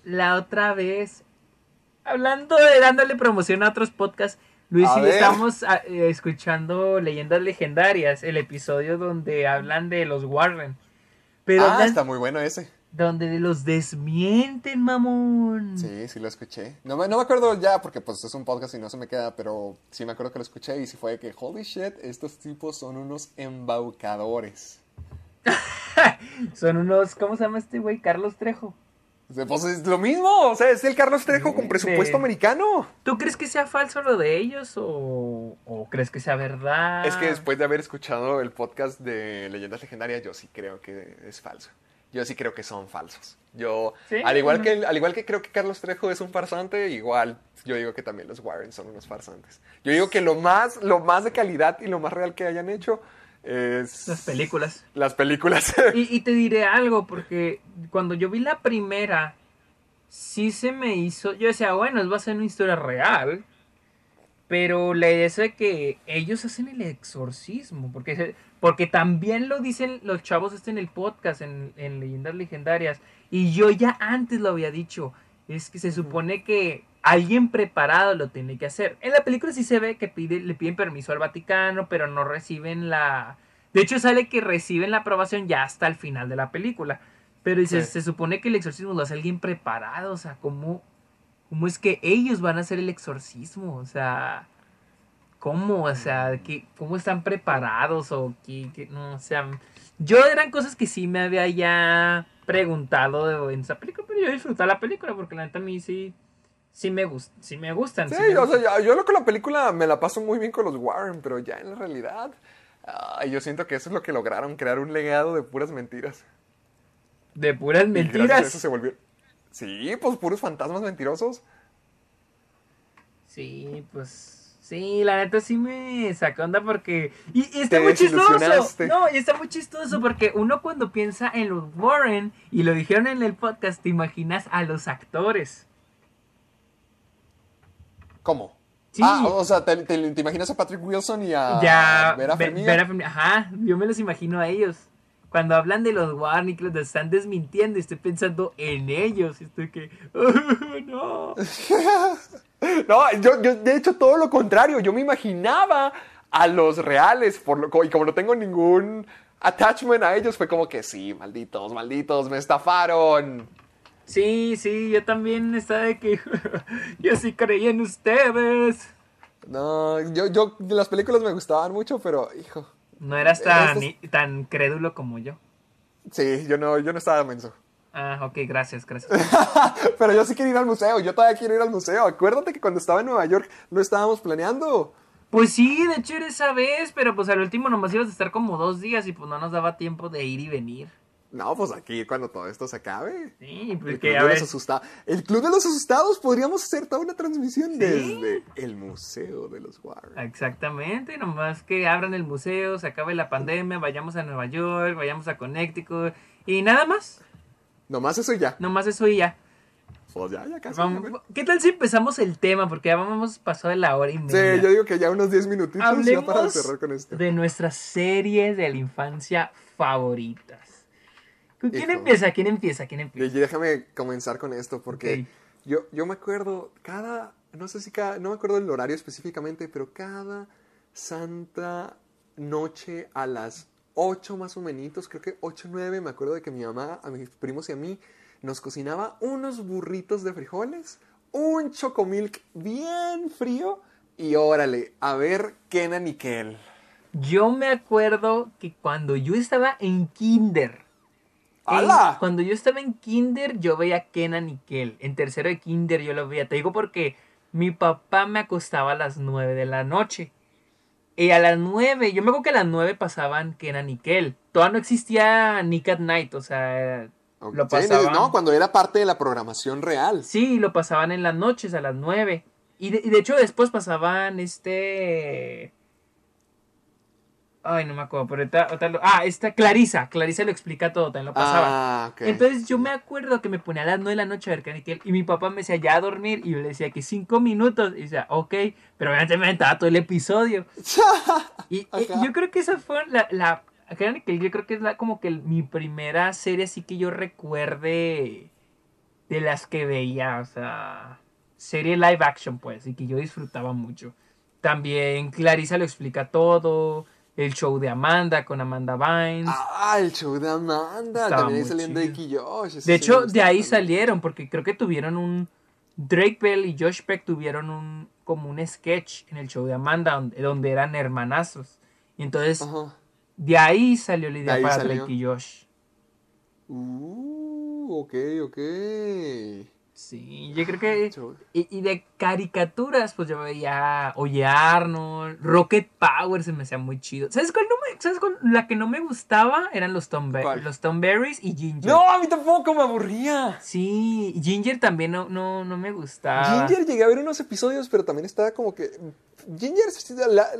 la otra vez, hablando de dándole promoción a otros podcasts, Luis A y yo estamos ah, eh, escuchando Leyendas Legendarias, el episodio donde hablan de los Warren. Pero ah, está muy bueno ese. donde los desmienten, mamón. Sí, sí lo escuché. No me, no me acuerdo ya porque pues es un podcast y no se me queda, pero sí me acuerdo que lo escuché y sí fue de que, holy shit, estos tipos son unos embaucadores. Son unos, ¿cómo se llama este güey? Carlos Trejo. Pues es lo mismo, o sea, es el Carlos Trejo con presupuesto americano. ¿Tú crees que sea falso lo de ellos o, o crees que sea verdad? Es que después de haber escuchado el podcast de Leyendas Legendarias, yo sí creo que es falso. yo sí creo que son falsos. Yo, Sí, al, igual que, al igual que creo que Carlos Trejo es un farsante, igual yo digo que también los Warren son unos farsantes. Yo digo que lo más, lo más de calidad y lo más real que hayan hecho es... Las películas. Las películas. Y, y te diré algo, porque cuando yo vi la primera, sí se me hizo. Yo decía, bueno, va a ser una historia real. Pero la idea es de que ellos hacen el exorcismo. Porque, porque también lo dicen los chavos este en el podcast, en, en Leyendas Legendarias. Y yo ya antes lo había dicho. Es que se supone que alguien preparado lo tiene que hacer. En la película sí se ve que pide, le piden permiso al Vaticano, pero no reciben la. De hecho, sale que reciben la aprobación ya hasta el final de la película. Pero dice, Sí. se supone que el exorcismo lo hace alguien preparado. O sea, ¿cómo, ¿cómo es que ellos van a hacer el exorcismo? O sea, ¿cómo? O sea, ¿qué, ¿cómo están preparados? O qué, qué- no, o sea, yo eran cosas que sí me había ya preguntado de- en esa película, pero yo disfruté la película porque la neta a mí sí, sí me, gust, sí me gustan. Sí, sí me o sea, yo, yo lo que la película me la paso muy bien con los Warren, pero ya en la realidad, ay, yo siento que eso es lo que lograron, crear un legado de puras mentiras. de puras Y gracias a mentiras. eso se volvió... Sí, pues puros fantasmas mentirosos. Sí, pues. Sí, la neta sí me saca onda porque. Y, y está Te muy chistoso. No, y está muy chistoso porque uno cuando piensa en los Warren, y lo dijeron en el podcast, te imaginas a los actores. ¿Cómo? Sí. Ah, o sea, ¿te, te- te imaginas a Patrick Wilson y a ya. Vera Ve- Farmiga? Vera Ajá, yo me los imagino a ellos. Cuando hablan de los y que los están desmintiendo, estoy pensando en ellos. y Estoy que. no. No, yo, yo, de hecho, todo lo contrario. Yo me imaginaba a los reales, por lo, y como no tengo ningún attachment a ellos, fue como que sí, malditos, malditos, me estafaron. Sí, sí, yo también estaba de que. yo sí creí en ustedes. No, yo, yo, las películas me gustaban mucho, pero, hijo, No eras tan, Estos- tan crédulo como yo. sí, yo no, yo no estaba menso. Ah, ok, gracias, gracias. Pero yo sí quiero ir al museo, yo todavía quiero ir al museo. Acuérdate que cuando estaba en Nueva York lo estábamos planeando. Pues sí, de hecho era esa vez, pero pues al último nomás ibas a estar como dos días y pues no nos daba tiempo de ir y venir. No, pues aquí cuando todo esto se acabe. Sí, El porque club, a de ver. los asustados. el club de los asustados podríamos hacer toda una transmisión desde el museo de los Warren. Exactamente, nomás que abran el museo, se acabe la pandemia, vayamos a Nueva York, vayamos a Connecticut y nada más. Nomás eso y ya. Nomás eso y ya. Pues ya, ya casi. Vamos- ya. ¿Qué tal si empezamos el tema? Porque ya vamos pasado de la hora y media. Sí, yo digo que ya unos 10 minutitos ya Hablemos para cerrar con esto. de nuestras series de la infancia favoritas. ¿Con ¿Quién Hijo. empieza? ¿Quién empieza? ¿Quién empieza? déjame comenzar con esto porque yo, yo me acuerdo cada, no sé si cada, no me acuerdo el horario específicamente, pero cada santa noche a las 8 más o menos, creo que 8 9, me acuerdo de que mi mamá, a mis primos y a mí nos cocinaba unos burritos de frijoles, un chocomilk bien frío y órale, a ver y Kel. Yo me acuerdo que cuando yo estaba en kinder. ¡Hala! cuando yo estaba en kinder, yo veía Kenan y Kel. En tercero de kinder yo lo veía. Te digo porque mi papá me acostaba a las 9 de la noche. Y a las 9, yo me acuerdo que a las 9 pasaban Kenan y Kel. Todavía no existía Nick at Night, o sea, lo Sí, pasaban. no, cuando era parte de la programación real. Sí, lo pasaban en las noches, a las 9. Y de, y de hecho después pasaban este... Ay, no me acuerdo, pero ahorita lo- Ah, esta Clarisa, Clarisa lo explica todo, también lo pasaba. Ah, ok. Entonces yo me acuerdo que me ponía a las 9 de la noche a ver Caniquiel y mi papá me decía ya a dormir y yo le decía que 5 minutos y decía, ok, pero obviamente me aventaba todo el episodio. Y, yo creo que esa fue la... la yo creo que es la, como que mi primera serie así que yo recuerde de las que veía, o sea, serie live action pues, y que yo disfrutaba mucho. También Clarisa lo explica todo, el show de Amanda con Amanda Bynes. Ah, el show de Amanda. Estaba También ahí chido. Drake y Josh. De hecho, de ahí también. salieron, porque creo que tuvieron un. Drake Bell y Josh Peck tuvieron un como un sketch en el show de Amanda, donde, donde eran hermanazos. Y entonces, Ajá. de ahí salió la idea para salió. Drake y Josh. Uh, ok, ok. Sí, yo creo que. Mucho. Y, y de caricaturas, pues yo veía Oye Arnold, Rocket Power se me hacía muy chido. ¿Sabes cuál no me, ¿sabes cuál? La que no me gustaba eran los Tom, los Tom Berries y Ginger. No, a mí tampoco me aburría. Sí, Ginger también no, no, no me gustaba. Ginger llegué a ver unos episodios, pero también estaba como que. Ginger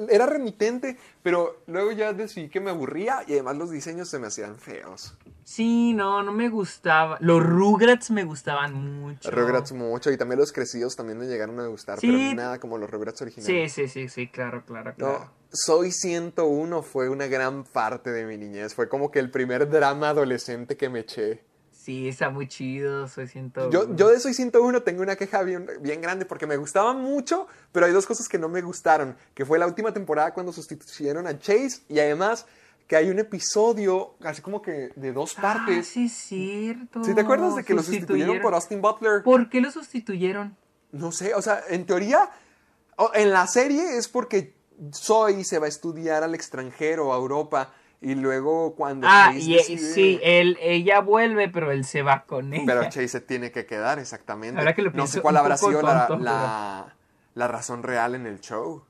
era remitente, pero luego ya decidí que me aburría y además los diseños se me hacían feos. Sí, no, no me gustaba. Los Rugrats me gustaban mucho. Rugrats mucho y también los crecidos también me llegaron a gustar, Sí. pero nada como los Rugrats Sí, originales. sí, sí, sí, claro, claro, No, claro. Soy 101 fue una gran parte de mi niñez. Fue como que el primer drama adolescente que me eché. Sí, está muy chido, soy siento. Yo, yo de Soy 101 tengo una queja bien, bien grande porque me gustaba mucho, pero hay dos cosas que no me gustaron. Que fue la última temporada cuando sustituyeron a Chase y además que hay un episodio así como que de dos Ah, partes. sí, es cierto. ¿Sí te acuerdas de que lo sustituyeron por Austin Butler? ¿Por qué lo sustituyeron? No sé, o sea, en teoría, en la serie es porque Zoe se va a estudiar al extranjero, a Europa, y luego cuando Ah, Chase y, decide- sí, él, ella vuelve, pero él se va con ella. Pero Chase se tiene que quedar, exactamente. Ahora que no sé cuál habrá sido la- la razón real en el show.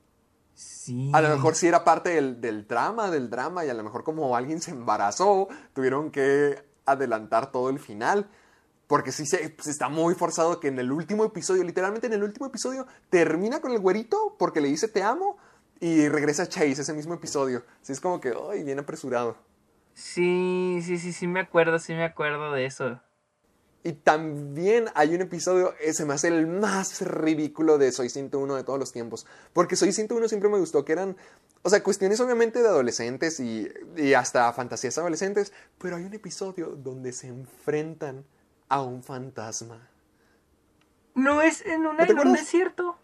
Sí. A lo mejor sí era parte del, del drama, del drama, y a lo mejor como alguien se embarazó, tuvieron que adelantar todo el final. Porque sí se, pues está muy forzado que en el último episodio, literalmente en el último episodio, termina con el güerito porque le dice te amo y regresa Chase ese mismo episodio. Sí, es como que, ay, bien apresurado. Sí, sí, sí, sí me acuerdo, sí me acuerdo de eso. Y también hay un episodio, eh, se me hace el más ridículo de Soy 101 de todos los tiempos. Porque Soy 101 siempre me gustó que eran, o sea, cuestiones obviamente de adolescentes y, y hasta fantasías adolescentes. Pero hay un episodio donde se enfrentan a un fantasma. No es en, una, ¿No en un desierto.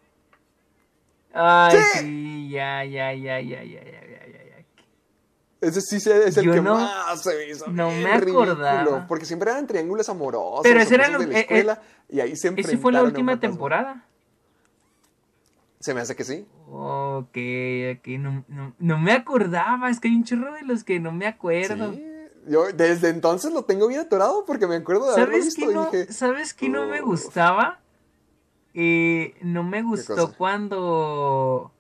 Ay, Sí. ya, ya, ya, ya, ya, ya, ya. Ese sí es el Yo que no- más se hizo no me acordaba. ridículo, Porque siempre eran triángulos amorosos. Pero ese era de la eh, eh, escuela, y ahí se ¿Esa fue la última temporada? Se me hace que sí. Ok, ok, no, no, no me acordaba, es que hay un chorro de los que no me acuerdo. Sí. Yo desde entonces lo tengo bien atorado porque me acuerdo de haberlo ¿Sabes visto qué y no, dije, ¿sabes qué no me gustaba? Eh, no me gustó cuando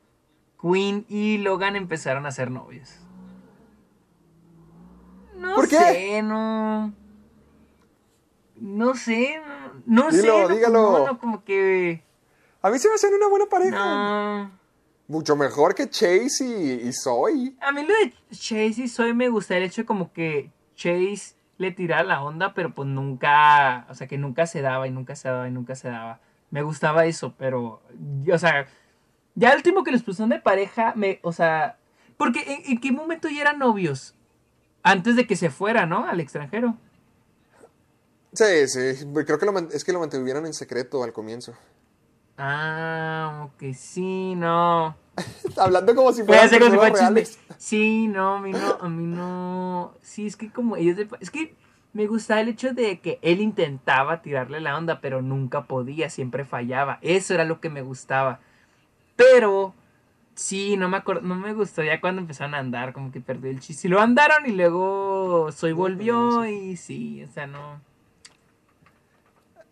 Queen y Logan empezaron a ser novios. No ¿Por qué? sé, no. No sé, no, no sé. Dilo, dígalo. no, no, como que. A mí se me hacen una buena pareja. No. Mucho mejor que Chase y, y Zoe. A mí lo de Chase y Soy me gusta el hecho como que Chase le tiraba la onda, pero pues nunca, o sea, que nunca se daba y nunca se daba y nunca se daba. Me gustaba eso, pero, o sea, ya el último que les pusieron de pareja, me, o sea, porque ¿en, en qué momento ya eran novios? Antes de que se fuera, ¿no? Al extranjero. Sí, sí. Creo que lo, es que lo mantuvieron en secreto al comienzo. Ah, ok, sí, no. Hablando como si Voy a fueran hacer como si fuera. Sí, no, a mí no, a mí no. Sí, es que como ellos. de- Es que me gustaba el hecho de que él intentaba tirarle la onda, pero nunca podía, siempre fallaba. Eso era lo que me gustaba. Pero. Sí, no me acuerdo, no me gustó ya cuando empezaron a andar, como que perdió el chiste. Y lo andaron y luego Soy volvió y sí, o sea, no.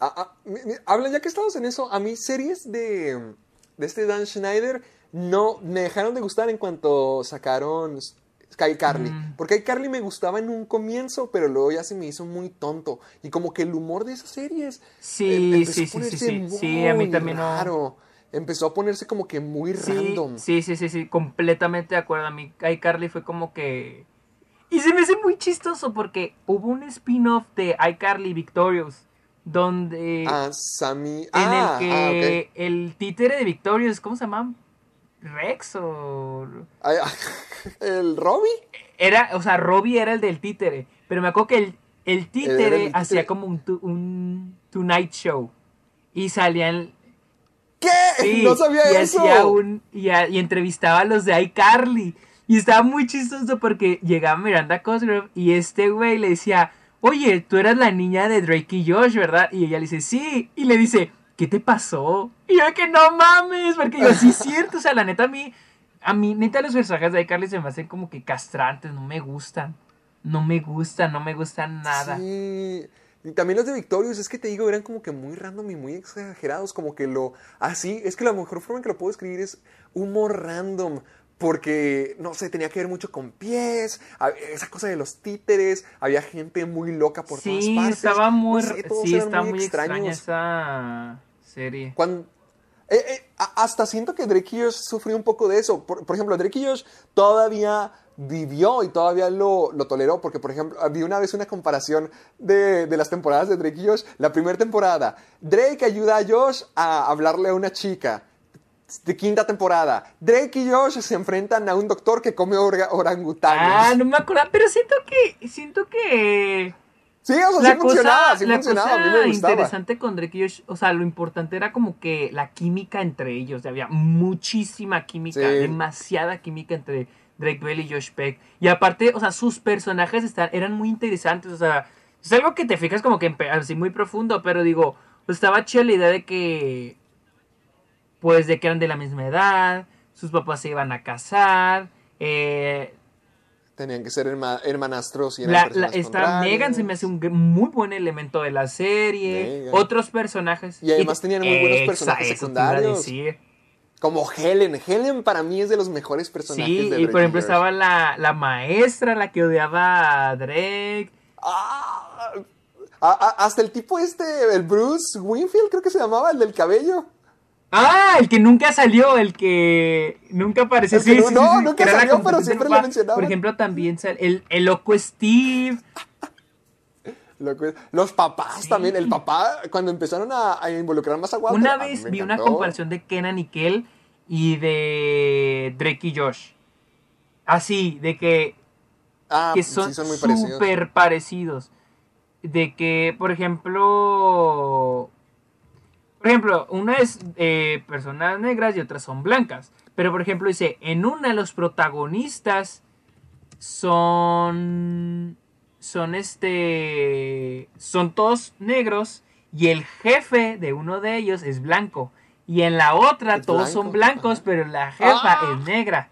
Ah, ah, mi- mi- habla, ya que estamos en eso, a mí series de, de este Dan Schneider no me dejaron de gustar en cuanto sacaron Sky Carly. Mm. Porque Carly me gustaba en un comienzo, pero luego ya se me hizo muy tonto. Y como que el humor de esas series Sí, empezó sí, sí, sí, sí. Sí, a mí también no. Empezó a ponerse como que muy Sí, random. sí, sí, sí, sí, completamente de acuerdo. A mí, iCarly fue como que. Y se me hace muy chistoso porque hubo un spin-off de iCarly Victorious. Donde. Ah, Sammy. en ah, el que el títere de Victorious, ¿cómo se llama? Rex o. ah, ¿El Robbie? Era, o sea, Robbie era el del títere. Pero me acuerdo que el, títere el títere. hacía como un, un Tonight Show. Y salían ¿Qué? Sí, no sabía y eso. hacía un- y, a- y entrevistaba a los de iCarly. Y estaba muy chistoso porque llegaba Miranda Cosgrove y este güey le decía, oye, tú eras la niña de Drake y Josh, ¿verdad? Y ella le dice, sí. Y le dice, ¿qué te pasó? Y yo que no mames, porque yo, sí es cierto. O sea, la neta a mí, a mí, neta los personajes de iCarly se me hacen como que castrantes, no me gustan. No me gustan, no me gustan nada. Sí. Y también los de Victorious, es que te digo, eran como que muy random y muy exagerados, como que lo... Así, es que la mejor forma en que lo puedo escribir es humor random, porque, no sé, tenía que ver mucho con pies, esa cosa de los títeres, había gente muy loca por todas Sí, partes. estaba muy, no sé, sí, está muy extraña extraños. esa serie. Cuando, eh, eh, hasta siento que Drake y Josh sufrió un poco de eso. Por, por ejemplo, Drake y Josh todavía vivió y todavía lo, lo toleró, porque, por ejemplo, vi una vez una comparación de, de las temporadas de Drake y Josh. La primera temporada, Drake ayuda a Josh a hablarle a una chica. De quinta temporada, Drake y Josh se enfrentan a un doctor que come orga- orangutanes. Ah, no me acuerdo, pero siento que, siento que sí, o sea, la sí funcionaba, cosa, sí la funcionaba, a mí cosa me gustaba. interesante con Drake y Josh, o sea, lo importante era como que la química entre ellos, había muchísima química, Sí. demasiada química entre Drake Bell y Josh Peck. Y aparte, o sea, sus personajes están, eran muy interesantes, o sea, es algo que te fijas como que así muy profundo, pero digo, pues estaba chida la idea de que, pues de que eran de la misma edad, sus papás se iban a casar, eh, Tenían que ser herma- hermanastros y eran la, la- esta se me hace un muy buen elemento de la serie. Otros personajes. Y además tenían muy buenos personajes secundarios. Como Helen. Helen para mí es de los mejores personajes Sí, de y por ejemplo estaba la, la maestra, la que odiaba a Drake. Ah, a- a- hasta el tipo este, el Bruce Winfield, creo que se llamaba, el del cabello. Ah, el que nunca salió, el que nunca apareció. Sí, no- sí, sí, nunca salió, pero siempre lo papá. mencionaban. Por ejemplo, también el, el loco Steve. Los papás también. El papá, cuando empezaron a, a involucrar más a Walter. Una vez vi una comparación de Kenan y Kel y de Drake y Josh. Así, de que Ah, que sí, son son muy parecidos. súper parecidos. De que, por ejemplo, por ejemplo, una es eh, personas negras y otras son blancas. Pero, por ejemplo, dice, en una los protagonistas son, son este, son todos negros y el jefe de uno de ellos es blanco. Y en la otra Es todos blanco, son blancos, ajá. pero la jefa ¡Ah! es negra.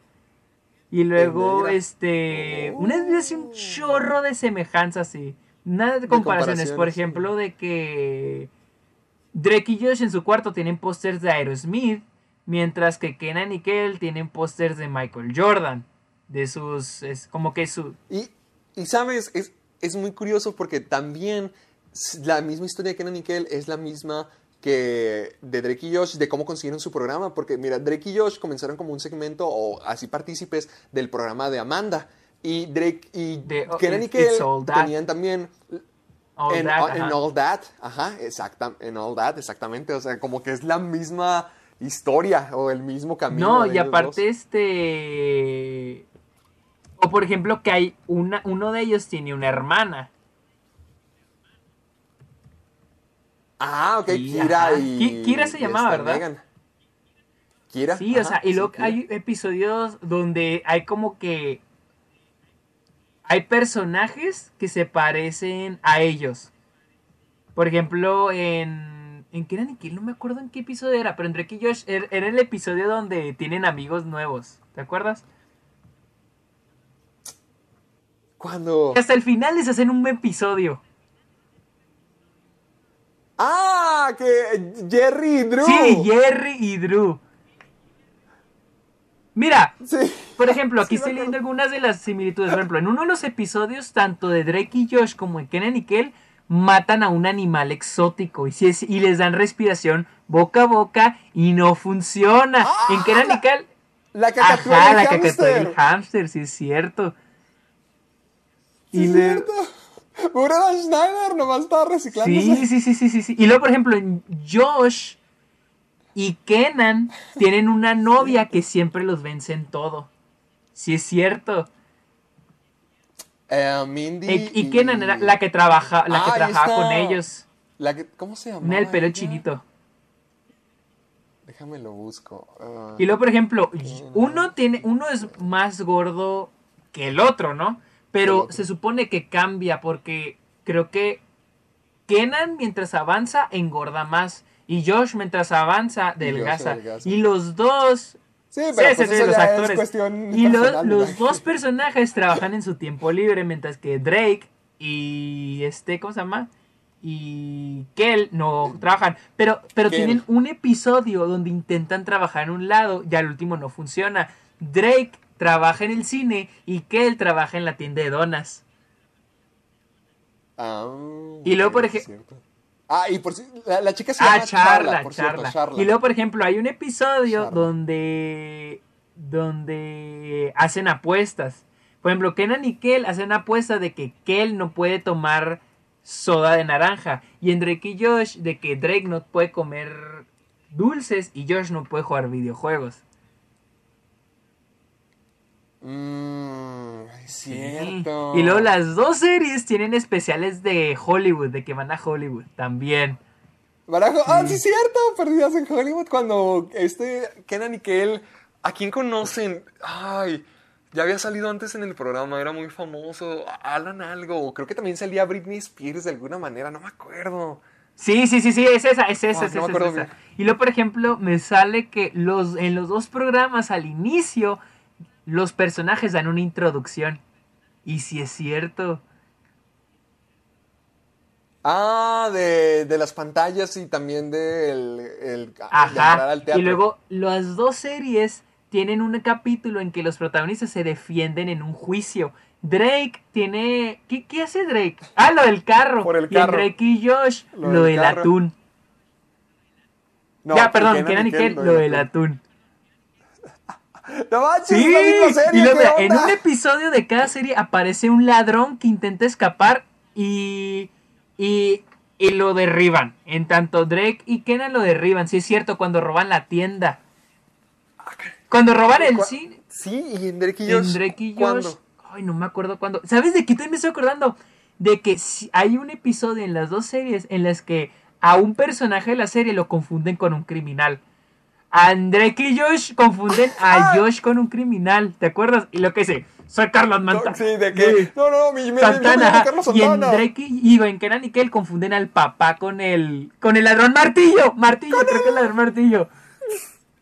Y luego, negra. este, Oh. una vez un chorro de semejanzas, sí. Nada de comparaciones, por comparaciones, ejemplo, de que Drake y Josh en su cuarto tienen pósters de Aerosmith, mientras que Kenan y Kel tienen pósters de Michael Jordan. De sus, es como que su... Y, y sabes, es, es muy curioso porque también la misma historia de Kenan y Kel es la misma que de Drake y Josh, de cómo consiguieron su programa. Porque mira, Drake y Josh comenzaron como un segmento o así partícipes del programa de Amanda. Y Drake y De, oh, Kenan y Kel tenían también All en, that, en ajá. All That, ajá, exacta, en All That, exactamente. O sea, como que es la misma historia o el mismo camino. No, y aparte dos. este... O por ejemplo que hay una, uno de ellos tiene una hermana. Ah, ok, Sí, Kira ajá. y. Ki- Kira se llamaba, esta ¿verdad? Megan. Kira. Sí, o sea, y sí, luego Kira. hay episodios donde hay como que hay personajes que se parecen a ellos. Por ejemplo, en en qué era ni qué, no me acuerdo en qué episodio era, pero en Drake y Josh er- era el episodio donde tienen amigos nuevos, ¿te acuerdas? Cuando. Hasta el final les hacen un episodio. Ah, que Jerry y Drew. Sí, Jerry y Drew. Mira, Sí. Por ejemplo, aquí Sí, estoy leyendo algunas de las similitudes. Por ejemplo, en uno de los episodios, tanto de Drake y Josh como en Kenan y Kel, matan a un animal exótico y, si es- y les dan respiración boca a boca y no funciona. en Kenan y Kel, La la cacatúa del hámster, sí es cierto. Y es le- Dan Schneider, nomás estaba reciclándose. Sí, sí, sí, sí, sí, sí. Y luego, por ejemplo, en Josh y Kenan tienen una novia que siempre los vence en todo. Sí es cierto. Eh, Mindy. Y, y Kenan era la que trabaja, la que Ah, trabajaba con ellos. La que- ¿Cómo se llama? Una del pelo chinito. Déjame lo busco. Ah, Y luego, por ejemplo, uno tiene, uno es más gordo que el otro, ¿no? Pero se supone que cambia porque creo que Kenan mientras avanza engorda más y Josh mientras avanza delgaza. Y los dos Sí, pero sí, pues sí, los actores. Y los ¿verdad? dos personajes trabajan en su tiempo libre, mientras que Drake y este, ¿cómo se llama? y Kel no trabajan, pero, pero Kel. tienen un episodio donde intentan trabajar en un lado y al último no funciona. Drake trabaja en el cine y Kel trabaja en la tienda de donas. Ah, Y luego, por es ej- cierto. Ah, y por si la, la chica se Ah, llama charla, por charla. cierto, Charla. Y luego, por ejemplo, hay un episodio Charla. donde donde hacen apuestas. Por ejemplo, Kenan y Kel hacen apuesta de que Kel no puede tomar soda de naranja. Y en Drake y Josh de que Drake no puede comer dulces y Josh no puede jugar videojuegos. Mm, es Sí. cierto. Y luego las dos series tienen especiales de Hollywood, de que van a Hollywood también. Barajo, ah, sí, cierto, perdidas en Hollywood cuando este Kenan y Kel, ¿a quién conocen? Ay, ya había salido antes en el programa, era muy famoso, Alan algo, creo que también salía Britney Spears de alguna manera, no me acuerdo. Sí, sí, sí, sí, es esa, es esa, Ah, es no esa, es esa. Y luego, por ejemplo, me sale que los, en los dos programas al inicio, los personajes dan una introducción. Y si es cierto. Ah, de, de las pantallas y también del el, de entrar Ajá. al teatro. Y luego, las dos series tienen un capítulo en que los protagonistas se defienden en un juicio. Drake tiene. ¿Qué, qué hace Drake? Ah, lo del carro. Por el Y carro. Drake y Josh, Lo lo, del atún. No, ya, perdón, Kenan Kenan y Kel, lo del atún. No manches, Sí, es la misma serie, y luego, ¿qué en un episodio de cada serie aparece un ladrón que intenta escapar y, y, y lo derriban. En tanto Drake y Kenan lo derriban, sí es cierto, cuando roban la tienda. Cuando roban el ¿Cuá- cine. Sí, y en Drake y Josh. En Drake y Josh. ¿cuándo? Ay, no me acuerdo cuándo. ¿Sabes de qué también me estoy acordando? De que hay un episodio en las dos series en las que a un personaje de la serie lo confunden con un criminal. Drake y Josh confunden Ah. a Josh con un criminal. ¿Te acuerdas? Y lo que dice, soy Carlos Mantana. Sí, de que. No, no, mi, mi, mi, Santana. mi- mi- Carlos Y en. Drake y, y en Kenan y Kel confunden al papá con el con el ladrón martillo. Martillo, creo que el ladrón martillo.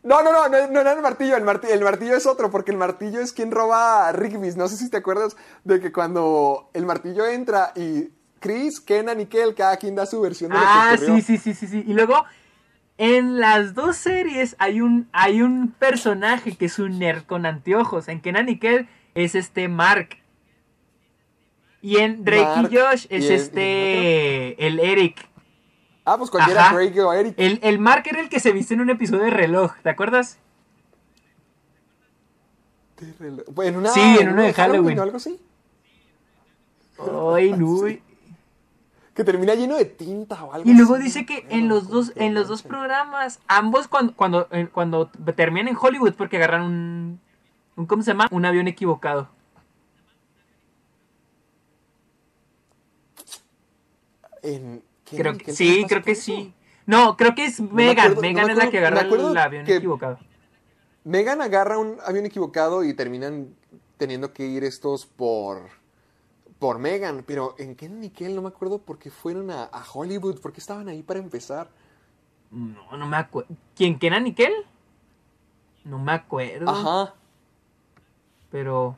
No, no, no, no, no era el martillo. El, marti- el martillo es otro, porque el martillo es quien roba a Rigby's. No sé si te acuerdas de que cuando el martillo entra y Chris, Kenan y Kel, cada quien da su versión de lo Ah, que ocurrió. sí, sí, sí, sí, sí. Y luego, en las dos series hay un, hay un personaje que es un nerd con anteojos. En Kenan y Kel es este Mark. Y en Drake Mark, y Josh es y este, el Eric. Ah, pues cualquiera, Ajá. Drake o Eric. El, el Mark era el que se viste en un episodio de reloj, ¿te acuerdas? En una, Sí, en uno de Halloween. o algo así. Ay, no. Que termina lleno de tinta o algo Y luego así, dice que en los dos, en los dos programas, ambos cuando, cuando, cuando terminan en Hollywood porque agarran un, un ¿cómo se llama? Un avión equivocado. En- ¿qué- Creo que, sí, creo que eso? sí. No, creo que es me Megan. no Megan me es la que agarra el avión equivocado. Megan agarra un avión equivocado y terminan teniendo que ir estos por por Megan, pero en Ken y Kel no me acuerdo por qué fueron a, a Hollywood, porque estaban ahí para empezar. No, no me acuerdo. ¿Quién? ¿Kenan Nickel? No me acuerdo. Ajá. Pero,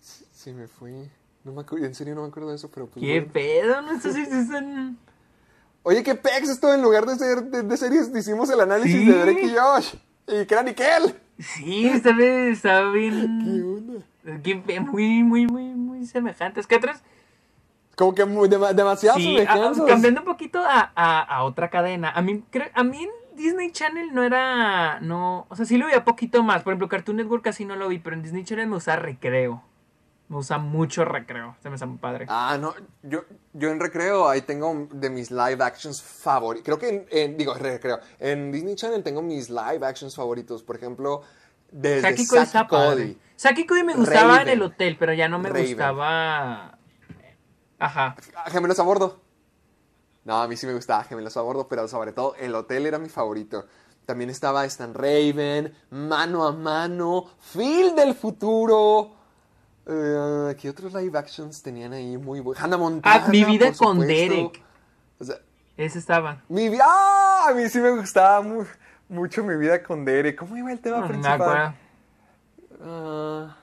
Sí, me fui. No me acuerdo, en serio no me acuerdo de eso, pero pues ¿qué bueno. pedo? No sé si están... Oye, qué pex esto en lugar de ser de, de series hicimos el análisis Sí. de Drake y Josh y Ken y Kel. Sí, está bien, está ¿Qué bien... onda? qué pe- Muy, muy, muy, muy semejantes. ¿Qué otras? Como que muy, dema- demasiadas Sí, a- semejanzas. cambiando un poquito a, a- a otra cadena. A mí, a mí en Disney Channel no era. No, o sea, sí lo veía poquito más. Por ejemplo, Cartoon Network casi no lo vi, pero en Disney Channel me usa recreo. Me usa mucho recreo. Se me hace muy padre. Ah, no, yo, yo en recreo ahí tengo de mis live actions favoritos. Creo que en, en- digo, recreo. En Disney Channel tengo mis live actions favoritos. Por ejemplo, desde Saki Cody Saki Cody. Saki Cody me gustaba en Raven. el hotel, pero ya no me Raven. gustaba. Ajá. Ah, Gemelos a bordo. No, a mí sí me gustaba Gemelos a bordo, pero sobre todo el hotel era mi favorito. También estaba Stan Raven, Mano a Mano, Phil del futuro. Eh, ¿Qué otros live actions tenían ahí muy buenos? Hannah Montana. Ah, Mi vida con. Derek. O sea, Ese estaba. mi vida. ¡Ah! A mí sí me gustaba mu- mucho mi vida con Derek. ¿Cómo iba el tema No principal? Ah,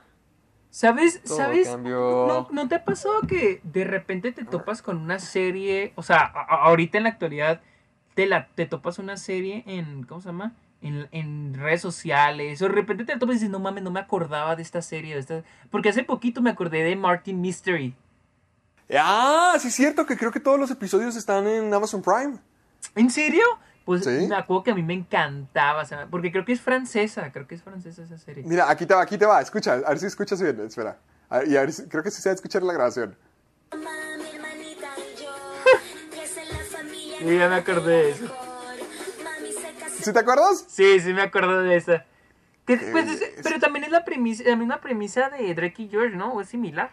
¿Sabes? Todo ¿Sabes? ¿No, ¿No te ha pasado que de repente te topas con una serie? O sea, a- a- ahorita en la actualidad te, la, te topas una serie en. ¿Cómo se llama? En, en redes sociales. O de repente te la topas y dices, no mames, no me acordaba de esta serie. De esta... Porque hace poquito me acordé de Martin Mystery. Ah, sí es cierto que creo que todos los episodios están en Amazon Prime. ¿En serio? Pues Sí. me acuerdo que a mí me encantaba. porque creo que es francesa. Creo que es francesa esa serie. Mira, aquí te va, aquí te va. Escucha, a ver si escuchas bien. Espera. A- y a ver si- creo que sí se va a escuchar la grabación. Yo, ya me acordé de eso. ¿Sí te acuerdas? Sí, sí me acuerdo de esa. Que, Qué pues, es- pero también es la, premisa, la misma premisa de Drake y George, ¿no? O es similar.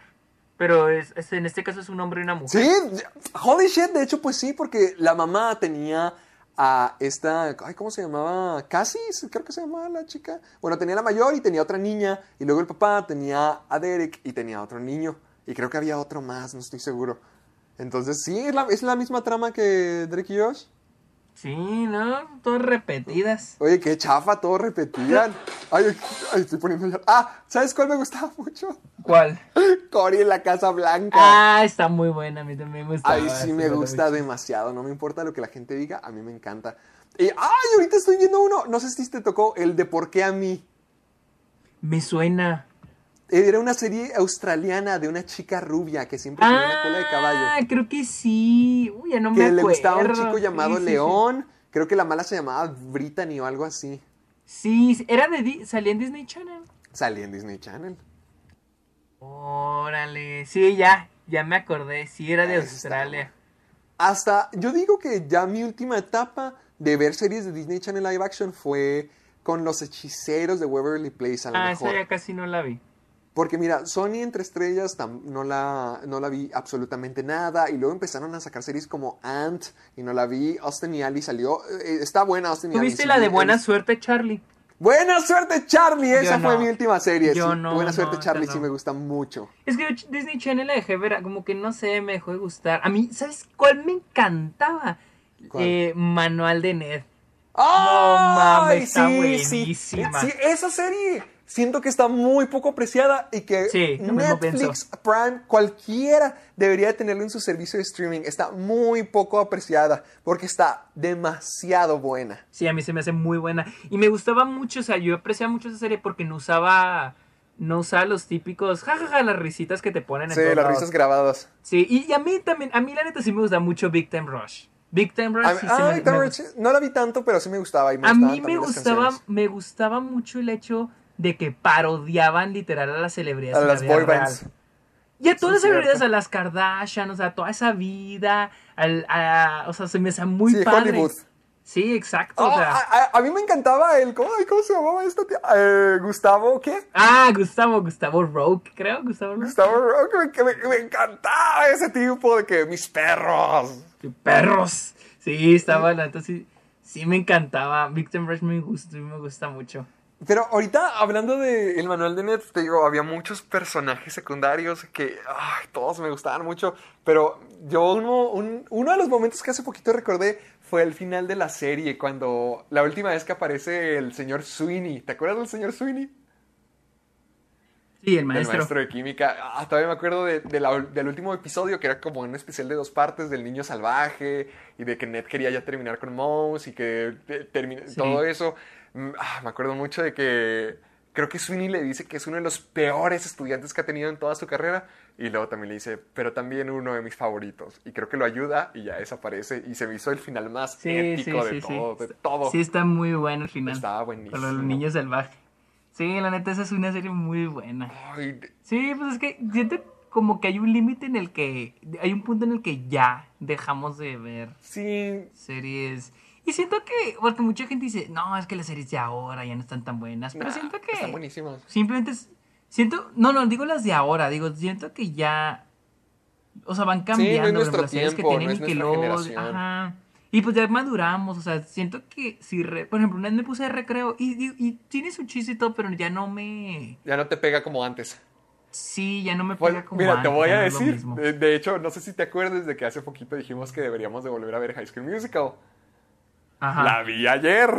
Pero es, es- en este caso es un hombre y una mujer. Sí, holy shit, de hecho, pues sí, porque la mamá tenía a esta, ay, ¿cómo se llamaba? Cassie, creo que se llamaba la chica. Bueno, tenía la mayor y tenía otra niña, y luego el papá tenía a Derek y tenía otro niño, y creo que había otro más, no estoy seguro. Entonces, sí, es la, es la misma trama que Drake y Josh. Sí, ¿no? Todas repetidas. Oye, qué chafa, todo repetían. Ay, ay, ay, estoy poniendo ya. Ah, ¿sabes cuál me gustaba mucho? ¿Cuál? Cory en la Casa Blanca. Ah, está muy buena, a mí también me gusta. Ay, sí me gusta demasiado, no me importa lo que la gente diga, a mí me encanta. Y, ay, ahorita estoy viendo uno, no sé si te tocó, el de ¿Por qué a mí? Me suena. Era una serie australiana de una chica rubia que siempre tenía una cola de Ah, caballo. creo que sí. Uy, ya no me Que acuerdo. le gustaba un chico llamado Sí, sí, sí. León. Creo que la mala se llamaba Brittany o algo así. Sí, era de Di- salía en Disney Channel. Salía en Disney Channel. Órale. Sí, ya, ya me acordé. Sí, era de está Australia. Hasta, yo digo que ya mi última etapa de ver series de Disney Channel live action fue con los hechiceros de Waverly Place a lo Ah, mejor. esa ya casi no la vi. Porque mira, Sony entre estrellas no la, no la vi absolutamente nada. Y luego empezaron a sacar series como Ant y no la vi. Austin y Ali salió. eh, está buena Austin y Ali. ¿Tuviste la de Buena Suerte, Charlie? Buena suerte, Charlie. Esa fue no. mi última serie. Yo sí. no, Buena suerte, no, Charlie. Sí no. me gusta mucho. Es que Disney Channel la dejé ver, como que no sé, me dejó de gustar. A mí, ¿sabes cuál me encantaba? ¿Cuál? Eh, Manual de Ned. ¡Ay, mames, está sí, buenísima. Sí, sí, esa serie siento que está muy poco apreciada y que Sí, Netflix, Prime, cualquiera debería de tenerlo en su servicio de streaming. Está muy poco apreciada porque está demasiado buena. Sí, a mí se me hace muy buena. Y me gustaba mucho, o sea, yo apreciaba mucho esa serie porque no usaba, no usaba los típicos, jajaja, las risitas que te ponen en Sí, las lados. risas grabadas. Sí, y, y a mí también, a mí la neta sí me gusta mucho Big Time Rush. Big Time Rush A, sí ah, se me- Victor me Rich, no la vi tanto, pero sí me gustaba. Y me A mí me gustaba, me gustaba mucho el hecho de que parodiaban literal a las celebridades. A la las vida boy real. bands. Y a todas las celebridades, a las Kardashian, o sea, toda esa vida, al, a- o sea, se me hace muy Sí, padre. Hollywood. Sí, exacto. Oh, o sea. a, a- a mí me encantaba el. ¿Cómo, ¿cómo se llamaba esta tía? Eh, Gustavo, ¿qué? Ah, Gustavo, Gustavo Roque, creo, Gustavo Roque. Gustavo Roque, que me, me encantaba ese tipo de que mis perros. ¡Qué perros! Sí, estaba, la neta, sí, sí me encantaba. Victim Rush me gusta, me gusta mucho. Pero ahorita, hablando del el manual de Net, te digo, había muchos personajes secundarios que ay, todos me gustaban mucho. Pero yo, uno, un- uno de los momentos que hace poquito recordé fue el final de la serie, cuando la última vez que aparece el señor Sweeney. ¿Te acuerdas del señor Sweeney? Sí, el El maestro. maestro de química. Ah, todavía me acuerdo de, de la- del último episodio, que era como un especial de dos partes del niño salvaje y de que Ned quería ya terminar con Mouse y que eh, Sí. todo eso. Mm, ah, me acuerdo mucho de que creo que Sweeney le dice que es uno de los peores estudiantes que ha tenido en toda su carrera y luego también le dice, pero también uno de mis favoritos. Y creo que lo ayuda y ya desaparece y se me hizo el final más Sí, épico sí, de sí, todo, sí. de todo. Sí, está muy bueno el final. Estaba Con los buenísimo. niños salvajes. Sí, la neta, esa es una serie muy buena. Ay, Sí, pues es que siento como que hay un límite en el que. Hay un punto en el que ya dejamos de ver sí, series. Y siento que. Porque mucha gente dice, no, es que las series de ahora ya no están tan buenas. Pero nah, siento que. están buenísimas. Simplemente Siento. No, no, digo las de ahora. Digo, siento que ya. O sea, van no cambiando. nuestro las tiempo, que no tienen es nuestra Nickelodeon, generación. Ajá. Y pues ya maduramos. O sea, siento que si. re- por ejemplo, una vez me puse de recreo. Y, y, y tiene su chiste y todo, pero ya no me. Ya no te pega como antes. Sí, ya no me pega como mira, te voy a no decir, de hecho, no sé si te acuerdas de que hace poquito dijimos que deberíamos de volver a ver High School Musical. Ajá. La vi ayer.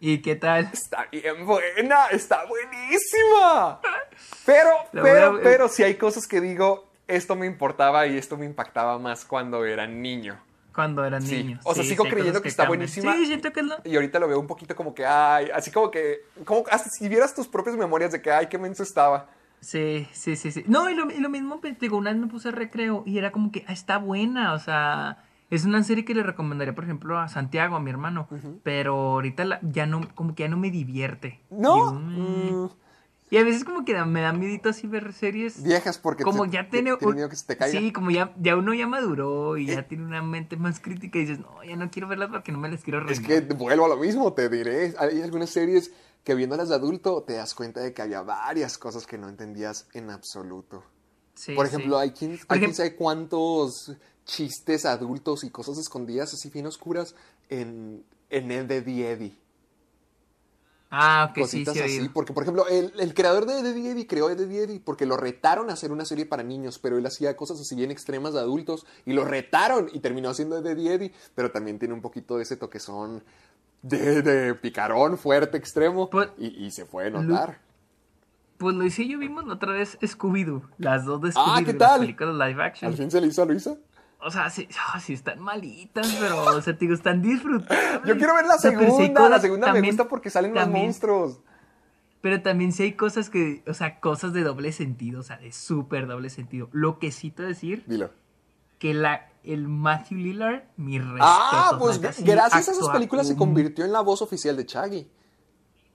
¿Y qué tal? Está bien buena, está buenísima. Pero, La pero, pero si hay cosas que digo, esto me importaba y esto me impactaba más cuando era niño. Cuando eran Sí. niños. O sea, Sí, sigo creyendo que está buenísima. Sí, siento que lo... Y ahorita lo veo un poquito como que, ay, así como que, como hasta si vieras tus propias memorias de que, ay, qué menso estaba. Sí, sí, sí, sí. No, y lo, y lo mismo, pues, digo, una vez me puse recreo y era como que, ah, está buena, o sea, es una serie que le recomendaría, por ejemplo, a Santiago, a mi hermano, pero ahorita la- ya no, como que ya no me divierte. No, "Mm". mm, Y a veces como que da- me da miedito así ver series. viejas porque como te- ya te- tiene, miedo que se te caiga. Sí, como ya, ya uno ya maduró y ya tiene una mente más crítica y dices, no, ya no quiero verlas porque no me las quiero Es arruinar. que vuelvo a lo mismo, te diré. Hay algunas series que viéndolas de adulto te das cuenta de que había varias cosas que no entendías en absoluto. Sí, Por sí. ejemplo, hay quien, hay quien sabe cuántos chistes adultos y cosas escondidas así bien oscuras en, en Eddie Eddie. Ah, ok, Cositas sí, así. Porque, por ejemplo, el, el creador de Eddie Eddie creó Eddie Eddie porque lo retaron a hacer una serie para niños, pero él hacía cosas así bien extremas de adultos y lo retaron y terminó haciendo Eddie Eddie, pero también tiene un poquito de ese toquezón de, de picarón fuerte, extremo Pues- y, y se fue a notar. Pues Luis y yo vimos la otra vez Scooby-Doo, las dos de Ah, Scooby-Doo, ¿qué las tal? películas live action. ¿Al fin se le hizo a Luisa? O sea, sí, ah, sí están malitas, pero, o sea, te digo, están disfrutables. Yo quiero ver la O sea, segunda, la segunda me gusta porque salen los monstruos. Pero también sí hay cosas que, o sea, cosas de doble sentido, o sea, de súper doble sentido. Lo que sí te decir, Dilo. que la, el Matthew Lillard, mi respeto. Ah, pues gracias a esas películas se convirtió en la voz oficial de Chaggy.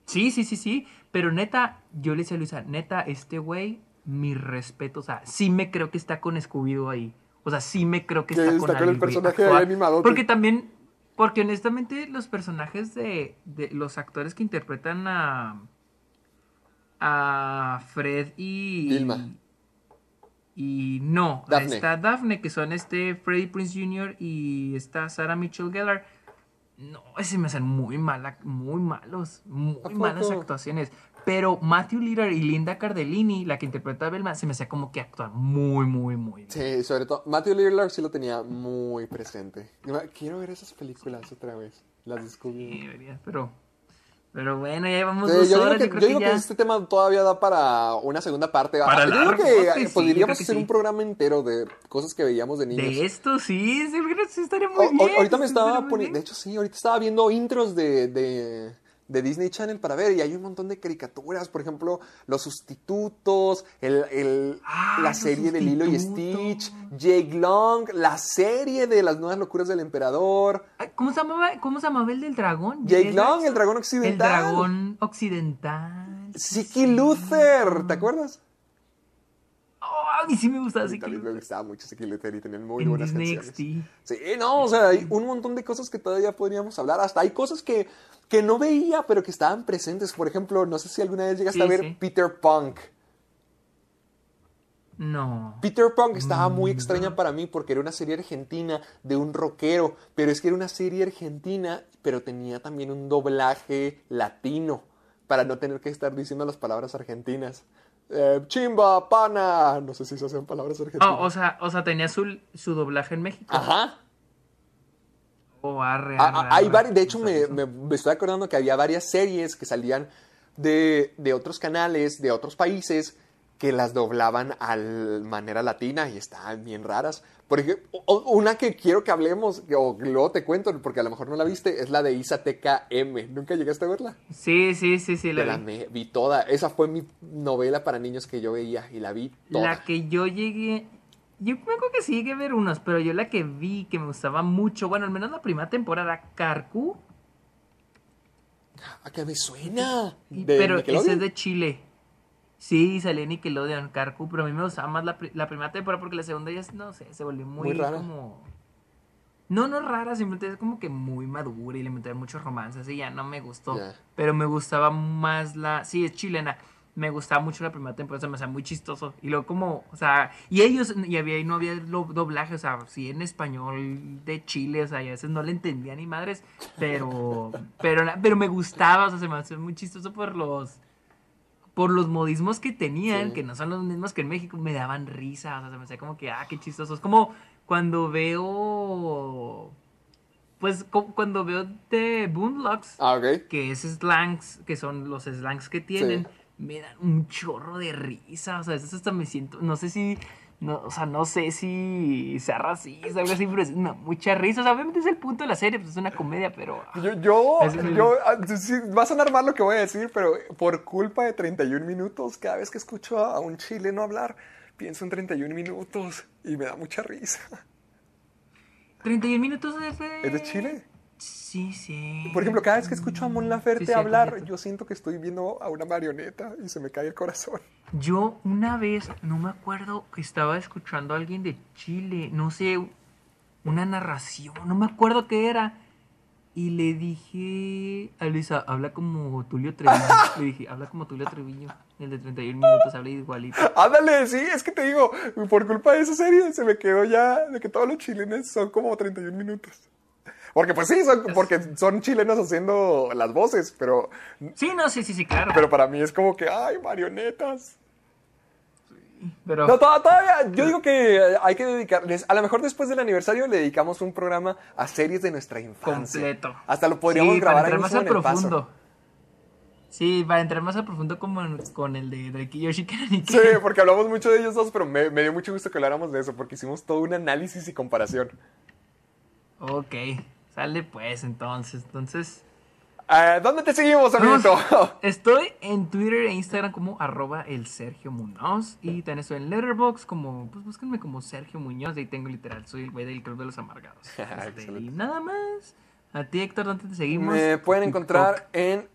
Sí, sí, sí, sí. Pero neta, yo le decía a Luisa, neta, este güey, mi respeto. O sea, sí me creo que está con Scooby-Doo ahí. O sea, sí me creo que está, está con con el personaje. Porque también, porque honestamente los personajes de, de los actores que interpretan a a Fred y Vilma. y no, Daphne. está Daphne que son este Freddie Prince Jr. y está Sarah Mitchell Gellar. No, ese me hacen muy mala, muy malos, muy ¿A malas actuaciones. Pero Matthew Lillard y Linda Cardellini, la que interpreta a Velma, se me hacía como que actúan muy, muy, muy bien. Sí, sobre todo. Matthew Lillard sí lo tenía muy presente. Quiero ver esas películas otra vez. Las Sí, descubrí. debería, pero, pero bueno, ya llevamos Sí, dos yo digo horas. que, yo creo yo que digo que ya. este tema todavía da para una segunda parte. Para yo digo largo, que sí, podríamos creo que hacer sí. un programa entero de cosas que veíamos de niños. De esto sí, sí, creo sí estaría muy O- bien. ahorita me sí estaba poniendo, de hecho sí, ahorita estaba viendo intros de, de, de Disney Channel para ver y hay un montón de caricaturas, por ejemplo, Los Sustitutos, el, el- Ah, la serie de Lilo y. Stitch, Jake Long, la serie de Las Nuevas Locuras del Emperador, ¿Cómo se llamaba, cómo se llamaba el del dragón? Jake ¿Es Long, el dragón El occidental, dragón occidental. Siki Luther, ¿te acuerdas? Oh, a mí sí me gustaba así también me gustaba mucho Siki Luther y tenían muy en buenas Disney canciones. Sí, no, o sea, hay un montón de cosas que todavía podríamos hablar. Hasta hay cosas que, que no veía, pero que estaban presentes. Por ejemplo, no sé si alguna vez llegaste Sí, a ver sí. Peter Punk. No. Peter Punk estaba muy Mm, extraña para mí porque era una serie argentina de un rockero, pero es que era una serie argentina, pero tenía también un doblaje latino para no tener que estar diciendo las palabras argentinas. Eh, chimba, pana, no sé si se hacen palabras argentinas. Oh, o sea, o sea, tenía su, su doblaje en México. Ajá. Oh, arre, arre, ah, hay de hecho, me, me- me estoy acordando que había varias series que salían de, de otros canales, de otros países, que las doblaban a manera latina y estaban bien raras. Por ejemplo, o- una que quiero que hablemos, o luego te cuento, porque a lo mejor no la viste, es la de Isateca M. ¿Nunca llegaste a verla? Sí, sí, sí, sí, la la vi. me- vi toda. Esa fue mi novela para niños que yo veía y la vi toda. La que yo llegué. Yo me acuerdo que sí a ver unos, pero yo la que vi que me gustaba mucho, bueno, al menos la primera temporada, Carcu, ¿A qué me suena? y- ¿De pero ese es de Chile. Sí, salía en Nickelodeon, Carcu, pero a mí me gustaba más la, la primera temporada porque la segunda ya, no sé, se volvió muy, Muy rara. como... No, no rara, simplemente es como que muy madura y le metieron muchos romances y ya no me gustó. Pero me gustaba más la... Sí, es chilena. Me gustaba mucho la primera temporada, se me hacía muy chistoso. Y luego como, o sea, y ellos, y había, y no había doblaje, o sea, sí en español de Chile, o sea, y a veces no le entendía ni madres, pero, pero, pero me gustaba, o sea, se me hacía muy chistoso por los, por los modismos que tenían, Sí. que no son los mismos que en México, me daban risa, o sea, se me hacía como que, ah, qué chistoso. Es como cuando veo, pues, cuando veo de Boondocks, Ah, ok. que es slangs, que son los slangs que tienen, me dan un chorro de risa. O sea, eso hasta me siento, no sé si, no, o sea, no sé si sea racista, algo así, pero es una, mucha risa. O sea, obviamente es el punto de la serie, pues es una comedia, pero... Yo, yo, yo ah, va a sonar mal lo que voy a decir, pero por culpa de 31 minutos, cada vez que escucho a un chileno hablar, pienso en 31 minutos y me da mucha risa. 31 minutos es de... ¿Es de Chile? Sí, sí. Por ejemplo, cada vez que escucho a Mon Laferte Sí, cierto, hablar, cierto. yo siento que estoy viendo a una marioneta y se me cae el corazón. Yo una vez, no me acuerdo, que estaba escuchando a alguien de Chile, no sé, una narración, no me acuerdo qué era. Y le dije a Luisa, habla como Tulio Treviño. le dije, habla como Tulio Treviño. El de 31 minutos, habla igualito. Ándale, sí, es que te digo, por culpa de esa serie se me quedó ya de que todos los chilenos son como 31 minutos. Porque pues sí, son, porque son chilenos haciendo las voces, pero, Sí, no, sí, sí, sí, claro. pero para mí es como que, ay, marionetas. Pero, No, to- todavía, yo digo que hay que dedicarles, a lo mejor después del aniversario le dedicamos un programa a series de nuestra infancia. completo. Hasta lo podríamos Sí, grabar para entrar más al en el paso. profundo. Sí, para entrar más al profundo como en- con el de Drake y Yoshi. Sí, porque hablamos mucho de ellos dos, pero me, me dio mucho gusto que habláramos de eso, porque hicimos todo un análisis y comparación. Ok, sale pues entonces. Entonces, Eh, ¿Dónde te seguimos, amiguito? Estoy en Twitter e Instagram como arroba el Sergio Muñoz. Y también estoy en Letterboxd como, pues búsquenme como Sergio Muñoz. Ahí tengo literal, soy el güey del Club de los Amargados. Este, y nada más. A ti, Héctor, ¿dónde te seguimos? Me pueden TikTok. encontrar en.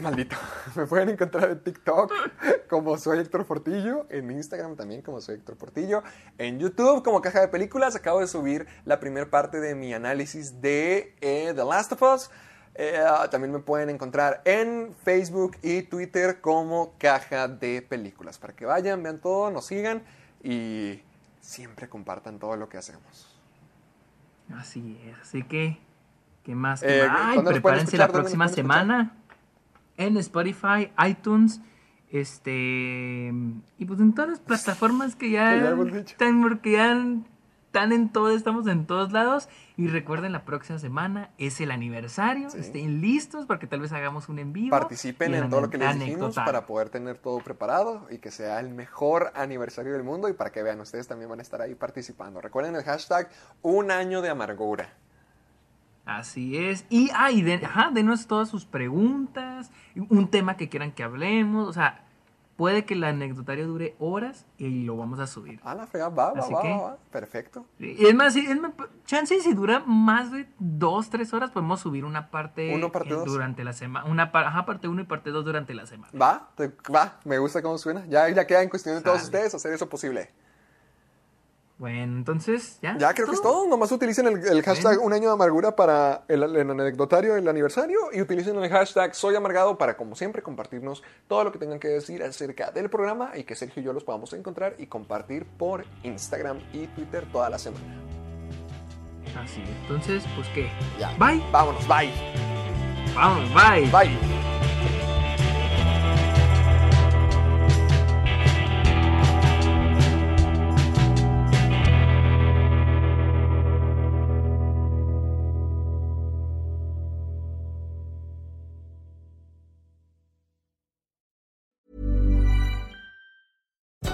Maldito. Me pueden encontrar en TikTok como soy Héctor Portillo. En Instagram también como soy Héctor Portillo. En YouTube como Caja de Películas. Acabo de subir la primera parte de mi análisis de eh, The Last of Us. Eh, también me pueden encontrar en Facebook y Twitter como Caja de Películas. Para que vayan, vean todo, nos sigan y siempre compartan todo lo que hacemos. Así es, así que, ¿qué más? ¿Qué Eh, más? Ay, ¿dónde nos pueden prepárense la ¿Dónde nos próxima semana en Spotify, iTunes, este, y pues en todas las plataformas que ya, Que están, porque ya están en todo, estamos en todos lados. Y recuerden, la próxima semana es el aniversario, estén listos porque tal vez hagamos un en vivo. Participen en todo lo que les dijimos para poder tener todo preparado y que sea el mejor aniversario del mundo y para que vean, ustedes también van a estar ahí participando. Recuerden el hashtag un año de amargura. Así es. Y, ah, y ajá, denos todas sus preguntas, un tema que quieran que hablemos. O sea, puede que el anecdotario dure horas y lo vamos a subir. Ah, la fea, va, va, Así va, que- va, va. Perfecto. Y es más, es más, chance si dura más de dos, tres horas, podemos subir una parte Uno, parte dos. durante la semana. Una par- ajá, parte uno y parte dos durante la semana. Va, te- va, me gusta cómo suena. Ya, ya queda en cuestión de todos ustedes hacer eso posible. Bueno, entonces, ya. Ya creo que es todo. Nomás utilicen el, el hashtag un año de amargura para el, el anecdotario del aniversario y utilicen el hashtag soy amargado para, como siempre, compartirnos todo lo que tengan que decir acerca del programa y que Sergio y yo los podamos encontrar y compartir por Instagram y Twitter toda la semana. Así es. Entonces, pues qué. Ya. Bye. Vámonos, bye. Vamos, bye. Bye.